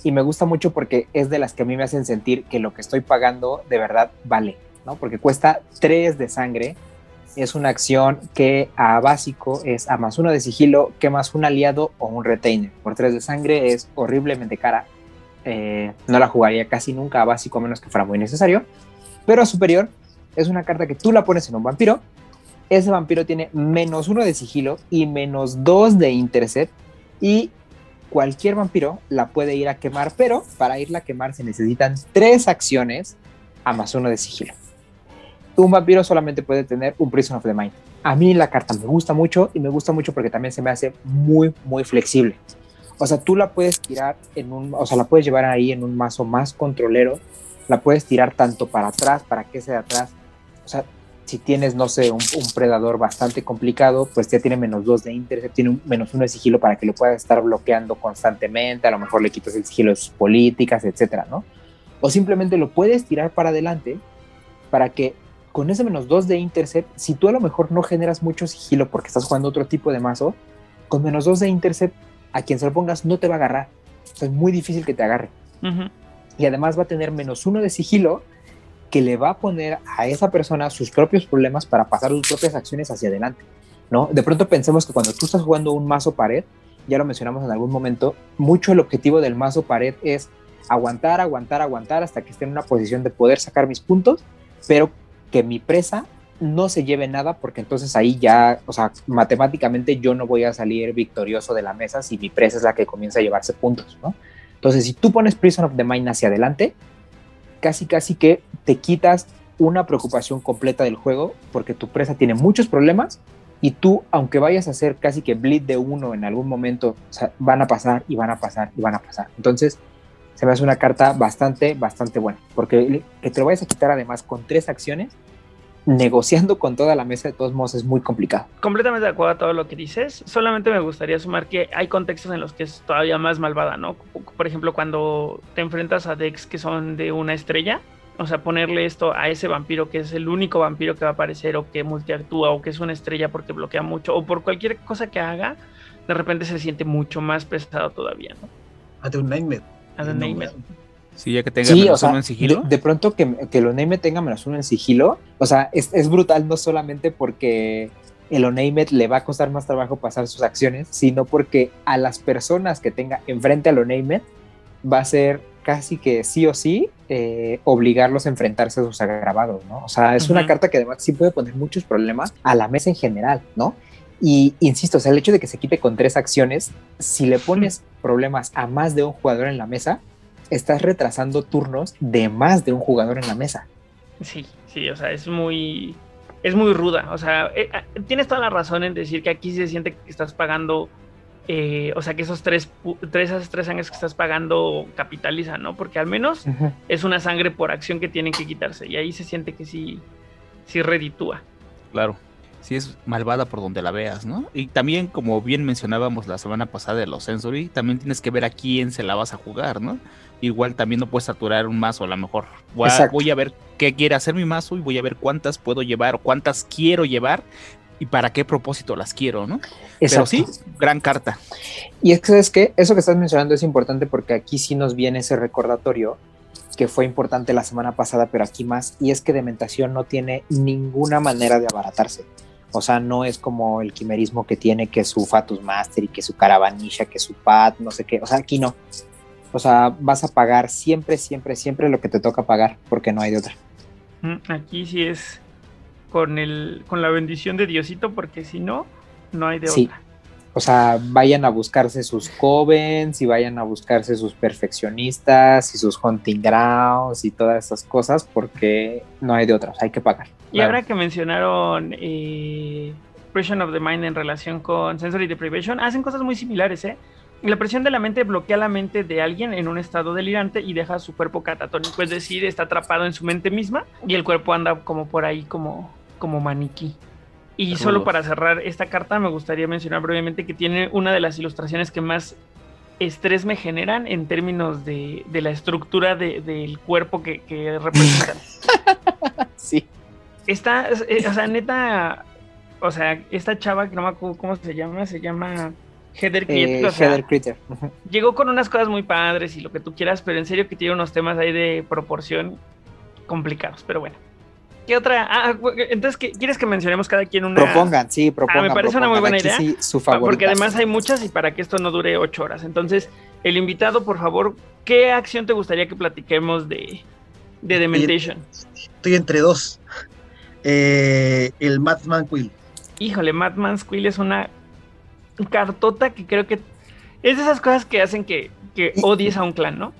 Y me gusta mucho porque es de las que a mí me hacen sentir que lo que estoy pagando de verdad vale, ¿no? Porque cuesta 3 de sangre, es una acción que a básico es a más uno de sigilo, que más un aliado o un retainer. Por tres de sangre es horriblemente cara. Eh, no la jugaría casi nunca a básico a menos que fuera muy necesario. Pero a superior es una carta que tú la pones en un vampiro. Ese vampiro tiene menos uno de sigilo y menos dos de intercept. Y cualquier vampiro la puede ir a quemar, pero para irla a quemar se necesitan tres acciones a más uno de sigilo. Un vampiro solamente puede tener un Prison of the Mind. A mí la carta me gusta mucho y me gusta mucho porque también se me hace muy, muy flexible. O sea, tú la puedes tirar en un, o sea, la puedes llevar ahí en un mazo más controlero, la puedes tirar tanto para atrás, para que sea de atrás. O sea, si tienes, no sé, un, predador bastante complicado, pues ya tiene menos dos de intercept, tiene un, menos uno de sigilo para que lo puedas estar bloqueando constantemente, a lo mejor le quitas el sigilo de sus políticas, etcétera, ¿no? O simplemente lo puedes tirar para adelante para que con ese menos dos de intercept, si tú a lo mejor no generas mucho sigilo porque estás jugando otro tipo de mazo, con menos dos de intercept, a quien se lo pongas no te va a agarrar. es muy difícil que te agarre. Y además va a tener menos uno de sigilo que le va a poner a esa persona sus propios problemas para pasar sus propias acciones hacia adelante. ¿no? De pronto pensemos que cuando tú estás jugando un mazo pared, ya lo mencionamos en algún momento, mucho el objetivo del mazo pared es aguantar, aguantar, aguantar hasta que esté en una posición de poder sacar mis puntos, pero que mi presa no se lleve nada porque entonces ahí ya, o sea, matemáticamente yo no voy a salir victorioso de la mesa si mi presa es la que comienza a llevarse puntos, ¿no? Entonces, si tú pones Prison of the Mind hacia adelante, casi casi que te quitas una preocupación completa del juego porque tu presa tiene muchos problemas y tú, aunque vayas a hacer casi que bleed de uno en algún momento, van a pasar y van a pasar y van a pasar. Entonces, se me hace una carta bastante, bastante buena porque que te lo vayas a quitar además con tres acciones negociando con toda la mesa de todos modos es muy complicado. Completamente de acuerdo a todo lo que dices. Solamente me gustaría sumar que hay contextos en los que es todavía más malvada, ¿no? Por ejemplo, cuando te enfrentas a decks que son de una estrella, o sea, ponerle esto a ese vampiro que es el único vampiro que va a aparecer o que multiactúa o que es una estrella porque bloquea mucho o por cualquier cosa que haga, de repente se siente mucho más pesado todavía, ¿no? A un Nightmare. A un Nightmare. Sí, ya que tenga menos uno en sigilo. De, pronto que, que el Oname tenga menos uno en sigilo, o sea, es, es brutal no solamente porque el Oname le va a costar más trabajo pasar sus acciones, sino porque a las personas que tenga enfrente al Oname va a ser casi que sí o sí eh, obligarlos a enfrentarse a sus agravados, ¿no? O sea, es una carta que además sí puede poner muchos problemas a la mesa en general, ¿no? Y insisto, o sea, el hecho de que se quite con tres acciones, si le pones problemas a más de un jugador en la mesa, estás retrasando turnos de más de un jugador en la mesa. Sí, sí, o sea, es muy, es muy ruda. O sea, eh, eh, tienes toda la razón en decir que aquí se siente que estás pagando, eh, o sea, que esos tres, tres, esas tres sangres que estás pagando capitalizan, ¿no? Porque al menos es una sangre por acción que tienen que quitarse y ahí se siente que sí, sí reditúa. Claro si es malvada por donde la veas, ¿no? Y también, como bien mencionábamos la semana pasada de los Sensory, también tienes que ver a quién se la vas a jugar, ¿no? Igual también no puedes saturar un mazo, a lo mejor. Voy a, ver qué quiere hacer mi mazo y voy a ver cuántas puedo llevar o cuántas quiero llevar y para qué propósito las quiero, ¿no? Pero sí, gran carta. Y es que, es que eso que estás mencionando es importante porque aquí sí nos viene ese recordatorio que fue importante la semana pasada, pero aquí más, y es que Dementación no tiene ninguna manera de abaratarse. O sea, no es como el quimerismo que tiene que su Fatus Master y que su Caravanilla, que su Pad, no sé qué. O sea, aquí no. O sea, vas a pagar siempre, siempre, siempre lo que te toca pagar, porque no hay de otra. Mm, aquí sí es con el, con la bendición de Diosito, porque si no, no hay de otra. O sea, vayan a buscarse sus covens y vayan a buscarse sus perfeccionistas y sus hunting grounds y todas esas cosas porque no hay de otras, hay que pagar. Y ahora que mencionaron eh, Pressure of the Mind en relación con Sensory Deprivation, hacen cosas muy similares, ¿eh? La presión de la mente bloquea la mente de alguien en un estado delirante y deja su cuerpo catatónico, es decir, está atrapado en su mente misma y el cuerpo anda como por ahí como, como maniquí. Y solo para cerrar esta carta, me gustaría mencionar brevemente que tiene una de las ilustraciones que más estrés me generan en términos de, la estructura del cuerpo que, representan. [laughs] sí. Esta, eh, o sea, neta, o sea, esta chava que no me acuerdo cómo se llama, se llama Heather eh, Critter. Llegó con unas cosas muy padres y lo que tú quieras, pero en serio que tiene unos temas ahí de proporción complicados, pero bueno. ¿Qué otra? Ah, entonces, ¿quieres que mencionemos cada quien una? Propongan, sí, propongan. Ah, me parece una muy buena idea. Sí, su favorita. Porque además hay muchas y para que esto no dure ocho horas. Entonces, el invitado, por favor, ¿qué acción te gustaría que platiquemos de, de Dementation? Estoy, entre dos. Eh, el Madman Quill. Híjole, Madman Quill es una cartota que creo que es de esas cosas que hacen que, que odies a un clan, ¿no?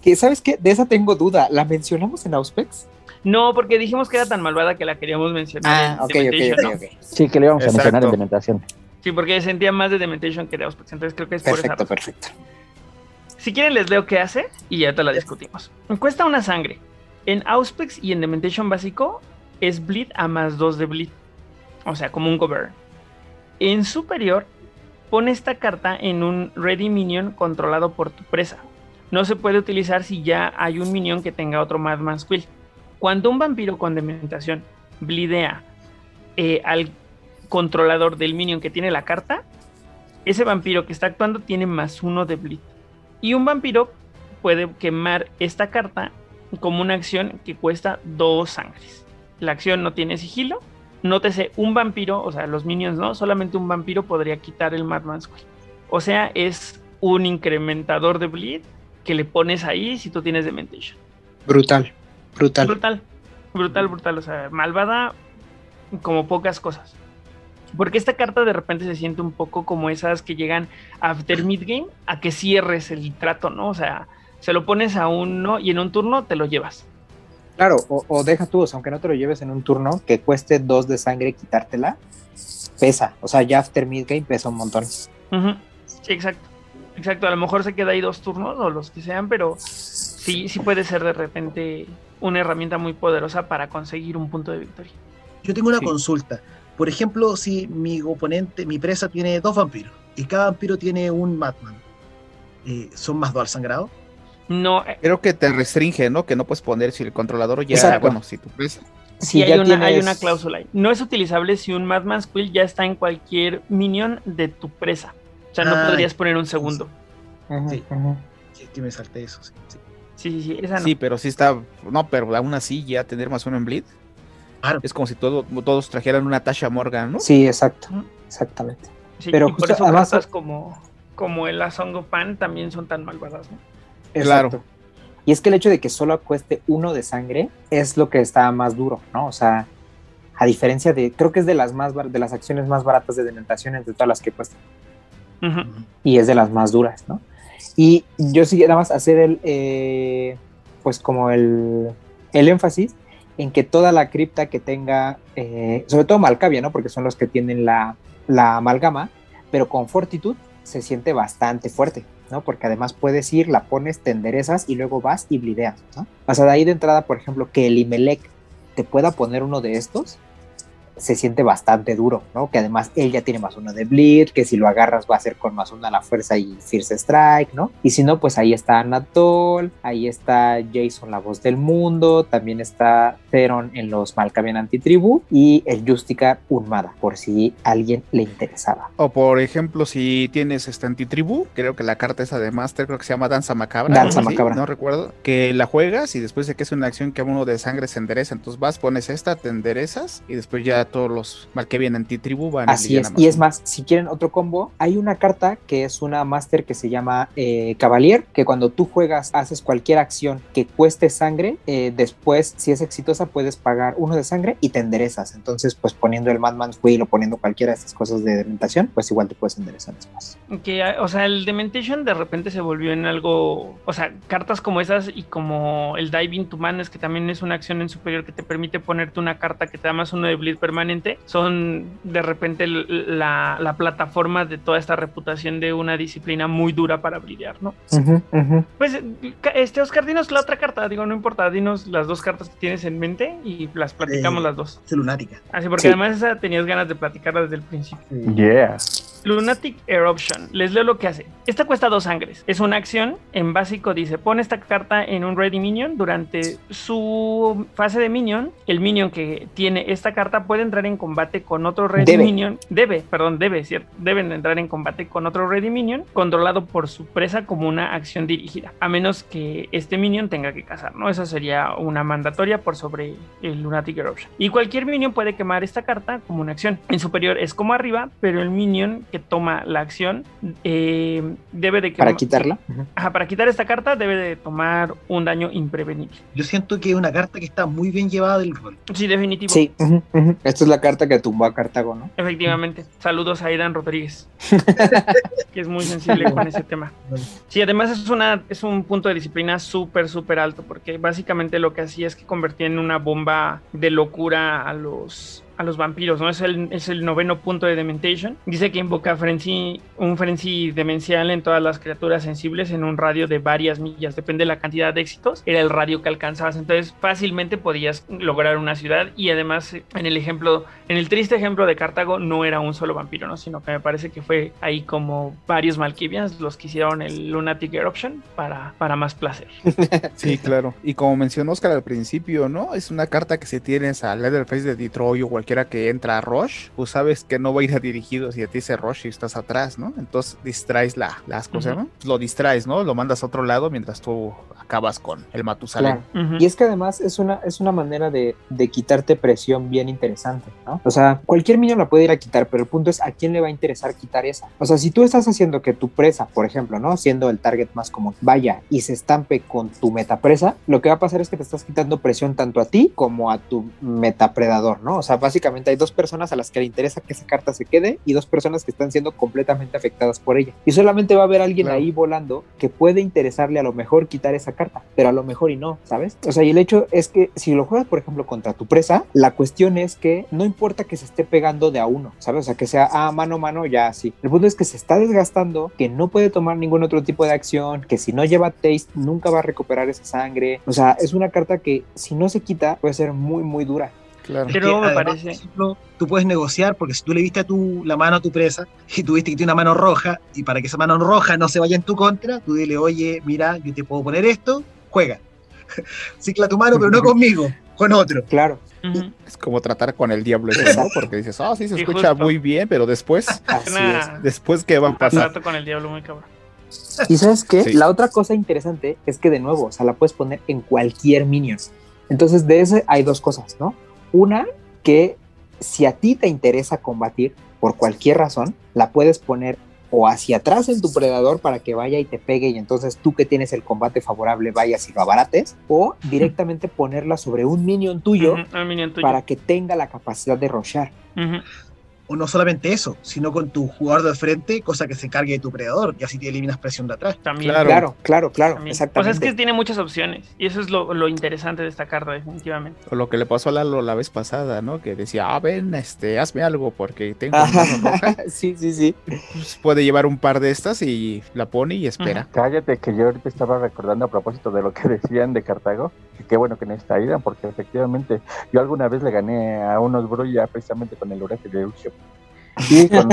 Que, ¿sabes qué? De esa tengo duda. ¿La mencionamos en Auspex? No, porque dijimos que era tan malvada que la queríamos mencionar. Ah, ok, en ok, Dementation, ok, ¿no? ok. Sí, que le íbamos a mencionar en Exacto. Dementación. Sí, porque sentía más de Dementation que de Auspex, entonces creo que es por esa Perfecto, razón. perfecto. Si quieren les leo qué hace y ya te la discutimos. Cuesta una sangre. En Auspex y en Dementation básico es Bleed a más 2 de Bleed. O sea, como un Govern. En superior, pone esta carta en un Ready Minion controlado por tu presa. No se puede utilizar si ya hay un minion que tenga otro Madman's Quill. Cuando un vampiro con dementación blidea eh, al controlador del minion que tiene la carta, ese vampiro que está actuando tiene más uno de bleed. Y un vampiro puede quemar esta carta como una acción que cuesta dos sangres. La acción no tiene sigilo. Nótese, un vampiro, o sea, los minions no, solamente un vampiro podría quitar el Madman's Quill. O sea, es un incrementador de bleed que le pones ahí si tú tienes Dementation. Brutal, brutal. Brutal, brutal, brutal. O sea, malvada como pocas cosas. Porque esta carta de repente se siente un poco como esas que llegan after midgame a que cierres el trato, ¿no? O sea, se lo pones a uno y en un turno te lo llevas. Claro, o, o deja tú, o sea, aunque no te lo lleves en un turno, que cueste dos de sangre quitártela, pesa. O sea, ya after midgame pesa un montón. Sí, exacto. Exacto, a lo mejor se queda ahí dos turnos o los que sean, pero sí, sí puede ser de repente una herramienta muy poderosa para conseguir un punto de victoria. Yo tengo una Sí. consulta. Por ejemplo, si mi oponente, mi presa tiene dos vampiros y cada vampiro tiene un Madman, eh, ¿son más dual sangrado? No, eh, Creo que te restringe, ¿no? Que no puedes poner si el controlador ya, Exacto. bueno, si tu presa. Sí, Si hay, ya una, tienes- hay una cláusula ahí. No es utilizable si un Madman's Quill ya está en cualquier minion de tu presa. O sea, no Ah, podrías poner un segundo. Sí. ujú. Sí, que me salté eso. sí, sí. Sí, sí, sí, esa no. Sí, pero sí está. No, pero aún así ya tener más uno en bleed. Claro. Es como si todo, todos trajeran una Tasha Morgan, ¿no? Sí, exacto, exactamente. Sí, pero y por justo, eso además- cartas como, como el Azongo Pan también son tan malvadas, ¿no? Claro. Y es que el hecho de que solo cueste uno de sangre es lo que está más duro, ¿no? O sea, a diferencia de, creo que es de las más de las acciones más baratas de dementación entre todas las que cuestan. Y es de las más duras, ¿no? Y yo sí nada más hacer el, eh, pues como el, el énfasis en que toda la cripta que tenga, eh, sobre todo Malcavia, ¿no? Porque son los que tienen la, la amalgama, pero con fortitud se siente bastante fuerte, ¿no? Porque además puedes ir, la pones, te enderezas y luego vas y blideas, ¿no? O sea, de ahí de entrada, por ejemplo, que el Imelec te pueda poner uno de estos, se siente bastante duro, ¿no? Que además él ya tiene más uno de bleed, que si lo agarras va a ser con más uno a la fuerza y Fierce Strike, ¿no? Y si no, pues ahí está Anatol, ahí está Jason, la voz del mundo, también está Theron en los Malkavian Antitribu y el Justicar Unmada, por si alguien le interesaba. O por ejemplo, si tienes este antitribu, creo que la carta esa de Master, creo que se llama Danza Macabra. Danza Macabra. No recuerdo. Que la juegas y después de que es una acción que a uno de sangre se endereza. Entonces vas, pones esta, te enderezas y después ya todos los mal que vienen antitribu van Así es. más Y es más, si quieren otro combo, hay una carta que es una Master que se llama eh, Cavalier, que cuando tú juegas, haces cualquier acción que cueste sangre, eh, después, si es exitosa, puedes pagar uno de sangre y te enderezas. Entonces, pues poniendo el Madman's Wheel o poniendo cualquiera de estas cosas de dementación, pues igual te puedes enderezar después. Que, o sea, el Dementation de repente se volvió en algo. O sea, cartas como esas y como el Diving to Madness, que también es una acción en superior que te permite ponerte una carta que te da más uno de bleed permanente, son de repente la, la plataforma de toda esta reputación de una disciplina muy dura para blidear, ¿no? Pues, este Oscar, dinos la otra carta. Digo, no importa, dinos las dos cartas que tienes en mente y las platicamos Eh, las dos. Es lunática. Así, porque sí. además esa tenías ganas de platicarla desde el principio. Yeah. Lunatic Eruption. Les leo lo que hace. Esta cuesta dos sangres. Es una acción. En básico dice: pone esta carta en un Ready Minion. Durante su fase de Minion, el Minion que tiene esta carta puede entrar en combate con otro Ready Debe. Minion. Debe, perdón, debe, ¿cierto? Deben entrar en combate con otro Ready Minion controlado por su presa como una acción dirigida. A menos que este Minion tenga que cazar, ¿no? Esa sería una mandatoria por sobre el Lunatic Eruption. Y cualquier Minion puede quemar esta carta como una acción. En superior es como arriba, pero el Minion que toma la acción eh, debe de... Para quitarla. Ajá, para quitar esta carta debe de tomar un daño imprevenible. Yo siento que es una carta que está muy bien llevada del rol. Sí, definitivo. Sí, esta es la carta que tumbó a Cartago, ¿no? Efectivamente. Saludos a Aidan Rodríguez, [laughs] que es muy sensible con ese tema. Sí, además es, una, es un punto de disciplina súper, súper alto, porque básicamente lo que hacía es que convertía en una bomba de locura a los, a los vampiros, ¿no? Es el, es el noveno punto de Dementation. Dice que invoca frenzy, un frenzy demencial en todas las criaturas sensibles en un radio de varias millas. Depende de la cantidad de éxitos, era el radio que alcanzabas. Entonces fácilmente podías lograr una ciudad y además en el ejemplo, en el triste ejemplo de Cartago no era un solo vampiro, ¿no? Sino que me parece que fue ahí como varios Malkivians los que hicieron el Lunatic Eruption para, para más placer. [laughs] Sí, claro. Y como mencionó Oscar al principio, ¿no? Es una carta que si tienes a Leatherface de Detroit o cualquiera que entra a Rush, pues sabes que no va a ir a dirigido si a ti dice Rush y estás atrás, ¿no? Entonces distraes la, las cosas. ¿no? Lo distraes, ¿no? Lo mandas a otro lado mientras tú acabas con el Matusalén. Claro. Y es que además es una, es una manera de, de quitarte presión bien interesante, ¿no? O sea, cualquier minion la puede ir a quitar, pero el punto es a quién le va a interesar quitar esa. O sea, si tú estás haciendo que tu presa, por ejemplo, ¿no? Siendo el target más común, vaya y se estampe con tu metapresa, lo que va a pasar es que te estás quitando presión tanto a ti como a tu metapredador, ¿no? O sea, básicamente hay dos personas a las que le interesa que esa carta se quede y dos personas que están siendo completamente afectadas por ella. Y solamente va a haber alguien Claro. ahí volando que puede interesarle a lo mejor quitar esa carta, pero a lo mejor y no, ¿sabes? O sea, y el hecho es que si lo juegas, por ejemplo, contra tu presa, la cuestión es que no importa que se esté pegando de a uno, ¿sabes? O sea, que sea ah, mano a mano, ya así. El punto es que se está desgastando, que no puede tomar ningún otro tipo de acción, que si no lleva taste, nunca va a recuperar esa sangre. O sea, es una carta que si no se quita, puede ser muy, muy dura. Claro. Pero que, me además, parece- por ejemplo, tú puedes negociar porque si tú le viste a tu, la mano a tu presa [laughs] y tuviste que tiene una mano roja y para que esa mano roja no se vaya en tu contra, tú dile, oye, mira, yo te puedo poner esto, juega. [laughs] Cicla tu mano, pero no conmigo, con otro. Claro. Ujú. Es como tratar con el diablo, eso, ¿no? Porque dices, ah, sí, se Sí, escucha justo. muy bien, pero después, [laughs] Así es. después, ¿qué va a pasar? Trato con el diablo muy cabrón. Y sabes qué? Sí. La otra cosa interesante es que de nuevo, o sea, la puedes poner en cualquier minion. Entonces, de ese hay dos cosas, ¿no? Una, que si a ti te interesa combatir por cualquier razón, la puedes poner o hacia atrás en tu predador para que vaya y te pegue y entonces tú que tienes el combate favorable vayas y lo abarates, o directamente ponerla sobre un minion tuyo Ujú, un minion tuyo. para que tenga la capacidad de rochar. O no solamente eso, sino con tu jugador de frente, cosa que se encargue de tu predador y así te eliminas presión de atrás. También. Claro. Claro, claro, claro, también. exactamente. O sea, es que tiene muchas opciones. Y eso es lo, lo interesante de esta carta, definitivamente. O lo que le pasó a Lalo la vez pasada, ¿no? Que decía, ah, ven, este, hazme algo porque tengo [laughs] una roja. [laughs] sí, sí, sí. Pues puede llevar un par de estas y la pone y espera. Cállate, que yo ahorita estaba recordando a propósito de lo que [laughs] decían de Cartago, que qué bueno que necesita Aidan, porque efectivamente yo alguna vez le gané a unos Brulla precisamente con el Uraje de Lucio. Y con,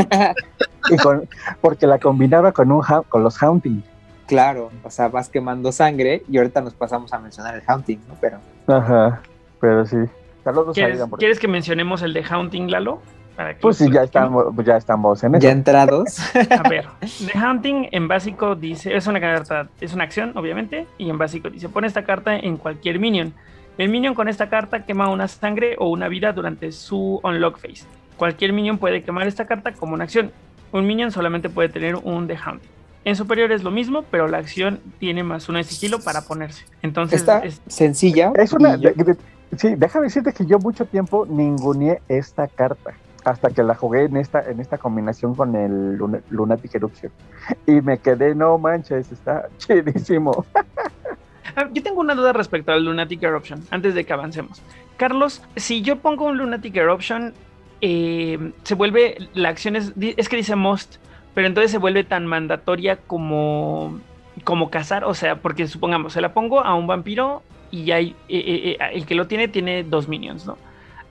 y con- porque la combinaba con un con los Haunting. Claro, o sea, vas quemando sangre y ahorita nos pasamos a mencionar el Haunting, ¿no? Pero Ajá, pero sí. Saludos a ¿Quieres, porque- ¿Quieres que mencionemos el de Haunting, Lalo? Para que Pues sí, ya estamos, ya estamos en eso. ya entrados. A ver, The Hunting en básico dice, es una carta, es una acción, obviamente, y en básico dice, pone esta carta en cualquier minion. El minion con esta carta quema una sangre o una vida durante su unlock phase. Cualquier minion puede quemar esta carta como una acción. Un minion solamente puede tener un The Hunting. En superior es lo mismo, pero la acción tiene más uno de sigilo para ponerse. Entonces, Está es- sencilla. Es una. y yo- de- de- sí, déjame decirte que yo mucho tiempo ninguneé esta carta. Hasta que la jugué en esta, en esta combinación con el Luna- Lunatic Eruption. Y me quedé, no manches, está chidísimo. [laughs] Ah, Yo tengo una duda respecto al Lunatic Eruption, antes de que avancemos. Carlos, si yo pongo un Lunatic Eruption, eh, se vuelve, la acción es, es que dice most, pero entonces se vuelve tan mandatoria como, como cazar, o sea, porque supongamos, se la pongo a un vampiro y hay, eh, eh, eh, el que lo tiene tiene dos minions, ¿no?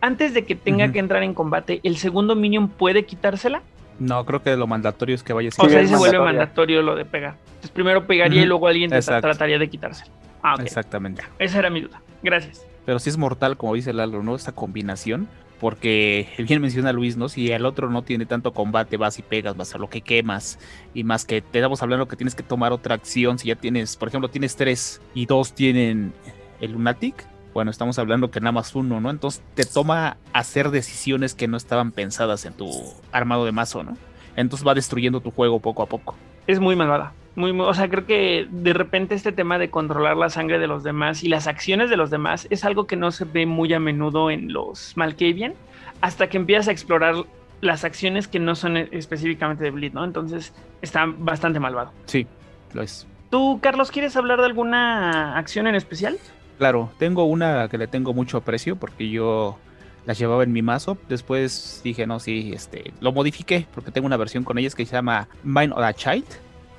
Antes de que tenga que entrar en combate, ¿el segundo minion puede quitársela? No, creo que lo mandatorio es que vaya o sea, ahí se vuelve mandatorio lo de pegar. Entonces primero pegaría y luego alguien trataría de quitársela. Ah. Exactamente. Esa era mi duda. Gracias. Pero sí es mortal, como dice Lalo, ¿no? Esta combinación. Porque bien menciona Luis, ¿no? Si el otro no tiene tanto combate, vas y pegas, vas a lo que quemas. Y más que te estamos hablando que tienes que tomar otra acción. Si ya tienes, por ejemplo, tienes tres y dos tienen el Lunatic. Bueno, estamos hablando que nada más uno, ¿no? Entonces te toma hacer decisiones que no estaban pensadas en tu armado de mazo, ¿no? Entonces va destruyendo tu juego poco a poco. Es muy malvada. Muy, muy- o sea, creo que de repente este tema de controlar la sangre de los demás y las acciones de los demás es algo que no se ve muy a menudo en los Malkavian hasta que empiezas a explorar las acciones que no son específicamente de Bleed, ¿no? Entonces está bastante malvado. Sí, lo es. ¿Tú, Carlos, quieres hablar de alguna acción en especial? Claro, tengo una que le tengo mucho aprecio porque yo las llevaba en mi mazo. Después dije, no, sí, este, lo modifiqué porque tengo una versión con ellas que se llama Mind of a Child,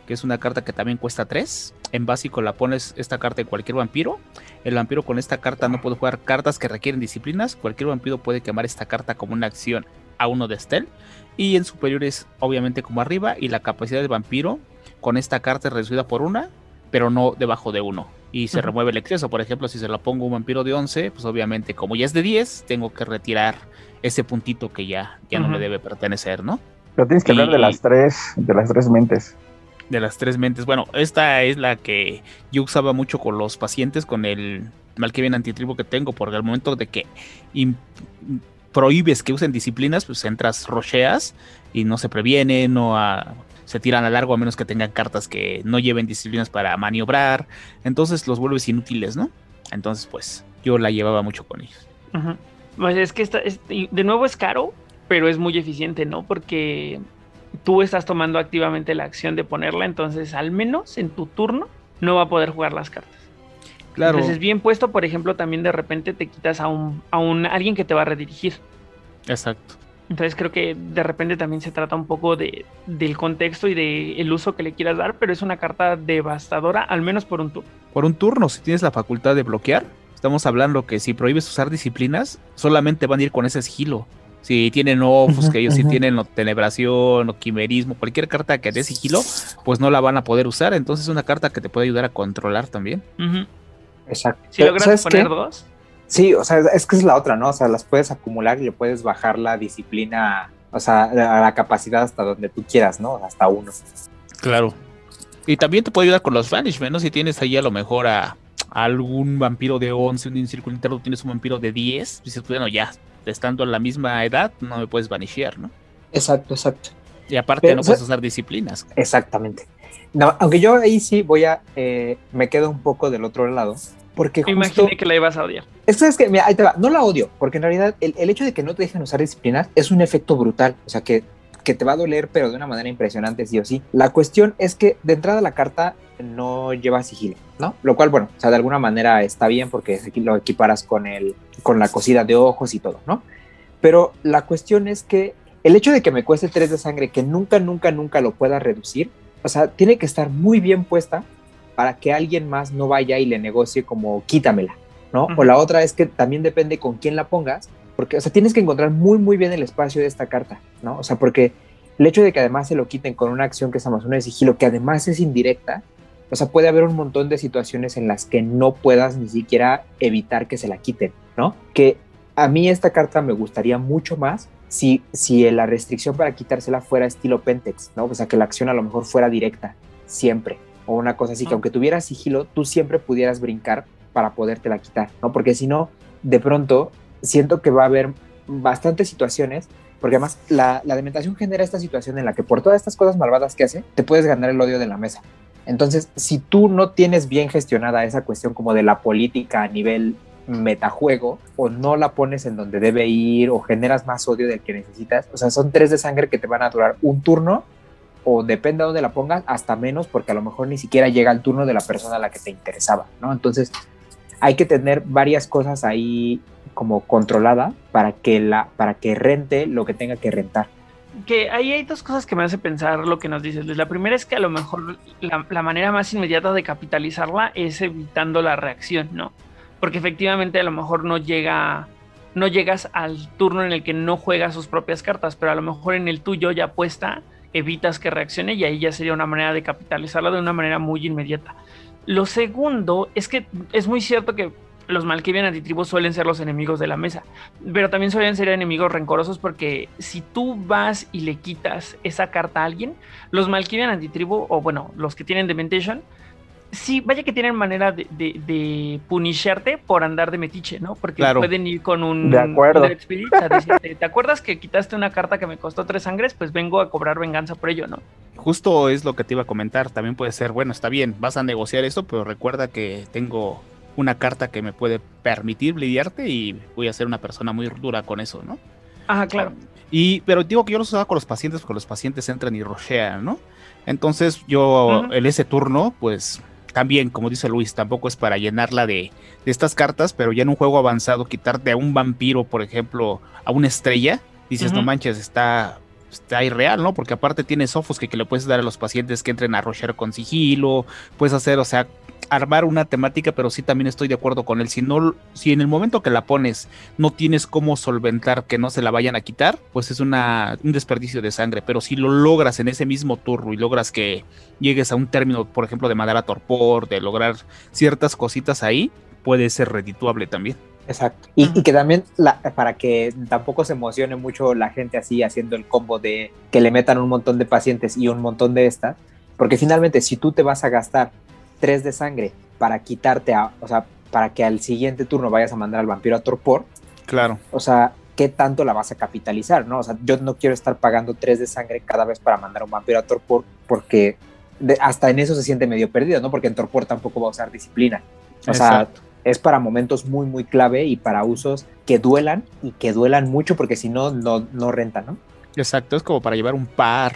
que es una carta que también cuesta 3. En básico la pones esta carta en cualquier vampiro. El vampiro con esta carta no puede jugar cartas que requieren disciplinas. Cualquier vampiro puede quemar esta carta como una acción a uno de Estel. Y en superiores, obviamente, como arriba. Y la capacidad del vampiro con esta carta es reducida por una, pero no debajo de uno. Y se remueve el exceso. Por ejemplo, si se lo pongo a un vampiro de 11, pues obviamente, como ya es de 10, tengo que retirar ese puntito que ya, ya no me debe pertenecer, ¿no? Pero tienes que hablar de las tres, de las tres mentes. De las tres mentes. Bueno, esta es la que yo usaba mucho con los pacientes, con el Malkavian antitribo que tengo, porque al momento de que prohíbes que usen disciplinas, pues entras, rocheas y no se previenen, no se tiran a largo a menos que tengan cartas que no lleven disciplinas para maniobrar. Entonces los vuelves inútiles, ¿no? Entonces, pues yo la llevaba mucho con ellos. Pues es que esta, de nuevo es caro, pero es muy eficiente, ¿no? Porque tú estás tomando activamente la acción de ponerla, entonces al menos en tu turno no va a poder jugar las cartas. Claro, Entonces, bien puesto, por ejemplo, también de repente te quitas a un, a un alguien que te va a redirigir. exacto. Entonces creo que de repente también se trata un poco de, del contexto y del uso que le quieras dar, pero es una carta devastadora, al menos por un turno. Por un turno, si tienes la facultad de bloquear, estamos hablando que si prohíbes usar disciplinas, solamente van a ir con ese sigilo. Si tienen ojos, Ujú, que ellos sí tienen o tenebración o quimerismo, cualquier carta que dé sigilo, pues no la van a poder usar. Entonces es una carta que te puede ayudar a controlar también. Ujú. Exacto. Si logras ¿sabes poner qué? dos, Sí, o sea, es que es la otra, ¿no? O sea, las puedes acumular y le puedes bajar la disciplina, o sea, la capacidad hasta donde tú quieras, ¿no? Hasta uno. Claro. Y también te puede ayudar con los Banishment, ¿no? Si tienes ahí a lo mejor a, a algún vampiro de 11, un círculo interno, tienes un vampiro de 10, dices, bueno, ya, estando en la misma edad, no me puedes banishear, ¿no? Exacto, exacto. Y aparte Pero, no o sea- puedes usar disciplinas. Exactamente. No, aunque yo ahí sí voy a, eh, me quedo un poco del otro lado, porque me justo... imaginé que la ibas a odiar. Es que, es que, mira, ahí te va. No la odio, porque en realidad el, el hecho de que no te dejen usar disciplinas es un efecto brutal. O sea, que, que te va a doler, pero de una manera impresionante, sí o sí. La cuestión es que de entrada la carta no lleva sigilo, ¿no? Lo cual, bueno, o sea, de alguna manera está bien porque lo equiparas con, el, con la cosida de ojos y todo, ¿no? Pero la cuestión es que el hecho de que me cueste 3 de sangre, que nunca, nunca, nunca lo pueda reducir, o sea, tiene que estar muy bien puesta para que alguien más no vaya y le negocie como quítamela, ¿no? O la otra es que también depende con quién la pongas, porque, o sea, tienes que encontrar muy, muy bien el espacio de esta carta, ¿no? O sea, porque el hecho de que además se lo quiten con una acción que es Amazon de sigilo, que además es indirecta, o sea, puede haber un montón de situaciones en las que no puedas ni siquiera evitar que se la quiten, ¿no? Que a mí esta carta me gustaría mucho más si, si la restricción para quitársela fuera estilo Pentex, ¿no? O sea, que la acción a lo mejor fuera directa, siempre. O una cosa así, que Ah. aunque tuvieras sigilo, tú siempre pudieras brincar para podértela quitar, ¿no? Porque si no, de pronto siento que va a haber bastantes situaciones, porque además la, la dementación genera esta situación en la que por todas estas cosas malvadas que hace, te puedes ganar el odio de la mesa. Entonces, si tú no tienes bien gestionada esa cuestión como de la política a nivel metajuego, o no la pones en donde debe ir, o generas más odio del que necesitas, o sea, son tres de sangre que te van a durar un turno, o depende de dónde la pongas, hasta menos, porque a lo mejor ni siquiera llega el turno de la persona a la que te interesaba, ¿no? Entonces, hay que tener varias cosas ahí como controlada para que la para que rente lo que tenga que rentar. Que ahí hay dos cosas que me hace pensar lo que nos dices. Luis. La primera es que a lo mejor la, la manera más inmediata de capitalizarla es evitando la reacción, ¿no? Porque efectivamente a lo mejor no llega, no llegas al turno en el que no juega sus propias cartas, pero a lo mejor en el tuyo ya puesta evitas que reaccione y ahí ya sería una manera de capitalizarla de una manera muy inmediata. Lo segundo es que es muy cierto que los Malkavian antitribus suelen ser los enemigos de la mesa, pero también suelen ser enemigos rencorosos porque si tú vas y le quitas esa carta a alguien, los Malkavian antitribu, o bueno, los que tienen Dementation, sí, vaya que tienen manera de, de, de punisharte por andar de metiche, ¿no? Porque Claro. pueden ir con un De acuerdo. Kindred Spirit a decirte, ¿te acuerdas que quitaste una carta que me costó tres sangres? Pues vengo a cobrar venganza por ello, ¿no? Justo es lo que te iba a comentar. También puede ser, bueno, está bien, vas a negociar esto, pero recuerda que tengo una carta que me puede permitir blidearte y voy a ser una persona muy dura con eso, ¿no? Ajá, claro. Y, pero digo que yo lo usaba con los pacientes porque los pacientes entran y rushean, ¿no? Entonces yo en ese turno, pues también, como dice Luis, tampoco es para llenarla de, de estas cartas, pero ya en un juego avanzado, quitarte a un vampiro, por ejemplo, a una estrella, dices, no manches, está, está irreal, ¿no? Porque aparte tienes ojos que, que le puedes dar a los pacientes que entren a rushear con sigilo, puedes hacer, o sea, armar una temática, pero sí también estoy de acuerdo con él. Si no, si en el momento que la pones no tienes cómo solventar que no se la vayan a quitar, pues es una, un desperdicio de sangre. Pero si lo logras en ese mismo turno y logras que llegues a un término, por ejemplo, de madera torpor, de lograr ciertas cositas ahí, puede ser redituable también. Exacto. Y, que también, la- para que tampoco se emocione mucho la gente así haciendo el combo de que le metan un montón de pacientes y un montón de esta, porque finalmente si tú te vas a gastar tres de sangre para quitarte a, o sea, para que al siguiente turno vayas a mandar al vampiro a torpor, Claro. o sea, ¿qué tanto la vas a capitalizar, no? O sea, yo no quiero estar pagando tres de sangre cada vez para mandar a un vampiro a torpor porque de- hasta en eso se siente medio perdido, ¿no? Porque en torpor tampoco va a usar disciplina. O sea, es para momentos muy, muy clave y para usos que duelan y que duelan mucho porque si no, no, no renta, ¿no? Exacto, es como para llevar un par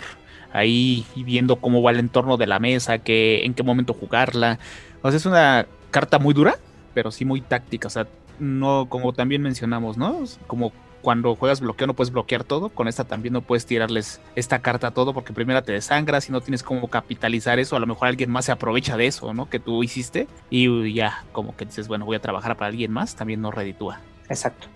ahí y viendo cómo va el entorno de la mesa, que, en qué momento jugarla. O sea, es una carta muy dura, pero sí muy táctica. O sea, no, como también mencionamos, ¿no? Como cuando juegas bloqueo no puedes bloquear todo, con esta también no puedes tirarles esta carta a todo porque primero te desangras y no tienes cómo capitalizar eso, a lo mejor alguien más se aprovecha de eso, ¿no? Que tú hiciste y ya como que dices, bueno, voy a trabajar para alguien más, también no reditúa. Exacto.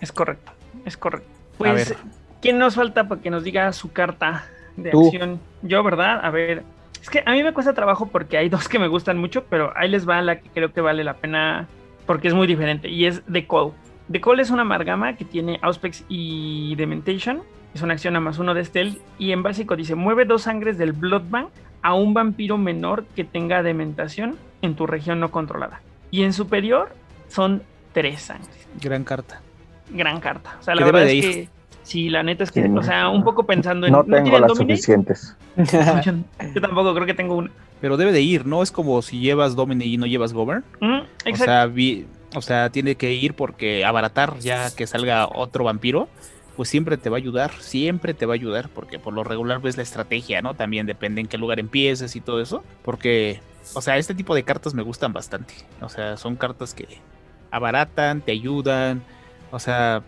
Es correcto, es correcto. Pues. ¿quién nos falta para que nos diga su carta de Tú. acción? Yo, ¿verdad? A ver, es que a mí me cuesta trabajo porque hay dos que me gustan mucho, pero ahí les va la que creo que vale la pena porque es muy diferente y es The Call. The Call es una amalgama que tiene Auspex y Dementation. Es una acción a más uno de Stealth y en básico dice mueve dos sangres del Blood Bank a un vampiro menor que tenga dementación en tu región no controlada. Y en superior son tres sangres Gran carta. gran carta. O sea, la Que debe verdad de es ir. que sí, la neta es que, Sí. o sea, un poco pensando en No tengo tienen las Dominate? suficientes. [laughs] Yo, tampoco creo que tengo una. Pero debe de ir, ¿no? Es como si llevas Domine y no llevas Govern. Mm, O exacto. sea, vi- o sea, tiene que ir porque abaratar ya que salga otro vampiro, pues siempre te va a ayudar, siempre te va a ayudar, porque por lo regular ves la estrategia, ¿no? También depende en qué lugar empieces y todo eso, porque, o sea, este tipo de cartas me gustan bastante. O sea, son cartas que abaratan, te ayudan, o sea,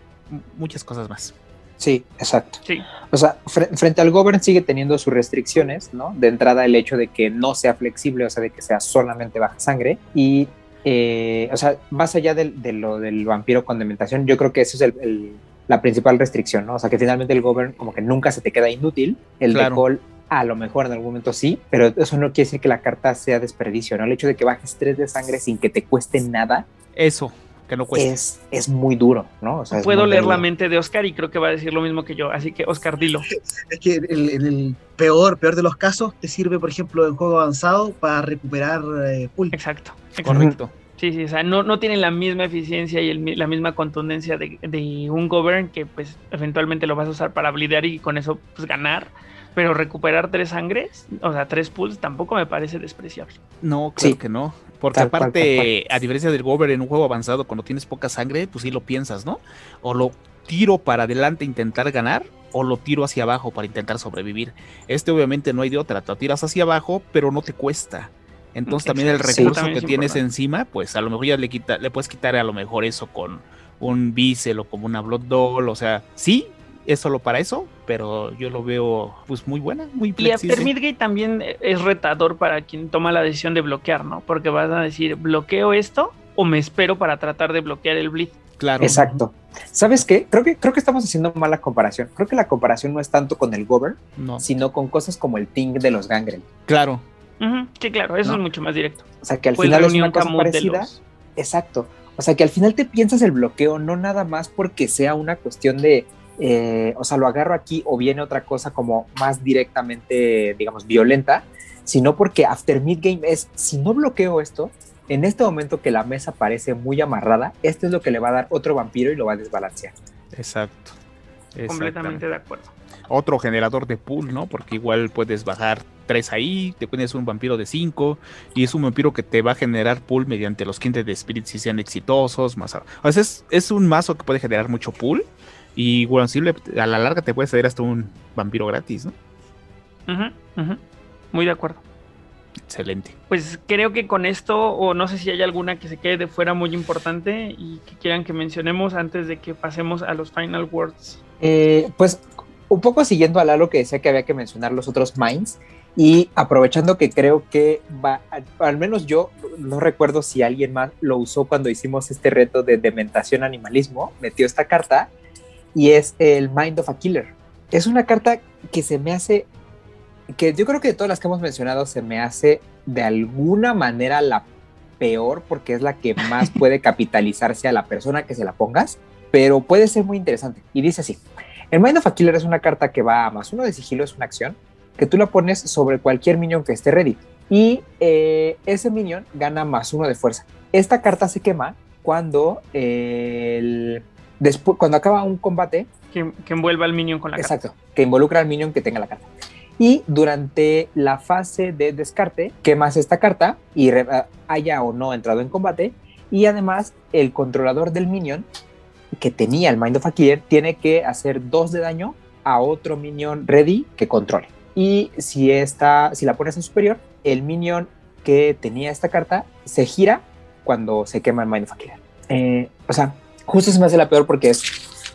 muchas cosas más. Sí, exacto. sí, O sea, fre- frente al Govern sigue teniendo sus restricciones, ¿no? De entrada el hecho de que no sea flexible, o sea, de que sea solamente baja sangre. Y, eh, o sea, más allá del- de, lo del vampiro con dementación, yo creo que eso es el- el- la principal restricción, ¿no? O sea, que finalmente el Govern como que nunca se te queda inútil. El Claro. Decol a lo mejor en algún momento sí, pero eso no quiere decir que la carta sea desperdicio, ¿no? El hecho de que bajes tres de sangre sin que te cueste nada Eso, que no cueste. es, es muy duro, ¿no? O sea, puedo leer duro. la mente de Oscar y creo que va a decir lo mismo que yo. Así que, Oscar, dilo. [laughs] Es que el- en el peor, peor de los casos, te sirve, por ejemplo, en juego avanzado para recuperar eh, pool. Exacto. exacto. Correcto. Sí, sí, o sea, no, no tiene la misma eficiencia y el la misma contundencia de, de un govern que pues eventualmente lo vas a usar para blidear y con eso pues ganar. Pero recuperar tres sangres, o sea, tres pools, tampoco me parece despreciable. No, claro Sí. que no. Porque Tal aparte, a diferencia del Gober en un juego avanzado, cuando tienes poca sangre, pues sí lo piensas, ¿no? O lo tiro para adelante intentar ganar, o lo tiro hacia abajo para intentar sobrevivir. Este obviamente no hay de otra, te lo tiras hacia abajo, pero no te cuesta. Entonces también el. Sí. recurso También que es tienes importante. encima, pues a lo mejor ya le quita, le puedes quitar a lo mejor eso con un Bissell o como una Blood Doll, o sea, sí, es solo para eso, pero yo lo veo pues muy buena, muy Y flexible. After Midgate también es retador para quien toma la decisión de bloquear, ¿no? Porque vas a decir, ¿bloqueo esto o me espero para tratar de bloquear el bleed? Claro. Exacto. ¿Sabes qué? Creo que, creo que estamos haciendo mala comparación. Creo que la comparación no es tanto con el Govern, No. sino con cosas como el Ting de los Gangrel. Claro. Ujú, Sí, claro, eso ¿No? es mucho más directo. O sea, que al Fue final es una cosa parecida. los... Exacto. O sea, que al final te piensas el bloqueo no nada más porque sea una cuestión de, eh, o sea, lo agarro aquí o viene otra cosa como más directamente, digamos, violenta, sino porque after mid-game es, si no bloqueo esto, en este momento que la mesa parece muy amarrada, esto es lo que le va a dar otro vampiro y lo va a desbalancear. Exacto. Completamente de acuerdo. Otro generador de pool, ¿no? Porque igual puedes bajar tres ahí, te pones un vampiro de cinco y es un vampiro que te va a generar pool mediante los quintes de spirit si sean exitosos. Más a... o sea, es, es, un mazo que puede generar mucho pool y si a la larga te puede ceder hasta un vampiro gratis, ¿no? Muy de acuerdo. Excelente. Pues creo que con esto, o no sé si hay alguna que se quede de fuera muy importante y que quieran que mencionemos antes de que pasemos a los final words. Eh, pues un poco siguiendo a Lalo que decía que había que mencionar los otros minds y aprovechando que creo que va, al menos yo no recuerdo si alguien más lo usó cuando hicimos este reto de dementación animalismo, metió esta carta y es el Mind of a Killer. Es una carta que se me hace que yo creo que de todas las que hemos mencionado se me hace de alguna manera la peor porque es la que más [laughs] puede capitalizarse a la persona que se la pongas, pero puede ser muy interesante. Y dice así, el Mind of a Killer es una carta que va a más uno de sigilo, es una acción, que tú la pones sobre cualquier minion que esté ready. Y eh, ese minion gana más uno de fuerza. Esta carta se quema cuando, el, después, cuando acaba un combate. Que, que envuelva al minion con la carta. Exacto, que involucra al minion que tenga la carta y durante la fase de descarte quemas esta carta y haya o no entrado en combate y además el controlador del minion que tenía el Mind of a Killer tiene que hacer dos de daño a otro minion ready que controle. Y si, esta, si la pones en superior, el minion que tenía esta carta se gira cuando se quema el Mind of a Killer. Eh, o sea, justo se me hace la peor porque es,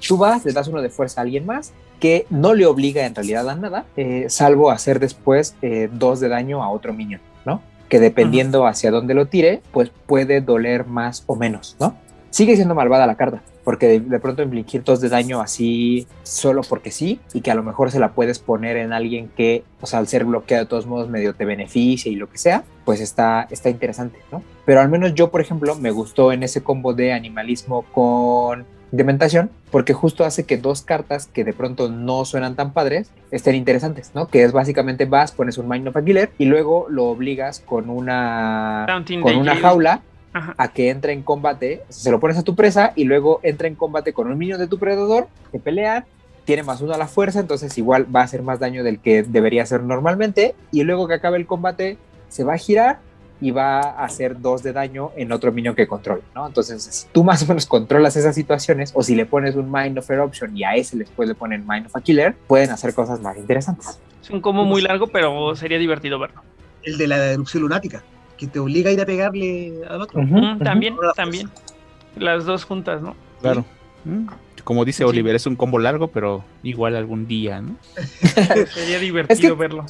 tú vas, le das uno de fuerza a alguien más que no le obliga en realidad a nada, eh, salvo hacer después eh, dos de daño a otro minion, ¿no? Que dependiendo hacia dónde lo tire, pues puede doler más o menos, ¿no? Sigue siendo malvada la carta, porque de, pronto infligir dos de daño así solo porque sí, y que a lo mejor se la puedes poner en alguien que, o sea, al ser bloqueado de todos modos medio te beneficia y lo que sea, pues está, está interesante, ¿no? Pero al menos yo, por ejemplo, me gustó en ese combo de animalismo con Dementación, porque justo hace que dos cartas que de pronto no suenan tan padres estén interesantes, ¿no? Que es básicamente vas, pones un Mind of a Killer y luego lo obligas con una, con una jaula a que entre en combate, se lo pones a tu presa y luego entra en combate con un minion de tu predador, que pelean, tiene más uno a la fuerza, entonces igual va a hacer más daño del que debería hacer normalmente y luego que acabe el combate se va a girar y va a hacer dos de daño en otro minion que controle, ¿no? Entonces, si tú más o menos controlas esas situaciones, o si le pones un Mind of Eruption y a ese después le ponen Mind of a Killer, pueden hacer cosas más interesantes. Es un combo muy largo, pero sería divertido verlo. El de la erupción lunática, que te obliga a ir a pegarle al otro. también, también. Las dos juntas, ¿no? Claro. Mm. Como dice Oliver, es un combo largo, pero igual algún día, ¿no? [laughs] sería divertido verlo.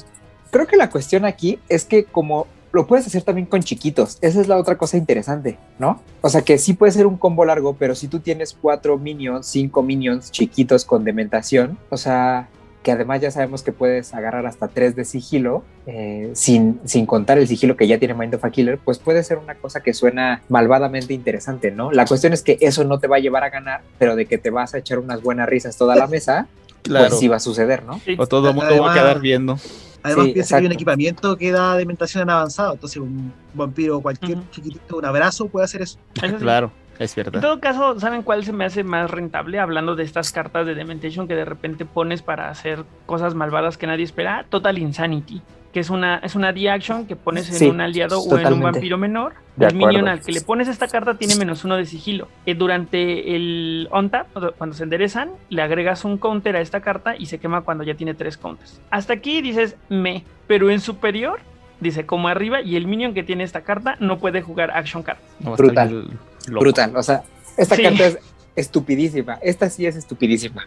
Creo que la cuestión aquí es que como lo puedes hacer también con chiquitos. Esa es la otra cosa interesante, ¿no? O sea que sí puede ser un combo largo, pero si tú tienes cuatro minions, cinco minions chiquitos con dementación, o sea, que además ya sabemos que puedes agarrar hasta tres de sigilo, eh, sin, sin contar el sigilo que ya tiene Mind of a Killer, pues puede ser una cosa que suena malvadamente interesante, ¿no? La cuestión es que eso no te va a llevar a ganar, pero de que te vas a echar unas buenas risas toda la mesa, pues sí va a suceder, ¿no? O todo el mundo va a quedar viendo. Además, piensa que hay un equipamiento que da dementación en avanzado. Entonces, un vampiro, cualquier chiquitito, un abrazo puede hacer eso. claro, es cierto. En todo caso, ¿saben cuál se me hace más rentable? Hablando de estas cartas de Dementation que de repente pones para hacer cosas malvadas que nadie espera. Total Insanity que es una, es una D-Action que pones en un aliado o en un vampiro menor. el minion al que le pones esta carta tiene menos uno de sigilo. Eh, durante el on-tap, cuando se enderezan, le agregas un counter a esta carta y se quema cuando ya tiene tres counters. Hasta aquí dices me, pero en superior dice como arriba y el minion que tiene esta carta no puede jugar action card. brutal. Brutal. O sea, esta carta es estupidísima. Esta sí es estupidísima.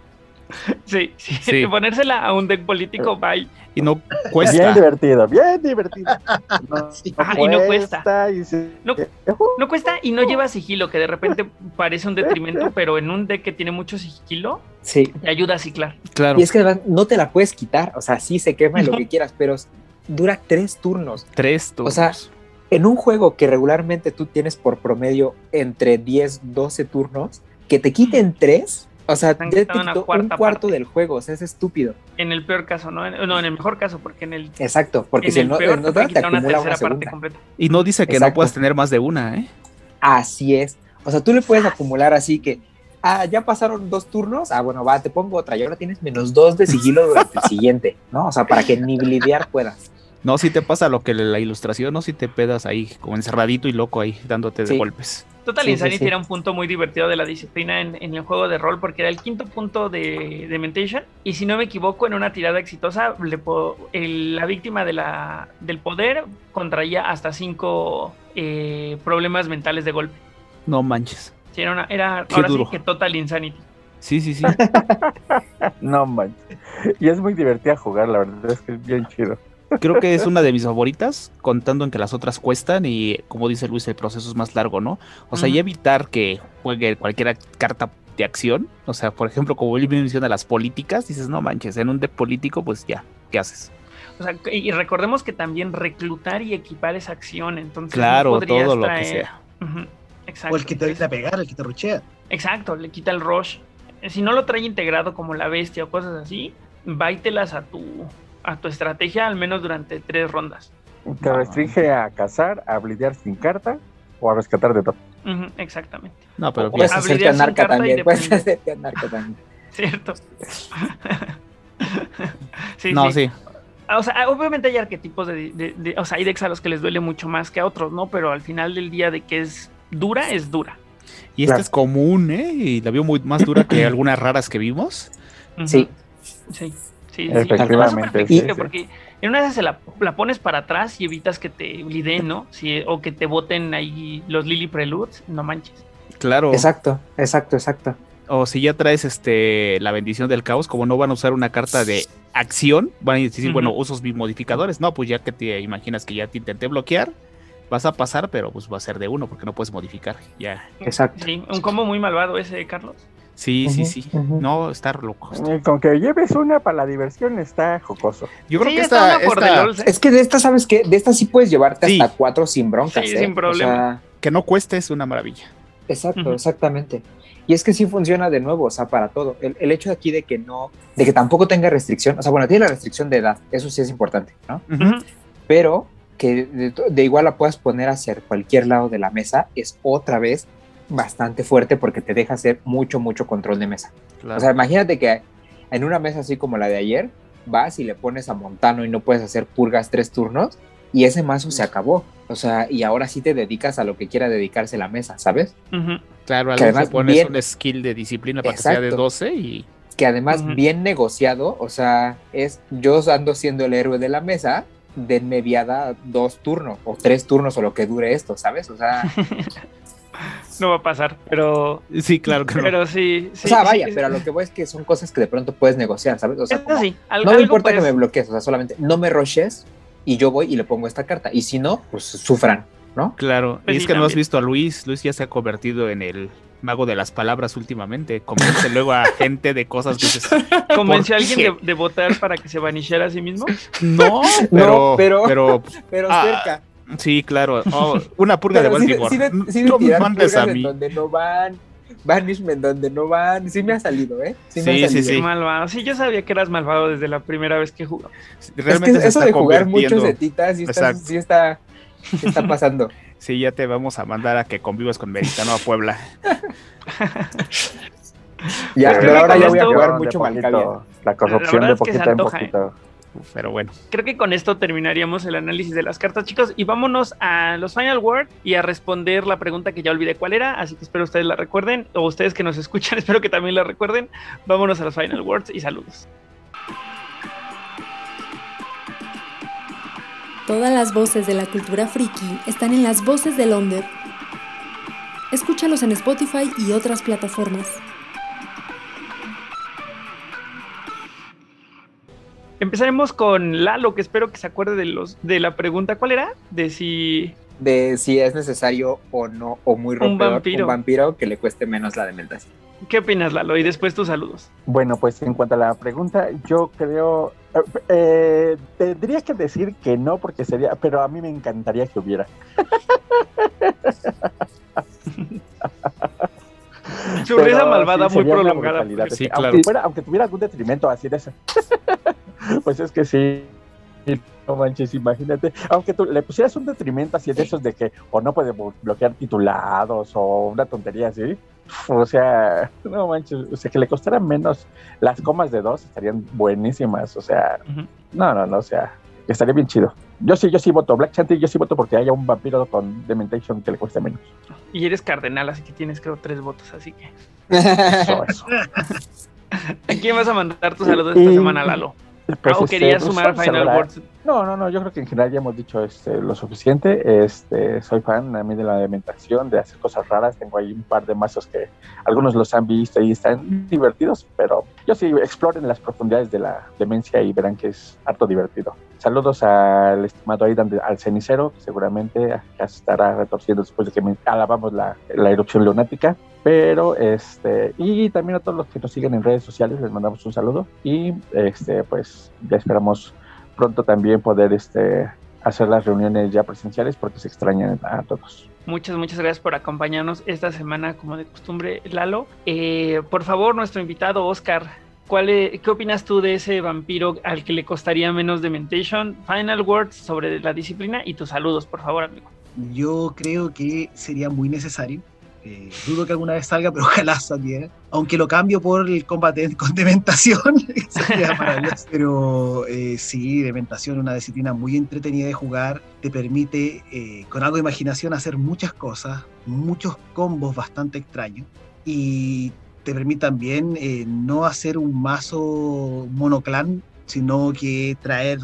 [laughs] Sí, sí, [laughs] ponérsela a un deck político, bye. Y no cuesta. Bien divertido, bien divertido. [laughs] No, y no cuesta. no, cuesta y no lleva sigilo, que de repente parece un detrimento, pero en un deck que tiene mucho sigilo, sí. te ayuda a ciclar. Claro. Y es que además no te la puedes quitar, o sea, sí se quema lo que quieras, pero dura tres turnos. Tres turnos. O sea, en un juego que regularmente tú tienes por promedio entre 10, 12 turnos, que te quiten tres O sea, te una quitó un cuarta cuarto parte. del juego, o sea, es estúpido. En el peor caso, ¿no? En- no, en el mejor caso, porque en el, Exacto, porque si no, peor el te no te una acumula tercera una parte segunda. completa. Y no dice que no puedas tener más de una, ¿eh? Así es. O sea, tú le puedes acumular así que, ah, ya pasaron dos turnos, ah, bueno, va, te pongo otra, y ahora tienes menos dos de sigilo durante el [laughs] siguiente, ¿no? O sea, para que ni blidear puedas. No, si te pasa lo que la ilustración, no si te pedas ahí como encerradito y loco ahí dándote de golpes. Total Sí, Insanity sí. era un punto muy divertido de la disciplina en, en el juego de rol porque era el quinto punto de, de Mentation y si no me equivoco en una tirada exitosa le po- el- la víctima de la, del poder contraía hasta cinco eh, problemas mentales de golpe. No manches. Sí, era, una- era ahora duro. sí que Total Insanity. Sí, sí, sí. [laughs] No manches. Y es muy divertida jugar, la verdad es que es bien chido. Creo que es una de mis favoritas, contando en que las otras cuestan y, como dice Luis, el proceso es más largo, ¿no? O sea, y evitar que juegue cualquier carta de acción. O sea, por ejemplo, como él menciona las políticas, dices, no manches, en un deck político, pues ya, ¿qué haces? O sea, que- y recordemos que también reclutar y equipar es acción, entonces no Claro, podrías todo lo que traer- sea. Ujú, Exacto. O el que te viene a pegar, el que te ruchea. Exacto, le quita el rush. Si no lo trae integrado como la bestia o cosas así, váytelas a tu, a tu estrategia al menos durante tres rondas. Te restringe a cazar, a blidear sin carta o a rescatar de todo. Exactamente. No, pero. Puedes hacerte anarca también, puedes hacerte anarca también. ¿Cierto? [laughs] sí, no, sí. sí. Ah, O sea, obviamente hay arquetipos de, de- de- O sea, hay decks a los que les duele mucho más que a otros, ¿no? Pero al final del día de que es dura, es dura. Y esta Claro. es común, ¿eh? Y la vio muy más dura que [clears throat] algunas raras que vimos. Sí, sí, sí. Efectivamente, sí, sí. porque en una vez se la, la pones para atrás y evitas que te lideen, ¿no? Si, o que te boten ahí los Lily Preludes, no manches. Claro. Exacto, exacto, exacto. O si ya traes este la bendición del caos, como no van a usar una carta de acción, van a decir, bueno, usos mis modificadores. No, pues ya que te imaginas que ya te intenté bloquear, vas a pasar, pero pues va a ser de uno porque no puedes modificar. Ya. Exacto. Sí, un combo muy malvado ese, Carlos. Sí, sí, sí. No, está loco. Eh, Con que lleves una para la diversión está jocoso. Yo creo Sí, que está esta, una por esta- ¿eh? Es que de esta, ¿sabes qué? De esta sí puedes llevarte Sí. hasta cuatro sin broncas, Sí, ¿eh? sin O problema. sea, que no cueste es una maravilla. Exacto, exactamente. Y es que sí funciona de nuevo, o sea, para todo. El, el hecho de aquí de que no, de que tampoco tenga restricción, o sea, bueno, tiene la restricción de edad, eso sí es importante, ¿no? Pero que de, de igual la puedas poner hacia cualquier lado de la mesa es otra vez bastante fuerte porque te deja hacer mucho, mucho control de mesa. Claro. O sea, imagínate que en una mesa así como la de ayer, vas y le pones a Montano y no puedes hacer purgas tres turnos y ese mazo se acabó. O sea, y ahora sí te dedicas a lo que quiera dedicarse la mesa, ¿sabes? Ujú. claro, que además pones bien- un skill de disciplina para que sea de Exacto. 12 y Que además bien negociado, o sea, es yo ando siendo el héroe de la mesa, denme viada dos turnos o tres turnos o lo que dure esto, ¿sabes? O sea, [laughs] No va a pasar, pero, sí, claro que no. pero sí. sí o sea, vaya, sí, pero a lo que voy es que son cosas que de pronto puedes negociar, ¿sabes? O sea, como, no me algo importa que me bloquees, o sea, solamente no me rushes y yo voy y le pongo esta carta. Y si no, pues sufran, ¿no? Claro, Pues y es que no has visto a Luis. Luis ya se ha convertido en el mago de las palabras últimamente. Convence [laughs] luego a gente de cosas que dices, ¿Convenció a ¿Por alguien de, de votar para que se vanishara a sí mismo? no, [laughs] pero, No, pero- pero, Pero Ah, cerca. Sí, claro. [laughs] Oh, una purga de sí Baltimore. sí sí no me mandes a mí. donde no van, banishment donde no van. Sí me ha salido, ¿eh? Sí, ha sí, salido. sí. Malvado. Sí, yo sabía que eras malvado desde la primera vez que jugamos. Realmente es que eso está de jugar muchos setitas sí está, sí está, sí está pasando. [laughs] Sí, ya te vamos a mandar a que convivas con Meritano a Puebla. [laughs] Ya, pero ahora ya voy a jugar mucho Malkavian. La corrupción de poquito en ¿eh? poquito. Pero bueno, Creo que con esto terminaríamos el análisis de las cartas, chicos. Y vámonos a los Final Word y a responder la pregunta que ya olvidé cuál era. Así que espero ustedes la recuerden. O ustedes que nos escuchan, [laughs] espero que también la recuerden. Vámonos a los Final Words y saludos. Todas las voces de la cultura friki están en las voces de Londres. Escúchalos en Spotify y otras plataformas. Empezaremos con Lalo, que espero que se acuerde de los de la pregunta. ¿Cuál era? De si De si es necesario o no, o muy rompedor, vampiro. un vampiro que le cueste menos la dementación. ¿Qué opinas, Lalo? Y después tus saludos. Bueno, pues en cuanto a la pregunta, yo creo, eh, eh, tendría que decir que no porque sería, pero a mí me encantaría que hubiera. [laughs] Su [laughs] Pero risa malvada sí, muy prolongada. Sí, aunque, claro. fuera- aunque tuviera algún detrimento así de eso. [laughs] pues es que sí. No manches, imagínate. Aunque tú le pusieras un detrimento así de esos de que o no puede blo- bloquear titulados o una tontería así. O sea, [laughs] no manches. O sea, que le costara menos las comas de dos estarían buenísimas. O sea, Ujú. no, no, no. O sea, estaría bien chido. Yo sí, yo sí voto. Black Chanty, yo sí voto porque haya un vampiro con Dementation que le cueste menos. Y eres cardenal, así que tienes creo tres votos, así que. Eso, eso. [laughs] ¿A quién vas a mandar tu saludo esta semana, Lalo? Pues, Ah, ¿O este, querías sumar Final hablar- Words? No, no, no, yo creo que en general ya hemos dicho este, lo suficiente. Este, soy fan a mí de la dementación, de hacer cosas raras. Tengo ahí un par de mazos que algunos los han visto y están divertidos, pero yo sí, exploren las profundidades de la demencia y verán que es harto divertido. Saludos al estimado Aidan, al cenicero, que seguramente ya se estará retorciendo después de que me alabamos la, la erupción lunática. Pero, este, y también a todos los que nos siguen en redes sociales, les mandamos un saludo. Y, este, pues, ya esperamos pronto también poder, este, hacer las reuniones ya presenciales porque se extrañan a todos. Muchas, muchas gracias por acompañarnos esta semana, como de costumbre, Lalo. Eh, por favor, nuestro invitado, Oscar, ¿cuál e- ¿qué opinas tú de ese vampiro al que le costaría menos Dementation? Final words sobre la disciplina y tus saludos, por favor, amigo. Yo creo que sería muy necesario. Eh, dudo que alguna vez salga, pero [laughs] ojalá saliera. Aunque lo cambio por el combate [laughs] con dementación. [laughs] Pero eh, sí, dementación, una disciplina muy entretenida de jugar. Te permite, eh, con algo de imaginación, hacer muchas cosas, muchos combos bastante extraños. Y te permite también eh, no hacer un mazo monoclan sino que traer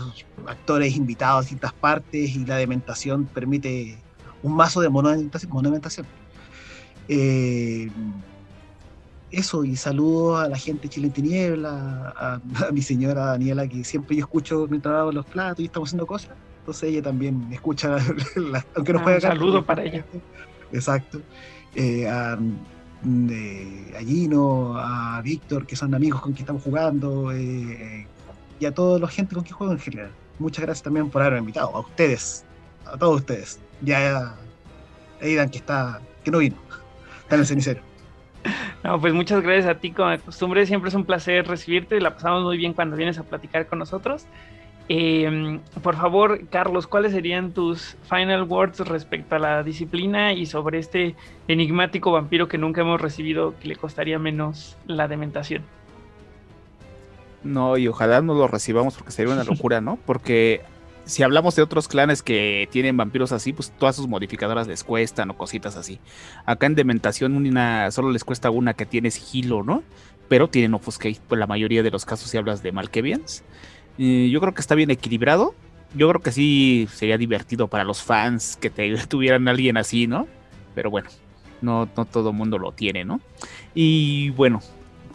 actores invitados a distintas partes y la dementación permite un mazo de monumentación. monumentación. Eh, eso, y saludo a la gente Chile en Tiniebla, a, a mi señora Daniela, que siempre yo escucho mientras lavo los platos y estamos haciendo cosas. Entonces ella también escucha, [laughs] la- aunque no Ah, juegue un acá, saludo para ella. Exacto. Eh, a, eh, a Gino, a Víctor, que son amigos con quien estamos jugando, eh, y a toda la gente con quien juego en general. Muchas gracias también por haberme invitado, a ustedes, a todos ustedes. Ya, Aidan, que está, que no vino, en el cenicero. No, pues muchas gracias a ti, como de costumbre. Siempre es un placer recibirte. La pasamos muy bien cuando vienes a platicar con nosotros. Eh, por favor, Carlos, ¿cuáles serían tus final words respecto a la disciplina y sobre este enigmático vampiro que nunca hemos recibido que le costaría menos la dementación? No, y ojalá no lo recibamos porque sería una locura, ¿no? Porque si hablamos de otros clanes que tienen vampiros así, pues todas sus modificadoras les cuestan o cositas así. Acá en Dementación una, solo les cuesta una que tiene sigilo, ¿no? Pero tienen Offuscate, pues la mayoría de los casos si hablas de Malkevians. Eh, yo creo que está bien equilibrado. Yo creo que sí sería divertido para los fans que [laughs] tuvieran alguien así, ¿no? Pero bueno, no, no todo mundo lo tiene, ¿no? Y bueno,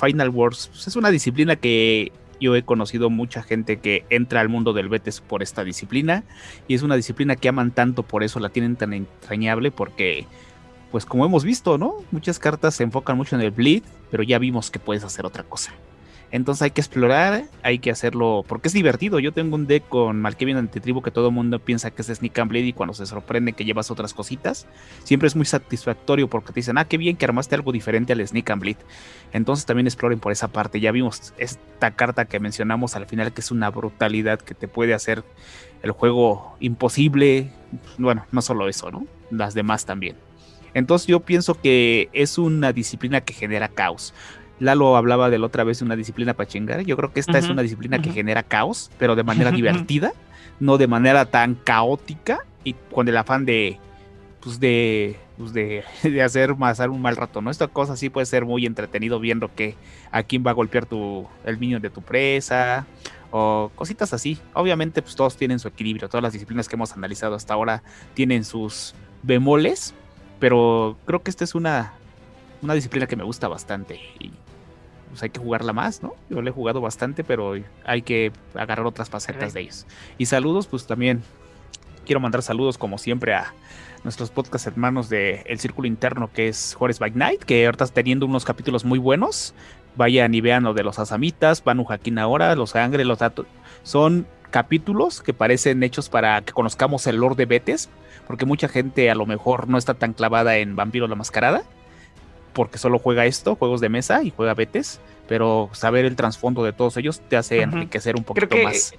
Final Wars pues, es una disciplina que yo he conocido mucha gente que entra al mundo del Betes por esta disciplina y es una disciplina que aman tanto, por eso la tienen tan entrañable porque pues como hemos visto, ¿no? Muchas cartas se enfocan mucho en el bleed, pero ya vimos que puedes hacer otra cosa. Entonces hay que explorar, hay que hacerlo, porque es divertido. Yo tengo un deck con Malkavian Antitribu que todo el mundo piensa que es Sneak and Bleed y cuando se sorprende que llevas otras cositas, siempre es muy satisfactorio porque te dicen, ah, qué bien que armaste algo diferente al Sneak and Bleed. Entonces también exploren por esa parte. Ya vimos esta carta que mencionamos al final que es una brutalidad que te puede hacer el juego imposible. Bueno, no solo eso, ¿no? Las demás también. Entonces yo pienso que es una disciplina que genera caos. Lalo hablaba de la otra vez de una disciplina para chingar. Yo creo que esta es una disciplina que genera caos, pero de manera [laughs] divertida, no de manera tan caótica y con el afán de, pues de, pues de, [laughs] de hacer pasar un mal rato, ¿no? Esta cosa sí puede ser muy entretenido viendo que a quién va a golpear tu, el minion de tu presa o cositas así. Obviamente, pues todos tienen su equilibrio. Todas las disciplinas que hemos analizado hasta ahora tienen sus bemoles, pero creo que esta es una, una disciplina que me gusta bastante y pues hay que jugarla más, ¿no? Yo la he jugado bastante, pero hay que agarrar otras facetas de ellos. Y saludos, pues también quiero mandar saludos como siempre a nuestros podcast hermanos de Círculo Interno, que es Juárez by Night, que ahorita está teniendo unos capítulos muy buenos. Vayan y vean lo de los Asamitas, Banu Jaquín ahora, los Angre, los datos. Son capítulos que parecen hechos para que conozcamos el lore de Betes, porque mucha gente a lo mejor no está tan clavada en Vampiro la Mascarada. Porque solo juega esto, juegos de mesa y juega Betes, pero saber el trasfondo de todos ellos te hace enriquecer un poquito más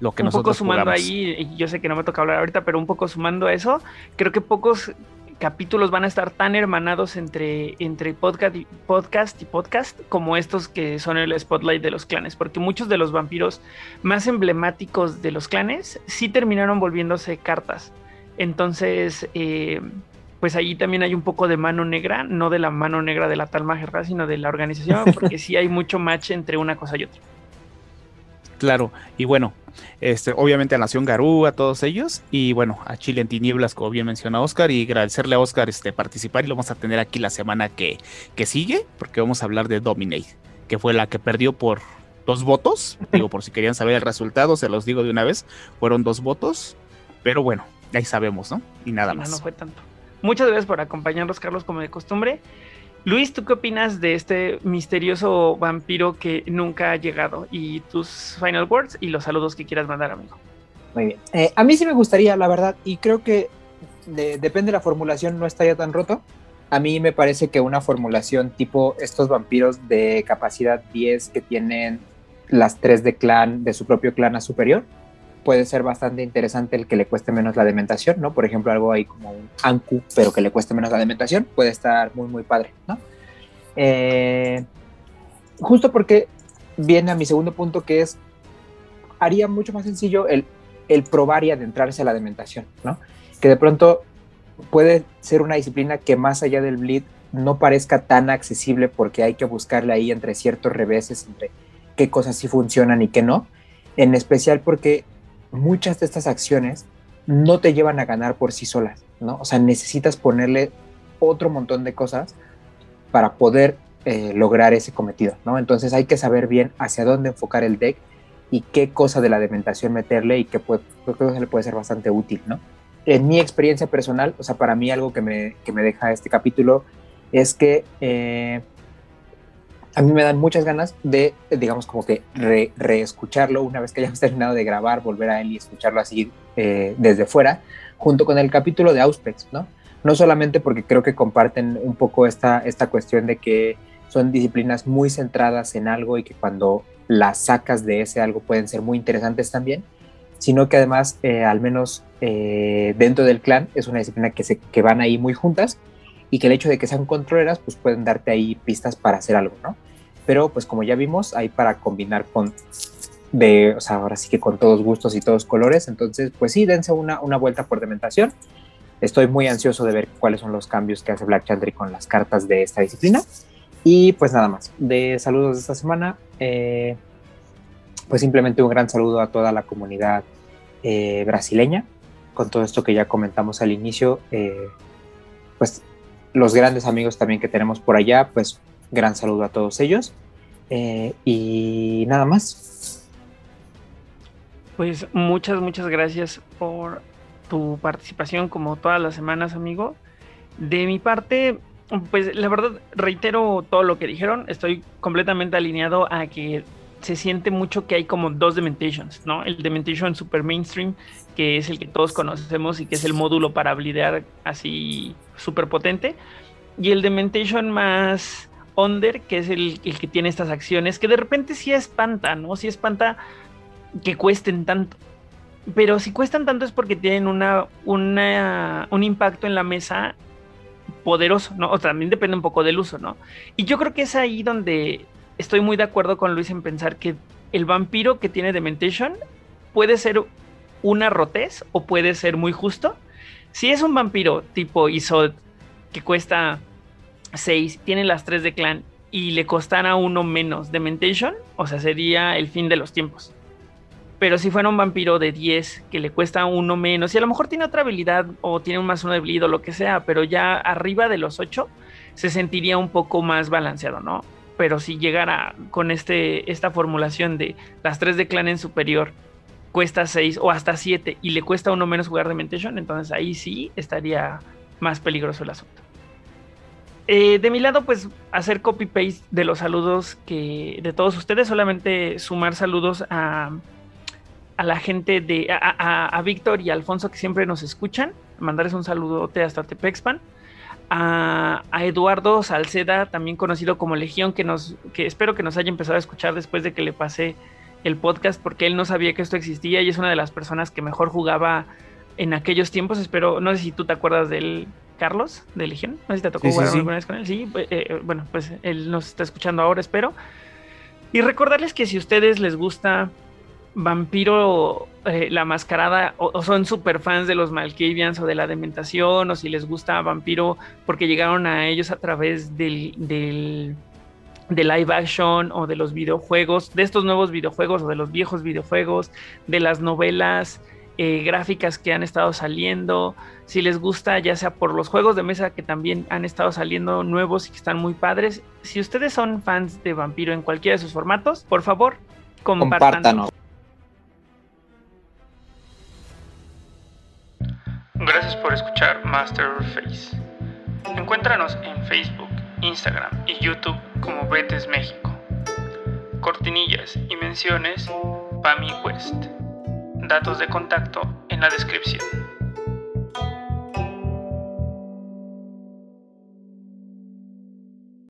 lo que un nosotros poco sumando jugamos. ahí, yo sé que no me toca hablar ahorita, pero un poco sumando a eso, creo que pocos capítulos van a estar tan hermanados entre, entre podcast, y, podcast y podcast como estos que son el spotlight de los clanes, porque muchos de los vampiros más emblemáticos de los clanes sí terminaron volviéndose cartas. Entonces, eh, pues allí también hay un poco de mano negra, no de la mano negra de la tal Majerra, sino de la organización, [laughs] porque sí hay mucho match entre una cosa y otra. Claro, y bueno, este, obviamente a Nación Garú, a todos ellos, y bueno, a Chile en Tinieblas, como bien menciona Oscar, y agradecerle a Oscar este, participar, y lo vamos a tener aquí la semana que, que sigue, porque vamos a hablar de Dominate, que fue la que perdió por dos votos, [laughs] digo, por si querían saber el resultado, se los digo de una vez, fueron dos votos, pero bueno, ahí sabemos, ¿no? Y nada no, más. no fue tanto. Muchas gracias por acompañarnos, Carlos, como de costumbre. Luis, ¿tú qué opinas de este misterioso vampiro que nunca ha llegado? Y tus final words y los saludos que quieras mandar, amigo. Muy bien. Eh, a mí sí me gustaría, la verdad, y creo que de- depende de la formulación, no está ya tan roto. A mí me parece que una formulación tipo estos vampiros de capacidad 10 que tienen las tres de clan, de su propio clan a superior, puede ser bastante interesante el que le cueste menos la dementación, ¿no? Por ejemplo, algo ahí como un Anku, pero que le cueste menos la dementación, puede estar muy, muy padre, ¿no? Eh, justo porque viene a mi segundo punto, que es, haría mucho más sencillo el, el probar y adentrarse a la dementación, ¿no? Que de pronto puede ser una disciplina que más allá del bleed no parezca tan accesible porque hay que buscarle ahí entre ciertos reveses, entre qué cosas sí funcionan y qué no, en especial porque muchas de estas acciones no te llevan a ganar por sí solas, ¿no? O sea, necesitas ponerle otro montón de cosas para poder eh, lograr ese cometido, ¿no? Entonces hay que saber bien hacia dónde enfocar el deck y qué cosa de la dementación meterle y qué, puede, cosa le puede ser bastante útil, ¿no? En mi experiencia personal, o sea, para mí algo que me, que me deja este capítulo es que eh, a mí me dan muchas ganas de, digamos, como que re- reescucharlo una vez que hayamos [laughs] terminado de grabar, volver a él y escucharlo así eh, desde fuera, junto con el capítulo de Auspex, ¿no? No solamente porque creo que comparten un poco esta, esta cuestión de que son disciplinas muy centradas en algo y que cuando las sacas de ese algo pueden ser muy interesantes también, sino que además, eh, al menos eh, dentro del clan, es una disciplina que, se, que van ahí muy juntas y que el hecho de que sean controleras, pues pueden darte ahí pistas para hacer algo, ¿no? Pero pues como ya vimos, hay para combinar con, de, o sea, ahora sí que con todos gustos y todos colores, entonces pues sí, dense una, una vuelta por Dementación. Estoy muy ansioso de ver cuáles son los cambios que hace Black Chantry con las cartas de esta disciplina. Y pues nada más, de saludos de esta semana, eh, pues simplemente un gran saludo a toda la comunidad eh, brasileña, con todo esto que ya comentamos al inicio, eh, pues los grandes amigos también que tenemos por allá, pues gran saludo a todos ellos. Eh, y nada más. Pues muchas, muchas gracias por tu participación como todas las semanas, amigo. De mi parte, pues la verdad reitero todo lo que dijeron. Estoy completamente alineado a que se siente mucho que hay como dos Dementations, ¿no? El Dementation super mainstream, que es el que todos conocemos y que es el módulo para blidear así súper potente. Y el Dementation más under, que es el, que tiene estas acciones, que de repente sí espanta, ¿no? Sí espanta que cuesten tanto. Pero si cuestan tanto es porque tienen una, un impacto en la mesa poderoso, ¿no? O también depende un poco del uso, ¿no? Y yo creo que es ahí donde estoy muy de acuerdo con Luis en pensar que el vampiro que tiene Dementation puede ser una rotez o puede ser muy justo. Si es un vampiro tipo Isod que cuesta 6, tiene las 3 de clan y le costara uno menos Dementation, o sea, sería el fin de los tiempos. Pero si fuera un vampiro de 10 que le cuesta uno menos, y a lo mejor tiene otra habilidad o tiene un más uno de bleed o lo que sea, pero ya arriba de los 8 se sentiría un poco más balanceado, ¿no? Pero si llegara con este, esta formulación de las 3 de clan en superior, cuesta 6 o hasta 7 y le cuesta uno menos jugar Dementation, entonces ahí sí estaría más peligroso el asunto. Eh, de mi lado, pues hacer copy-paste de los saludos que de todos ustedes, solamente sumar saludos a, a la gente de a, a, a, Víctor y a Alfonso que siempre nos escuchan, mandarles un saludote hasta Tepexpan, a, Eduardo Salceda, también conocido como Legión, que nos, que espero que nos haya empezado a escuchar después de que le pasé el podcast, porque él no sabía que esto existía y es una de las personas que mejor jugaba en aquellos tiempos. Espero, no sé si tú te acuerdas del Carlos de Legión, no sé si te tocó jugar alguna vez con él. Sí, eh, eh, bueno, pues él nos está escuchando ahora, espero. Y recordarles que si a ustedes les gusta Vampiro eh, la Mascarada o, son super fans de los Malkavians o de la Dementación o si les gusta Vampiro porque llegaron a ellos a través del, del, live action o de los videojuegos, de estos nuevos videojuegos o de los viejos videojuegos, de las novelas eh, gráficas que han estado saliendo, si les gusta ya sea por los juegos de mesa que también han estado saliendo nuevos y que están muy padres, si ustedes son fans de Vampiro en cualquiera de sus formatos, por favor, compártanos. Gracias por escuchar Master Face. Encuéntranos en Facebook, Instagram y YouTube como Betes México. Cortinillas y menciones Pami West. Datos de contacto en la descripción.